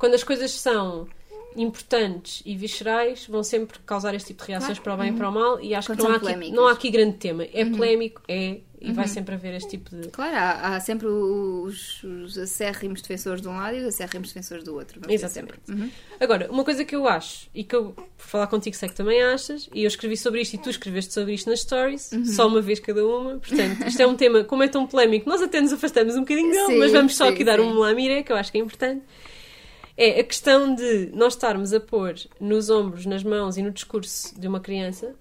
A: quando as coisas são importantes e viscerais vão sempre causar este tipo de reações para o bem e para o mal e acho
B: Quando
A: que não há, aqui, não há aqui grande tema. É polémico, é, e vai sempre haver este tipo de...
B: Claro, há, há sempre os, os acérrimos defensores de um lado e os acérrimos defensores do outro.
A: Exatamente.
B: Uhum.
A: Agora, uma coisa que eu acho, e que eu, por falar contigo, sei que também achas, e eu escrevi sobre isto e tu escreveste sobre isto nas stories,
B: Uhum.
A: só uma vez cada uma, portanto, isto é um tema, como é tão polémico, nós até nos afastamos um bocadinho dele,
B: Sim,
A: mas vamos só
B: sim,
A: aqui dar
B: sim.
A: um lamire, que eu acho que é importante. É a questão de nós estarmos a pôr nos ombros, nas mãos e no discurso de uma criança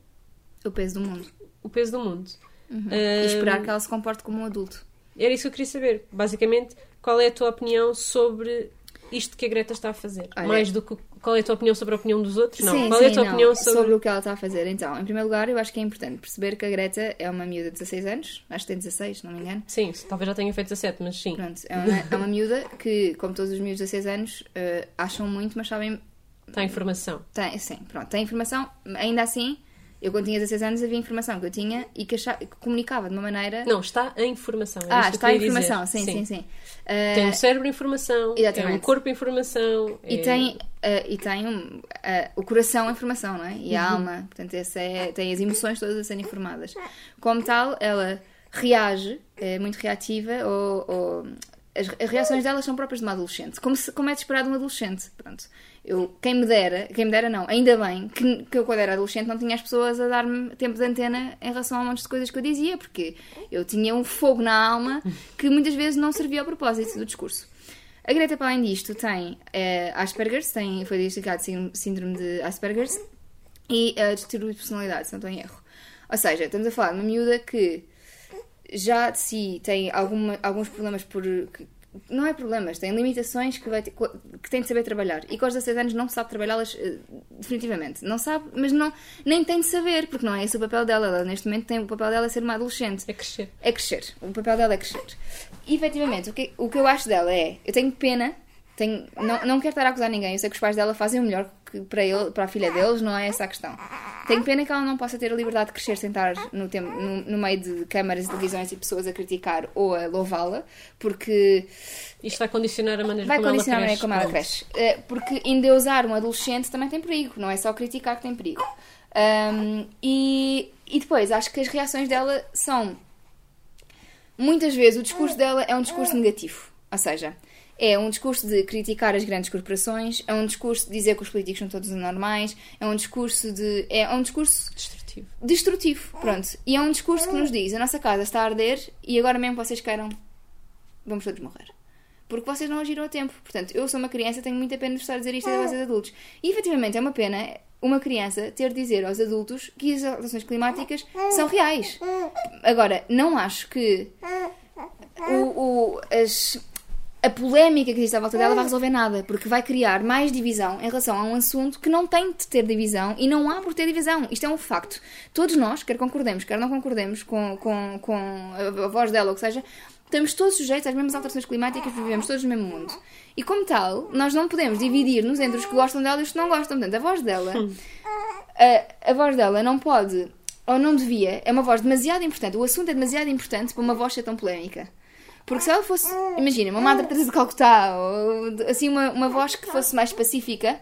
B: O peso do mundo.
A: o peso do mundo.
B: E esperar que ela se comporte como um adulto.
A: Era isso que eu queria saber. Basicamente, qual é a tua opinião sobre isto que a Greta está a fazer?
B: Olha-
A: Mais do que qual é a tua opinião sobre a opinião dos outros? Não.
B: Sim,
A: qual é a
B: sim,
A: tua
B: não.
A: opinião sobre...
B: o que ela está a fazer? Então, em primeiro lugar, eu acho que é importante perceber que a Greta é uma miúda de 16 anos. Acho que tem 16, se não me engano.
A: Sim, talvez já tenha feito 17, mas sim.
B: Pronto, é uma, é uma miúda que, como todos os miúdos de 16 anos, eh, acham muito, mas sabem.
A: Está a informação.
B: Tem, sim, pronto, tem informação. Ainda assim, eu quando tinha 16 anos havia informação que eu tinha e que, achava, que comunicava de uma maneira.
A: Não, está a informação. é
B: ah, está a
A: queria
B: informação,
A: dizer.
B: sim, sim, sim. Eh,
A: Tem um cérebro em informação, é um
B: Exatamente.
A: corpo em informação.
B: E
A: é-
B: tem, eh, e tem um, eh, o coração em informação, não é? E
A: Uhum.
B: a alma. Portanto, esse é, tem as emoções todas a serem informadas. Como tal, ela reage, é muito reativa, ou, ou- as, as reações dela são próprias de uma adolescente. Como, se- como é de esperar de um adolescente. Pronto. Eu, quem me dera, quem me dera não, ainda bem que, que eu quando era adolescente não tinha as pessoas a dar-me tempo de antena em relação a um monte de coisas que eu dizia, porque eu tinha um fogo na alma que muitas vezes não servia ao propósito do discurso. A Greta, para além disto, tem eh, Asperger's, tem, foi diagnosticado síndrome- de Asperger's e a distúrbio de personalidade, se não estou em erro. Ou seja, estamos a falar de uma miúda que já de si tem alguma, alguns problemas por, que, não é problemas, tem limitações que, vai ter- que tem de saber trabalhar. E com os 16 anos não sabe trabalhá-las eh, definitivamente. Não sabe, mas não, nem tem de saber, porque não é esse o papel dela. Ela, neste momento, tem o papel dela é ser uma adolescente.
A: É crescer.
B: É crescer. O papel dela é crescer. E efetivamente, o que, o que eu acho dela é. Eu tenho pena, tenho, não, não quero estar a acusar ninguém. Eu sei que os pais dela fazem o melhor que para, ele, para a filha deles, não é essa a questão. Tenho pena que ela não possa ter a liberdade de crescer sem estar no, tempo, no, no meio de câmaras, televisões e pessoas a criticar ou a louvá-la, porque
A: Isto vai condicionar a maneira
B: vai
A: como
B: condicionar a
A: ela
B: maneira
A: cresce.
B: como ela cresce. Eh, Porque endeusar um adolescente também tem perigo, não é só criticar que tem perigo. Ahm, e, e depois, acho que as reações dela são. Muitas vezes o discurso dela é um discurso negativo. Ou seja, é um discurso de criticar as grandes corporações, é um discurso de dizer que os políticos são todos anormais, é um discurso de. É um discurso
A: Destrutivo.
B: destrutivo, pronto. E é um discurso que nos diz: a nossa casa está a arder e agora mesmo vocês queiram, vamos todos morrer. Porque vocês não agiram a tempo. Portanto, eu sou uma criança, tenho muita pena de estar a dizer isto a vocês adultos. E efetivamente é uma pena uma criança ter de dizer aos adultos que as alterações climáticas são reais. Agora, não acho que o, o- as- a polémica que existe à volta dela vai resolver nada, porque vai criar mais divisão em relação a um assunto que não tem de ter divisão e não há por ter divisão. Isto é um facto. Todos nós, quer concordemos, quer não concordemos com, com, com a, voz dela, ou seja, estamos todos sujeitos às mesmas alterações climáticas, vivemos todos no mesmo mundo. E como tal, nós não podemos dividir-nos entre os que gostam dela e os que não gostam. Portanto, a voz dela a, a voz dela não pode, ou não devia, é uma voz demasiado importante. O assunto é demasiado importante para uma voz ser tão polémica. Porque se ela fosse, imagina, uma Madre Teresa de Calcutá, ou assim, uma, uma voz que fosse mais pacífica,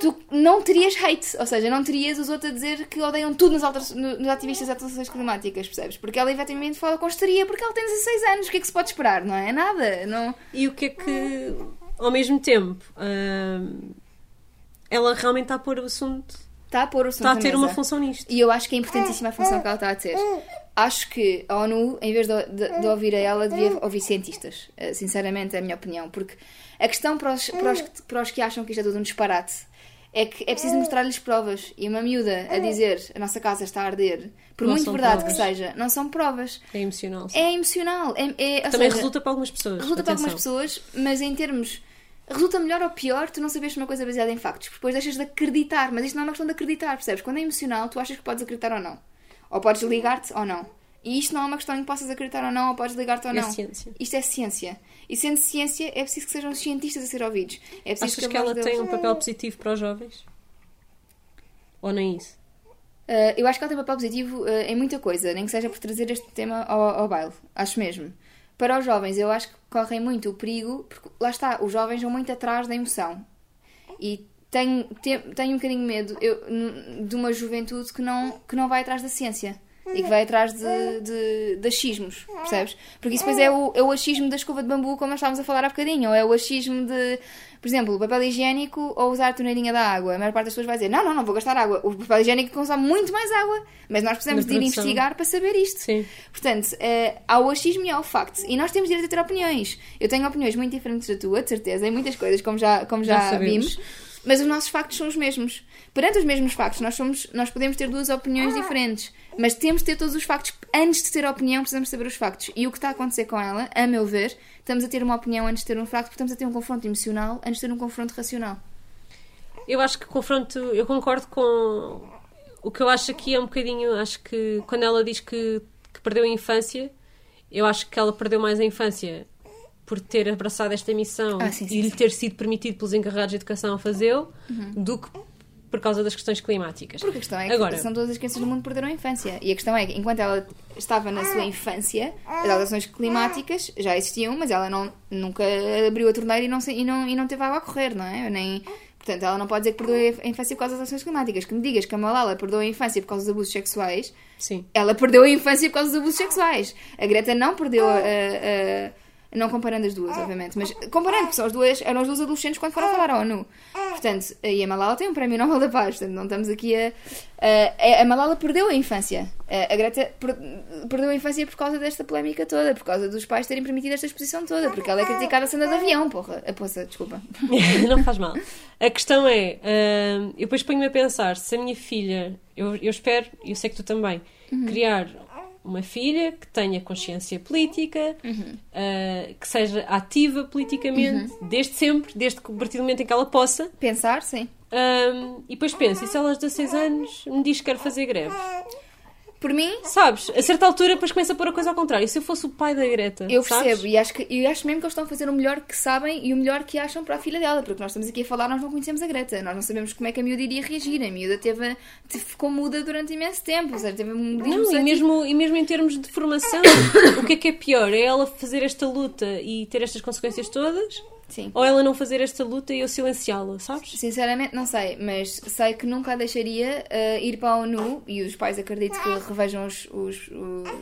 B: tu não terias hate, ou seja, não terias os outros a dizer que odeiam tudo nos, no- nos ativistas das alterações climáticas, percebes? Porque ela efetivamente fala com histeria, porque ela tem 16 anos, o que é que se pode esperar, não é? Nada, não...
A: E o que é que, ao mesmo tempo, hum, ela realmente está a pôr o assunto,
B: Está a pôr o assunto
A: está a ter uma função nisto.
B: E eu acho que é importantíssima a função que ela está a ter. Acho que a ONU, em vez de, de- de ouvir a ela, devia ouvir cientistas. Eh, Sinceramente, é a minha opinião. Porque a questão para os, para os, que- para os que acham que isto é tudo um disparate é que é preciso mostrar-lhes provas. E uma miúda a dizer a nossa casa está a arder, por
A: Não
B: muito verdade
A: provas.
B: que seja, não são provas.
A: É emocional. sim.
B: É emocional. É, é-
A: Também
B: seja,
A: resulta para algumas pessoas.
B: resulta para algumas
A: atenção.
B: pessoas, mas em termos. Resulta melhor ou pior tu não saberes uma coisa baseada em factos, porque depois deixas de acreditar, mas isto não é uma questão de acreditar, percebes? Quando é emocional, tu achas que podes acreditar ou não. Ou podes ligar-te ou não. E isto não é uma questão em que possas acreditar ou não, ou podes ligar-te ou
A: É
B: não.
A: ciência.
B: Isto é ciência. E sendo ciência, é preciso que sejam os cientistas a ser ouvidos. É preciso
A: Achas
B: a
A: que ela
B: voz
A: tem
B: deles-
A: um papel positivo para os jovens? Ou nem isso?
B: Uh, eu acho que ela tem papel positivo uh, em muita coisa, nem que seja por trazer este tema ao, ao baile. Acho mesmo. Para os jovens, eu acho que correm muito o perigo, porque lá está, os jovens vão muito atrás da emoção. E tenho, te- tenho um bocadinho medo eu, de uma juventude que não, que não vai atrás da ciência. E que vai atrás de, de, de achismos, percebes? Porque isso depois é o, é o achismo da escova de bambu, como nós estávamos a falar há bocadinho, ou é o achismo de, por exemplo, o papel higiênico ou usar a torneirinha da água. A maior parte das pessoas vai dizer: Não, não, não vou gastar água. O papel higiênico consome muito mais água, mas nós precisamos de ir investigar para saber isto.
A: Sim.
B: Portanto, eh, há o achismo e há o facto. E nós temos direito a ter opiniões. Eu tenho opiniões muito diferentes da tua, de certeza, em muitas coisas, como já, como já,
A: Já
B: vimos. Mas os nossos factos são os mesmos. Perante os mesmos factos, nós, somos, nós podemos ter duas opiniões diferentes. Mas temos de ter todos os factos. Antes de ter opinião, precisamos saber os factos. E o que está a acontecer com ela, a meu ver, estamos a ter uma opinião antes de ter um facto, porque estamos a ter um confronto emocional antes de ter um confronto racional.
A: Eu acho que confronto, eu concordo com o que eu acho aqui é um bocadinho, acho que quando ela diz que, que perdeu a infância, eu acho que ela perdeu mais a infância por ter abraçado esta missão
B: Ah, sim, sim,
A: e lhe ter sido permitido pelos encarregados de educação a fazê-lo, do que por causa das questões climáticas.
B: Porque a questão é que
A: Agora,
B: são todas as crianças do mundo que perderam a infância. E a questão é que, enquanto ela estava na sua infância, as alterações climáticas já existiam, mas ela não, nunca abriu a torneira e não, e, não, e não teve água a correr, não é? Nem, portanto, ela não pode dizer que perdeu a infância por causa das alterações climáticas. Que me digas que a Malala perdeu a infância por causa dos abusos sexuais,
A: sim.
B: ela perdeu a infância por causa dos abusos sexuais. A Greta não perdeu a. a- a- não comparando as duas, obviamente, mas comparando, porque são as duas, eram as duas adolescentes quando foram falar à ONU. Portanto, e a Malala tem um prémio Nobel da Paz, portanto, não estamos aqui a. a, a Malala perdeu a infância. A, a Greta per- perdeu a infância por causa desta polémica toda, por causa dos pais terem permitido esta exposição toda, porque ela é criticada sendo de avião, porra. A poça, desculpa.
A: não faz mal. A questão é, hum, eu depois ponho-me a pensar, se a minha filha, eu, eu espero, e eu sei que tu também,
B: Uhum.
A: criar uma filha que tenha consciência política,
B: Uhum.
A: uh, que seja ativa politicamente, desde sempre, desde que, a partir do momento em que ela possa.
B: Pensar, sim.
A: Um, e depois pensa, e se ela aos 16 anos me diz que quer fazer greve?
B: Por mim,
A: Sabes? A certa altura depois começa a pôr a coisa ao contrário. E se eu fosse o pai da Greta?
B: eu
A: sabes?
B: percebo e acho, que, eu acho mesmo que eles estão a fazer o melhor que sabem e o melhor que acham para a filha dela, porque nós estamos aqui a falar, nós não conhecemos a Greta, nós não sabemos como é que a miúda iria reagir. A miúda teve, teve- ficou muda durante imenso tempo, ou seja, teve um
A: Não, e mesmo, e mesmo em termos de formação, o que é que é pior? É ela fazer esta luta e ter estas consequências todas?
B: Sim.
A: Ou ela não fazer esta luta e eu silenciá-la, sabes?
B: Sinceramente, não sei, mas sei que nunca a deixaria eh, ir para a ONU e os pais acredito que revejam os, os,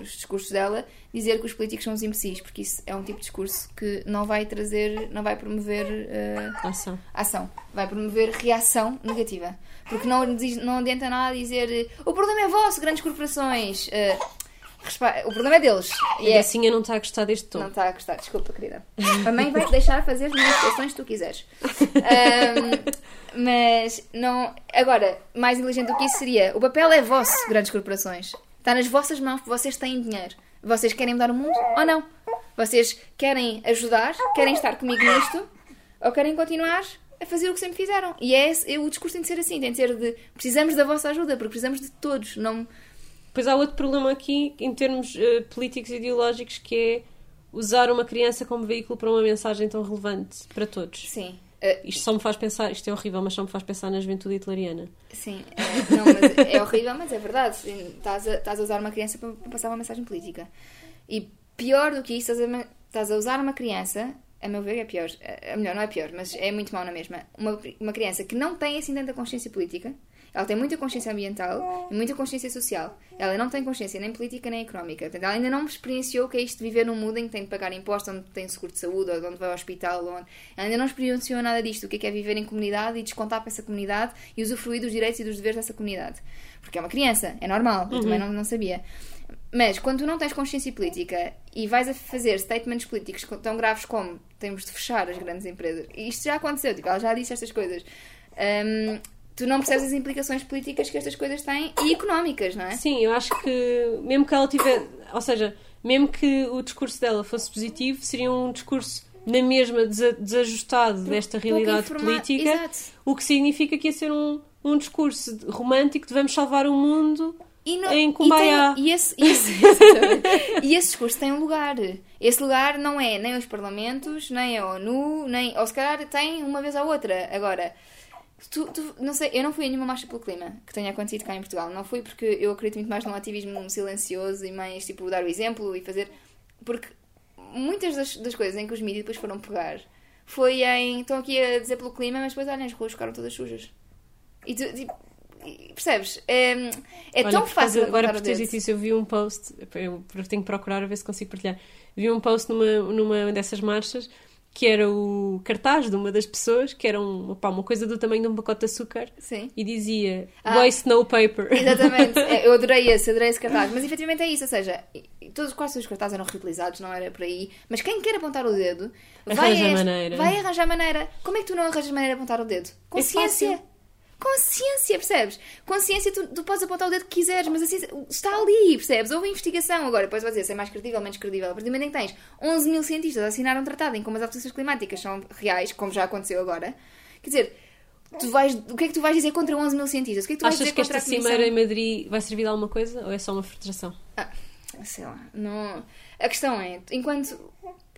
B: os discursos dela, dizer que os políticos são os imbecis, porque isso é um tipo de discurso que não vai trazer, não vai promover eh,
A: Ação.
B: ação, vai promover reação negativa. Porque não, não adianta nada dizer o problema é vosso, grandes corporações. respa- o problema é deles.
A: E
B: é,
A: assim eu não está a gostar deste tom.
B: não está a gostar, desculpa, querida. A mãe vai te deixar fazer as manifestações que tu quiseres. Ahm, mas não. Agora, mais inteligente do que isso seria: o papel é vosso, grandes corporações. Está nas vossas mãos, vocês têm dinheiro. Vocês querem mudar o mundo ou não? Vocês querem ajudar, querem estar comigo nisto, ou querem continuar a fazer o que sempre fizeram. E é, esse- é o discurso tem de ser assim: tem de ser de precisamos da vossa ajuda, porque precisamos de todos. Não,
A: Depois há outro problema aqui, em termos eh, políticos e ideológicos, que é usar uma criança como veículo para uma mensagem tão relevante para todos.
B: sim. eh,
A: Isto só me faz pensar, isto é horrível, mas só me faz pensar na juventude hitleriana.
B: Sim, é, não, mas é horrível, mas é verdade. Estás a, estás a usar uma criança para, para passar uma mensagem política. E pior do que isso, estás a, estás a usar uma criança, a meu ver é pior, é melhor, não é pior, mas é muito mau na mesma. Uma, uma criança que não tem assim tanta consciência política, ela tem muita consciência ambiental e muita consciência social. Ela não tem consciência nem política nem económica. Portanto, ela ainda não experienciou o que é isto de viver num mundo em que tem de pagar impostos, onde tem seguro de saúde, ou onde vai ao hospital. Onde... Ela ainda não experienciou nada disto, o que é, que é viver em comunidade e descontar para essa comunidade e usufruir dos direitos e dos deveres dessa comunidade. Porque é uma criança, é normal, eu também não, não sabia. Mas quando tu não tens consciência política e vais a fazer statements políticos co- tão graves como temos de fechar as grandes empresas, e isto já aconteceu, tipo, ela já disse estas coisas, hum, tu não percebes as implicações políticas que estas coisas têm e económicas, não é?
A: Sim, eu acho que mesmo que ela tiver, ou seja, mesmo que o discurso dela fosse positivo, seria um discurso na mesma desa- desajustado desta realidade
B: informa-
A: política,
B: Exato.
A: o que significa que ia ser um, um discurso romântico de vamos salvar o mundo
B: E não-
A: em
B: e
A: Kumbaya.
B: tem- E, esse, e esse- exatamente. E esse discurso tem um lugar. Esse lugar não é nem os parlamentos, nem a ONU, nem. Ou se calhar tem uma vez ou outra. Agora, tu, tu- não sei, eu não fui a nenhuma marcha pelo clima que tenha acontecido cá em Portugal. Não fui porque eu acredito muito mais num ativismo silencioso e mais tipo dar o exemplo e fazer. Porque muitas das, das coisas em que os mídias depois foram pegar foi em. Estão aqui a dizer pelo clima, mas depois olhem, as ruas ficaram todas sujas. E tu, tipo, percebes? É, é
A: Olha,
B: tão fácil
A: agora por teres dito isso, eu vi um post, eu tenho que procurar a ver se consigo partilhar. Vi um post numa, numa dessas marchas que era o cartaz de uma das pessoas, que era um, opá, uma coisa do tamanho de um pacote de açúcar,
B: Sim.
A: e dizia
B: Ah.
A: Waste no paper.
B: Exatamente, É, eu adorei esse, adorei esse cartaz. Mas efetivamente é isso, ou seja, todos quase os cartazes eram reutilizados, não era por aí. Mas quem quer apontar o dedo vai,
A: Arranja
B: a
A: maneira.
B: vai arranjar maneira. Como é que tu não arranjas maneira de apontar o dedo? Consciência.
A: fácil.
B: Consciência, percebes? Consciência, tu, tu podes apontar o dedo que quiseres, mas assim está ali, percebes? Houve investigação. Agora, depois vais dizer se é mais credível, menos credível. A partir do momento em que tens 11 mil cientistas a assinar um tratado em como as alterações climáticas são reais, como já aconteceu agora, quer dizer, tu vais, o que é que tu vais dizer contra 11 mil cientistas? O que é que tu vais
A: Achas
B: dizer
A: que esta
B: a
A: cimeira em Madrid vai servir de alguma coisa ou é só uma frustração?
B: Ah, sei lá, não... A questão é, enquanto,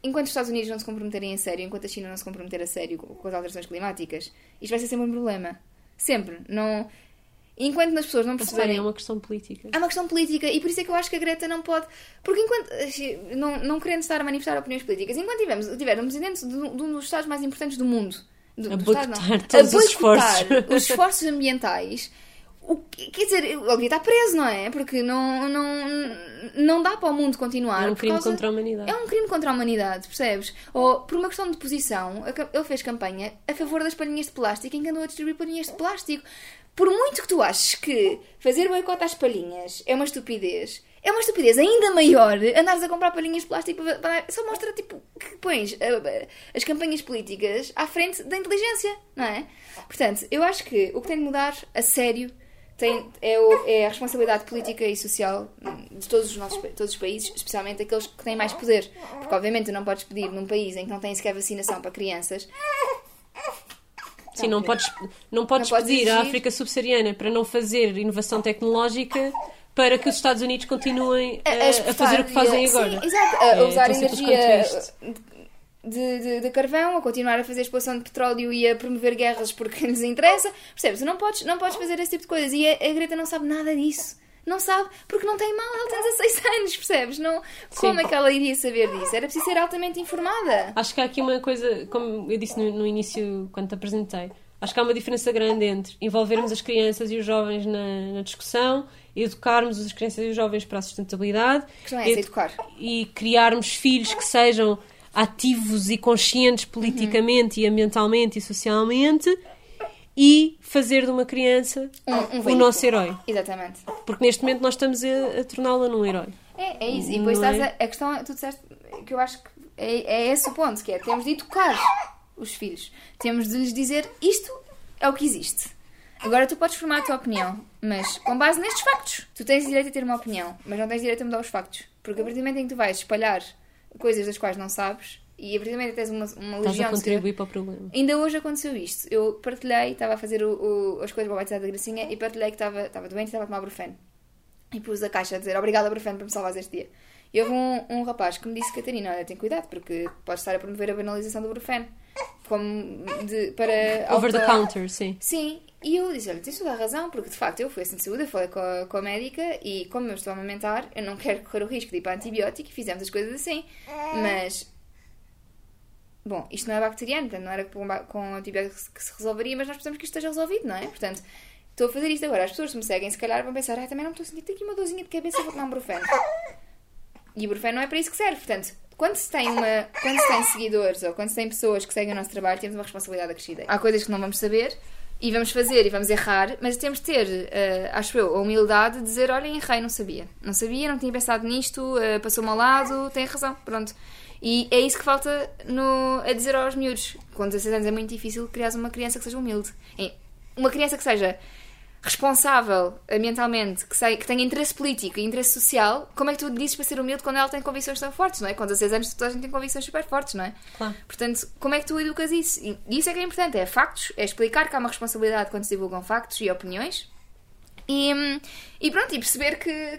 B: enquanto os Estados Unidos não se comprometerem a sério, enquanto a China não se comprometer a sério com as alterações climáticas, isto vai ser sempre um problema. Sempre. Não... Enquanto as pessoas não perceberem...
A: é uma questão política.
B: É uma questão política e por isso é que eu acho que a Greta não pode. Porque enquanto. Não, não querendo estar a manifestar opiniões políticas, enquanto tivermos, tiver um presidente de um dos estados mais importantes do mundo. Do,
A: A
B: do estado, não, a boicotar
A: esforços.
B: os esforços ambientais. O, que- quer dizer, ele devia estar preso, não é? Porque não, não, não dá para o mundo continuar.
A: É um crime contra a humanidade.
B: É um crime contra a humanidade, percebes? Ou por uma questão de posição, ele fez campanha a favor das palhinhas de plástico que andou a distribuir palhinhas de plástico. Por muito que tu aches que fazer boicote às palhinhas é uma estupidez, é uma estupidez ainda maior andares a comprar palhinhas de plástico para, só mostra tipo que pões ah, ah, as campanhas políticas à frente da inteligência, não é? Portanto, eu acho que o que tem de mudar a sério tem, é, o- é a responsabilidade política e social de todos os nossos todos os países, especialmente aqueles que têm mais poder. Porque, obviamente, tu não podes pedir num país em que não tem sequer vacinação para crianças.
A: Sim, não podes, não podes
B: Não podes
A: pedir à. África subsaariana para não fazer inovação tecnológica para que os Estados Unidos continuem a, a
B: exportar
A: fazer o que fazem
B: a-
A: agora.
B: Sim, exato. A, a
A: É
B: usar
A: simples
B: energia. De, de, de carvão, a continuar a fazer exploração de petróleo e a promover guerras porque lhes interessa. Percebes? Não podes, não podes fazer esse tipo de coisas. E a, a Greta não sabe nada disso. Não sabe, porque não tem mal, ela tem 16 anos, percebes? Não, como é que ela iria saber disso? Era preciso ser altamente informada.
A: Acho que há aqui uma coisa, como eu disse no, no início, quando te apresentei, acho que há uma diferença grande entre envolvermos as crianças e os jovens na, na discussão, educarmos as crianças e os jovens para a sustentabilidade
B: A questão é essa, educar.
A: e criarmos filhos que sejam ativos e conscientes politicamente e ambientalmente e socialmente e fazer de uma criança
B: Um- um
A: o nosso herói.
B: Exatamente.
A: Porque neste momento nós estamos a, a torná-la num herói.
B: É, é isso. E depois
A: Não
B: estás
A: é?
B: a, a questão, é- tu disseste que eu acho que é, é esse o ponto, que é temos de educar os filhos. Temos de lhes dizer isto é o que existe. Agora tu podes formar a tua opinião, mas com base nestes factos. Tu tens direito a ter uma opinião, mas não tens direito a mudar os factos. Porque a partir do momento em que tu vais espalhar coisas das quais não sabes, e a partir do momento que tens uma, uma
A: Estás a
B: legião de seguidores-
A: contribuir para o problema.
B: Ainda hoje aconteceu isto. Eu partilhei, estava a fazer o- o- as coisas para o batizado da Gracinha e partilhei que estava, estava doente e estava a tomar Brufen. E pus a caixa a dizer obrigada Brufen por me salvar este dia. E houve um, um rapaz que me disse, Catarina, olha, tem cuidado porque podes estar a promover a banalização do Brufen. Como de, para...
A: Over the counter, sim.
B: Sim, e eu disse, olha, tens toda a razão, porque de facto eu fui assim de saúde, eu falei com a, com a médica e como eu estou a amamentar, eu não quero correr o risco de ir para antibiótico e fizemos as coisas assim. Mas, bom, isto não é bacteriano, portanto não era com, com antibiótico que se resolveria, mas nós precisamos que isto esteja resolvido, não é? Portanto, estou a fazer isto agora, as pessoas que me seguem se calhar vão pensar, ah, também não estou a sentir, aqui uma dorzinha de cabeça, vou tomar um brufeno. E o Brufen não é para isso que serve. Portanto, quando se tem uma, quando se tem seguidores ou quando se tem pessoas que seguem o nosso trabalho, temos uma responsabilidade acrescida. Há coisas que não vamos saber e vamos fazer e vamos errar, mas temos de ter, eh, acho eu, a humildade de dizer, olhem, errei, não sabia. Não sabia, não tinha pensado nisto, eh, passou-me ao lado, tem razão, pronto. E é isso que falta no, a dizer aos miúdos. Com 16 anos é muito difícil criar uma criança que seja humilde. Uma criança que seja responsável ambientalmente, que, sei, que tenha interesse político e interesse social, como é que tu dizes para ser humilde quando ela tem convicções tão fortes, não é? Com 16 anos toda a gente tem convicções super fortes, não é?
A: Claro.
B: Portanto, como é que tu educas isso? E isso é que é importante, é factos, é explicar que há uma responsabilidade quando se divulgam factos e opiniões. E, hum, e pronto, e perceber que,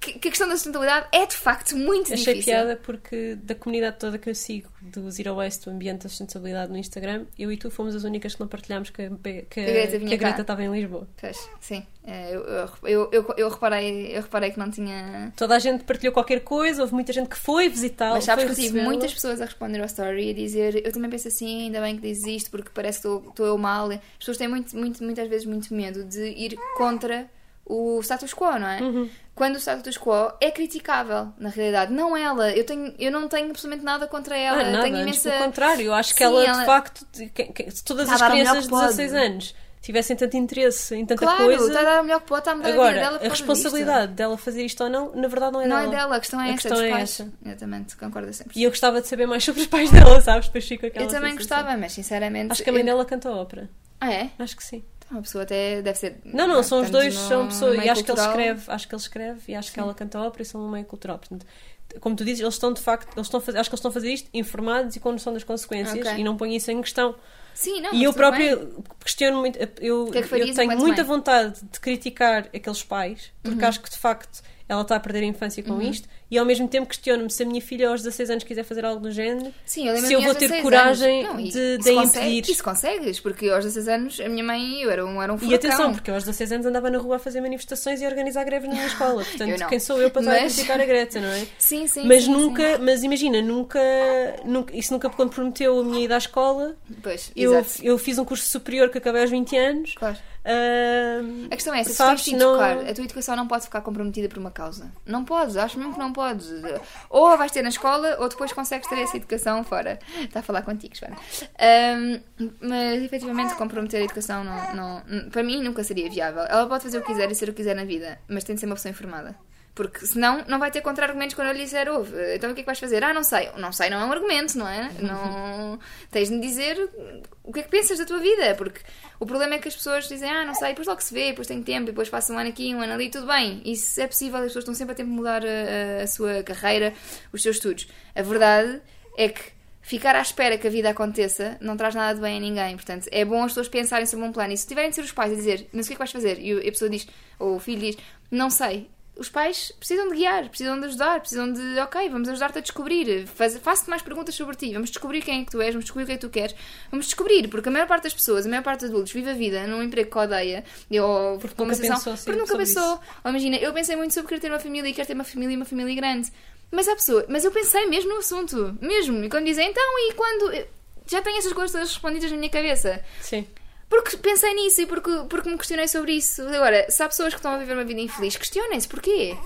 B: que, que- a questão da sustentabilidade é de facto muito
A: Achei
B: difícil.
A: piada porque da comunidade toda que eu sigo, do Zero Waste, do ambiente da sustentabilidade no Instagram, eu e tu fomos as únicas que não partilhámos que a, que,
B: Que a Greta
A: estava em Lisboa.
B: Pois, sim, É, eu, eu, eu, eu, reparei, eu reparei que não tinha.
A: Toda a gente partilhou qualquer coisa, houve muita gente que foi visitá-la.
B: Mas sabes que tive muitas pessoas a responder ao story e a dizer eu também penso assim, ainda bem que dizes isto porque parece que estou- estou eu mal. As pessoas têm muito, muito, muitas vezes muito medo de ir contra o status quo, não é?
A: Uhum.
B: Quando o status quo é criticável, na realidade. Não ela. Eu, tenho, eu não tenho absolutamente nada contra ela.
A: Ah, nada,
B: tenho
A: antes
B: imensa.
A: pelo contrário, eu acho que
B: Sim,
A: ela,
B: ela-
A: de facto, que- que- se todas as
B: melhor
A: crianças de
B: que pode.
A: 16 anos tivessem tanto interesse em tanta
B: Claro,
A: coisa.
B: está a dar o melhor que pode, está a mudar a vida
A: Agora,
B: dela.
A: a responsabilidade dela fazer isto ou não, na verdade não é.
B: Não
A: dela.
B: é dela, a questão é
A: A
B: essa.
A: questão
B: dos
A: é
B: pais.
A: essa.
B: Exatamente, concordo sempre.
A: E eu gostava de saber mais sobre os pais dela, sabes? Depois fico aquela
B: Eu também
A: sensação.
B: gostava, mas sinceramente.
A: Acho que a mãe
B: eu-
A: dela canta ópera.
B: Ah, é?
A: Acho que sim.
B: Uma pessoa até deve ser.
A: Não, não, são os dois, são pessoas. E acho que ele escreve, acho que ele escreve e acho que ela canta ópera e são um meio cultural. Portanto, como tu dizes, eles estão de facto, eles estão a fazer, acho que eles estão a fazer isto informados e com noção das consequências
B: Ok.
A: e não põem isso em questão.
B: Sim, não.
A: e eu
B: tudo bem.
A: questiono muito, eu,
B: que é que
A: eu tenho muita
B: mãe?
A: vontade de criticar aqueles pais, porque
B: Uhum.
A: acho que de facto ela está a perder a infância com isto, e ao mesmo tempo questiono-me se a minha filha aos 16 anos quiser fazer algo do género,
B: Sim, eu
A: se eu vou ter coragem de, de a impedir.
B: Isso consegues, porque aos 16 anos a minha mãe eu era um, era um
A: E atenção, porque eu aos 16 anos andava na rua a fazer manifestações e a organizar greves na minha escola. Portanto,
B: não.
A: quem sou eu para estar a
B: Mas-
A: criticar a Greta, não é?
B: Sim, sim.
A: mas
B: sim,
A: nunca,
B: sim.
A: mas imagina, nunca, nunca, isso nunca comprometeu a minha ida à escola.
B: Pois,
A: Eu,
B: exato.
A: eu fiz um curso superior que acabei aos 20 anos.
B: Claro.
A: Ahm,
B: A questão é essa,
A: Sabes,
B: se tens de
A: não-
B: educar, a tua educação não pode ficar comprometida por uma causa. Não podes, acho mesmo que não podes. Ou vais ter na escola, ou depois consegues ter essa educação fora. Está a falar contigo, Joana. Ahm, mas efetivamente comprometer a educação não, não- para mim nunca seria viável. Ela pode fazer o que quiser e ser o que quiser na vida, mas tem de ser uma pessoa informada. Porque senão não vai ter contra-argumentos quando eu lhe disser, ouve, então o que é que vais fazer? Ah, não sei. Não sei não é um argumento, não é? Não... Tens de me dizer o que é que pensas da tua vida, porque o problema é que as pessoas dizem, ah, não sei, depois logo se vê, depois tenho tempo, depois faço um ano aqui, um ano ali, tudo bem. Isso é possível, as pessoas estão sempre a tempo de mudar a, a, a sua carreira, os seus estudos. A verdade é que ficar à espera que a vida aconteça não traz nada de bem a ninguém. Portanto, é bom as pessoas pensarem sobre um plano. E se tiverem de ser os pais a dizer, mas o que é que vais fazer? E a pessoa diz, ou o filho diz, não sei. Os pais precisam de guiar, precisam de ajudar, precisam de, ok, vamos ajudar-te a descobrir. Faço-te mais perguntas sobre ti, vamos descobrir quem é que tu és, vamos descobrir o que é que tu queres. Vamos descobrir, porque a maior parte das pessoas, a maior parte dos adultos, vive a vida num emprego que odeia, ou
A: Porque nunca
B: sensação,
A: pensou, sim,
B: porque nunca pensou. Ou imagina, eu pensei muito sobre querer ter uma família e quero ter uma família e uma família grande. Mas há pessoa, mas eu pensei mesmo no assunto, mesmo. E quando dizem, então, e quando. Já tenho essas coisas todas respondidas na minha cabeça.
A: Sim.
B: Porque pensei nisso e porque, porque me questionei sobre isso. Agora, se há pessoas que estão a viver uma vida infeliz, questionem-se porquê.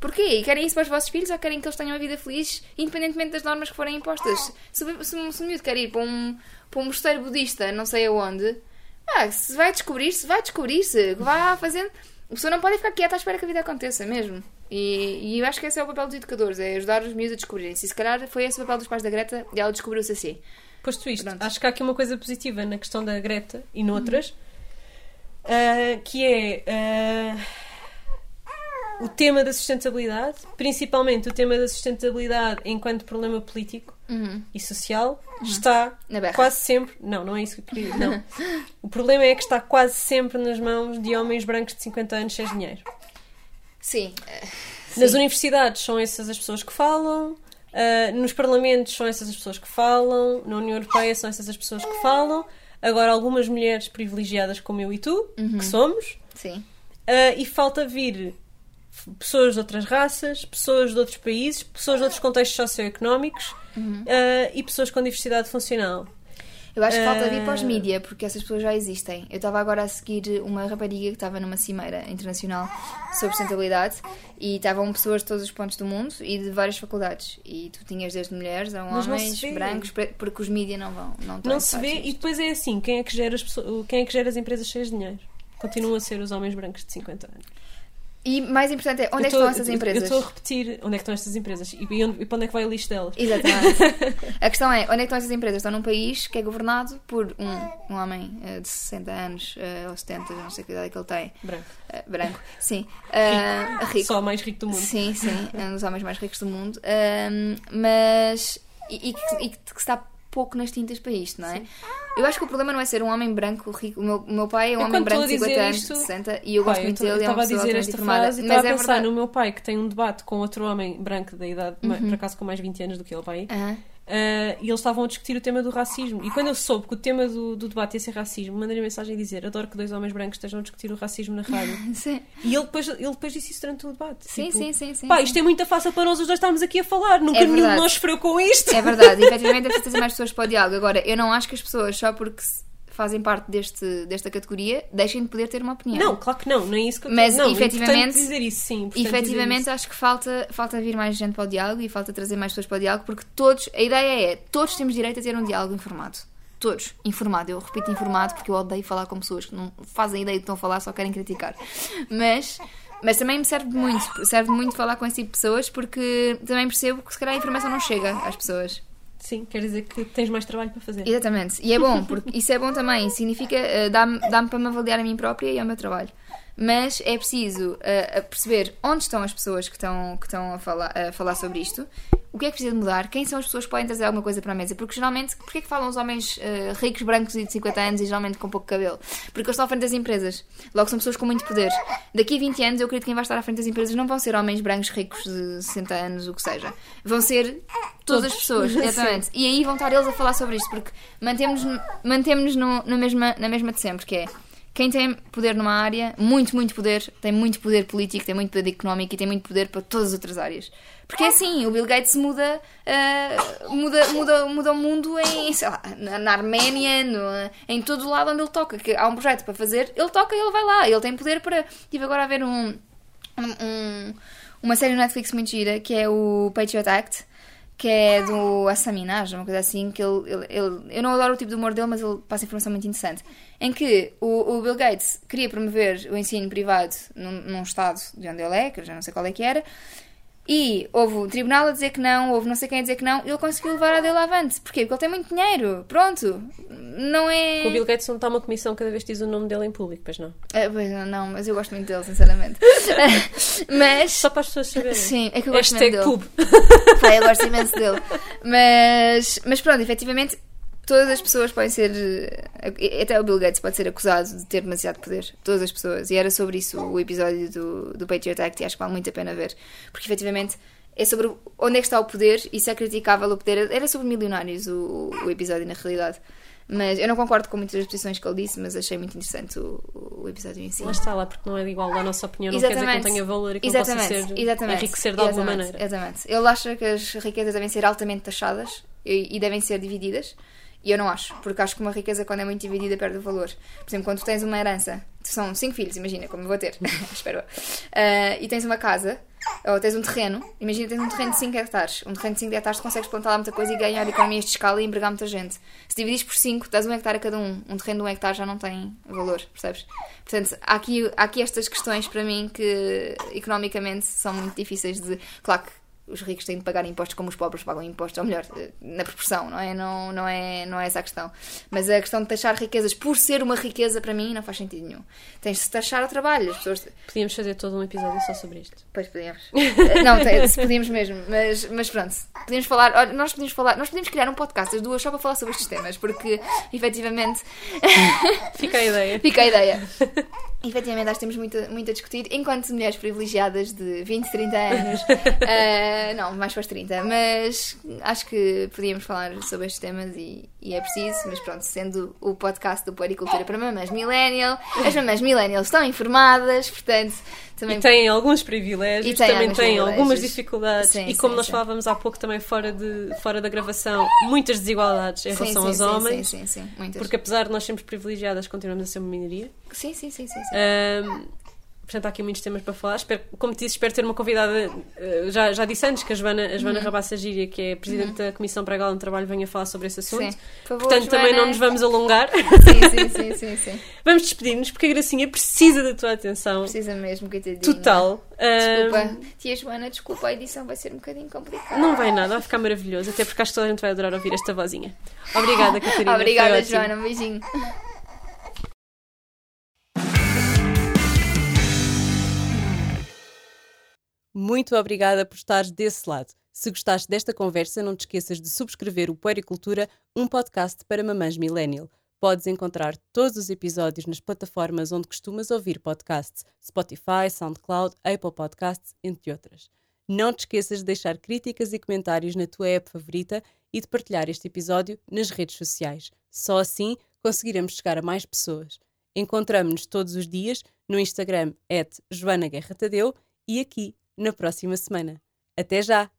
B: Porquê? Querem isso para os vossos filhos ou querem que eles tenham uma vida feliz, independentemente das normas que forem impostas? Se, se, se um miúdo quer ir para um, para um mosteiro budista, não sei aonde, ah, se vai descobrir-se, vai descobrir-se, vá fazendo. A pessoa não pode ficar quieta à espera que a vida aconteça, mesmo. E, e eu acho que esse é o papel dos educadores, é ajudar os miúdos a descobrirem-se. E se calhar foi esse o papel dos pais da Greta e ela descobriu-se assim.
A: Posto isto,
B: Pronto.
A: acho que há aqui uma coisa positiva na questão da Greta e noutras, ah, que é ah, o tema da sustentabilidade, principalmente o tema da sustentabilidade enquanto problema político e social, está
B: Na berra.
A: quase sempre. Não, não é isso que eu queria. Não. o problema é que está quase sempre nas mãos de homens brancos de 50 anos sem dinheiro.
B: Sim. eh,
A: Nas
B: sim.
A: universidades são essas as pessoas que falam, ah, nos parlamentos são essas as pessoas que falam, na União Europeia são essas as pessoas que falam. Agora, algumas mulheres privilegiadas como eu e tu,
B: Uhum.
A: que somos,
B: Sim.
A: ah, e falta vir pessoas de outras raças, pessoas de outros países, pessoas de outros contextos socioeconómicos
B: Uhum.
A: ah, e pessoas com diversidade funcional.
B: Eu acho que falta vir para os mídia, porque essas pessoas já existem. Eu estava agora a seguir uma rapariga que estava numa cimeira internacional sobre sustentabilidade e estavam pessoas de todos os pontos do mundo e de várias faculdades. E tu tinhas desde mulheres a homens, brancos, porque os mídia não vão. Não,
A: Não se vê,
B: interessados
A: e depois é assim: quem é que gera as, pessoas, quem é que gera as empresas cheias de dinheiro? Continuam a ser os homens brancos de 50 anos.
B: E mais importante é, onde é que estão essas empresas?
A: Eu estou a repetir onde é que estão estas empresas e, e onde- e para onde é que vai o lixo delas.
B: Exatamente. a questão é, onde é que estão essas empresas? Estão num país que é governado por um, um homem eh, de 60 anos, eh, ou 70, não sei que idade é que ele tem,
A: Branco.
B: eh, branco, sim, eh, rico.
A: Só o mais rico do mundo.
B: Sim, sim, é um dos homens mais ricos do mundo. Ahm, mas. E, e que, e que está pouco nas tintas para isto, não é? Eu acho que o problema não é ser um homem branco rico. O meu, o meu pai é um
A: Eu,
B: homem branco de
A: a
B: 50
A: dizer
B: anos,
A: isto-
B: 60, e eu
A: Pá,
B: gosto muito
A: eu
B: dele. é uma
A: estava a
B: pessoa
A: dizer esta frase e estava a
B: é
A: pensar
B: verdade.
A: no meu pai que tem um debate com outro homem branco da idade,
B: Uhum.
A: por acaso com mais 20 anos do que ele, pai.
B: Aham.
A: Ah, e eles estavam a discutir o tema do racismo. E quando eu soube que o tema do, do debate ia ser racismo, mandei-lhe mensagem a dizer: Adoro que dois homens brancos estejam a discutir o racismo na rádio.
B: Sim,
A: e ele depois, ele depois disse isso durante o debate.
B: sim,
A: Tipo,
B: sim, sim, sim.
A: Pá,
B: sim.
A: isto é muito fácil para nós os dois estarmos aqui a falar. Nunca
B: É
A: nenhum de nós sofreu com isto.
B: É verdade, efetivamente é preciso mais pessoas para o diálogo. Agora, eu não acho que as pessoas, só porque se- fazem parte deste, desta categoria, deixem de poder ter uma opinião.
A: Não, claro que não, nem isso que eu
B: Mas,
A: não,
B: efetivamente-
A: dizer isso, sim. dizer
B: efetivamente
A: isso.
B: acho que falta, falta vir mais gente para o diálogo e falta trazer mais pessoas para o diálogo porque todos, a ideia é, todos temos direito a ter um diálogo informado. Todos, informado. Eu repito informado porque eu odeio falar com pessoas que não fazem ideia do que estão a falar, só querem criticar. Mas, mas também me serve muito, serve muito falar com esse tipo de pessoas porque também percebo que se calhar a informação não chega às pessoas.
A: Sim, quer dizer que tens mais trabalho para fazer.
B: Exatamente. E é bom, porque isso é bom também. Significa, eh, dá-me dá para me avaliar a mim própria e ao meu trabalho. Mas é preciso a perceber onde estão as pessoas que estão, que estão a, falar, a falar sobre isto, o que é que precisa de mudar, quem são as pessoas que podem trazer alguma coisa para a mesa. Porque geralmente, porquê é que falam os homens eh, ricos, brancos e de 50 anos e geralmente com pouco cabelo? Porque eles estão à frente das empresas. Logo são pessoas com muito poder. Daqui a 20 anos, eu acredito que quem vai estar à frente das empresas não vão ser homens brancos ricos de 60 anos, o que seja. Vão ser todas as pessoas, exatamente. E aí vão estar eles a falar sobre isto, porque mantemos-nos mantemos no, na, mesma, na mesma de sempre, que é quem tem poder numa área, muito, muito poder, tem muito poder político, tem muito poder económico e tem muito poder para todas as outras áreas. Porque é assim, o Bill Gates muda, ah, muda, muda, muda o mundo em, sei lá, na, Arménia, no- em todo o lado onde ele toca. Que há um projeto para fazer, ele toca e ele vai lá. Ele tem poder para. Estive agora a ver um, um- um- uma série no Netflix muito gira que é o Patriot Act que é do Assaminaj, uma coisa assim, que ele, ele, ele, Eu não adoro o tipo de humor dele, mas ele passa informação muito interessante. Em que o, o Bill Gates queria promover o ensino privado num, num estado de onde ele é, que eu já não sei qual é que era, e houve um tribunal a dizer que não, houve não sei quem a dizer que não, e ele conseguiu levar a dele avante. Porquê? Porque ele tem muito dinheiro. Pronto. Não é.
A: O Bill Gates não está uma comissão cada vez que diz o nome dele em público, pois não?
B: É, pois não, não, mas eu gosto muito dele, sinceramente. mas.
A: Só para as pessoas saberem.
B: Sim, é que eu gosto
A: Hashtag
B: muito
A: pub.
B: Pá, eu gosto imenso dele. Mas, mas pronto, efetivamente, todas as pessoas podem ser. eh, Até o Bill Gates pode ser acusado de ter demasiado poder. Todas as pessoas. E era sobre isso o episódio do, do Patriot Act e acho que vale muito a pena ver. Porque efetivamente é sobre onde é que está o poder e se é criticável o poder. Era sobre milionários o, o episódio, na realidade. Mas eu não concordo com muitas das posições que ele disse, mas achei muito interessante o, o episódio em si.
A: Lá está lá, porque não é igual à nossa opinião, não quer dizer que não tenha valor e que não possa ser
B: exatamente,
A: enriquecer de alguma
B: exatamente,
A: maneira.
B: Exatamente. Ele acha que as riquezas devem ser altamente taxadas e, e devem ser divididas. E eu não acho, porque acho que uma riqueza, quando é muito dividida, perde o valor. Por exemplo, quando tu tens uma herança, são cinco filhos, imagina, como eu vou ter, espero eu, Ah, e tens uma casa, ou tens um terreno, imagina tens um terreno de 5 hectares. Um terreno de 5 hectares tu consegues plantar lá muita coisa e ganhar economias de escala e empregar muita gente. Se dividis por 5, dás um hectare a cada um. Um terreno de um hectare já não tem valor, percebes? Portanto, há aqui, há aqui estas questões para mim que economicamente são muito difíceis de. Claro que os ricos têm de pagar impostos como os pobres pagam impostos, ou melhor, na proporção, não é? Não, não é, não é essa a questão. Mas a questão de taxar riquezas por ser uma riqueza, para mim, não faz sentido nenhum. Tens de taxar o trabalho. As pessoas.
A: Podíamos fazer todo um episódio só sobre isto.
B: Pois podíamos. não, te- se podíamos mesmo, mas, mas pronto. Podíamos falar, nós podíamos falar, nós podíamos criar um podcast, as duas, só para falar sobre estes temas, porque efetivamente
A: Fica a ideia.
B: Fica a ideia. Efetivamente, acho que temos muito, muito a discutir. Enquanto mulheres privilegiadas de 20, 30 anos, eh, não, mais para os 30, mas acho que podíamos falar sobre estes temas e, e é preciso. Mas pronto, sendo o podcast do Puericultura para mamães millennial, as mamães millennial estão informadas, portanto, também
A: E têm alguns privilégios,
B: E têm
A: também têm algumas dificuldades
B: Sim,
A: e como
B: sim,
A: nós
B: sim.
A: falávamos há pouco também fora, de, fora da gravação, muitas desigualdades em relação aos homens,
B: Sim, sim, sim, muitas.
A: porque apesar de nós sermos privilegiadas, continuamos a ser uma minoria.
B: Sim, sim, sim, sim. sim.
A: Portanto, há aqui muitos temas para falar. Espero, como te disse, espero ter uma convidada. eh, já, já disse antes que a Joana, a Joana Rabassa Gíria, que é presidente da Comissão para a Gala de Trabalho, venha falar sobre esse assunto.
B: Sim. Por favor,
A: Portanto, também
B: Joana.
A: não nos vamos alongar.
B: Sim, sim, sim, sim, sim.
A: vamos despedir-nos porque a Gracinha precisa da tua atenção
B: Precisa mesmo, coitadinha.
A: total.
B: Desculpa. Tia Joana, desculpa, a edição vai ser um bocadinho complicada.
A: Não vai nada, vai ficar maravilhoso, até porque acho que toda a gente vai adorar ouvir esta vozinha. Obrigada, Catarina.
B: Obrigada. Joana. Um beijinho.
A: Muito obrigada por estares desse lado. Se gostaste desta conversa, não te esqueças de subscrever o Puericultura, um podcast para mamães millennial. Podes encontrar todos os episódios nas plataformas onde costumas ouvir podcasts, Spotify, SoundCloud, Apple Podcasts, entre outras. Não te esqueças de deixar críticas e comentários na tua app favorita e de partilhar este episódio nas redes sociais. Só assim conseguiremos chegar a mais pessoas. Encontramos-nos todos os dias no Instagram, Joana Guerra Tadeu, e aqui na próxima semana. Até já!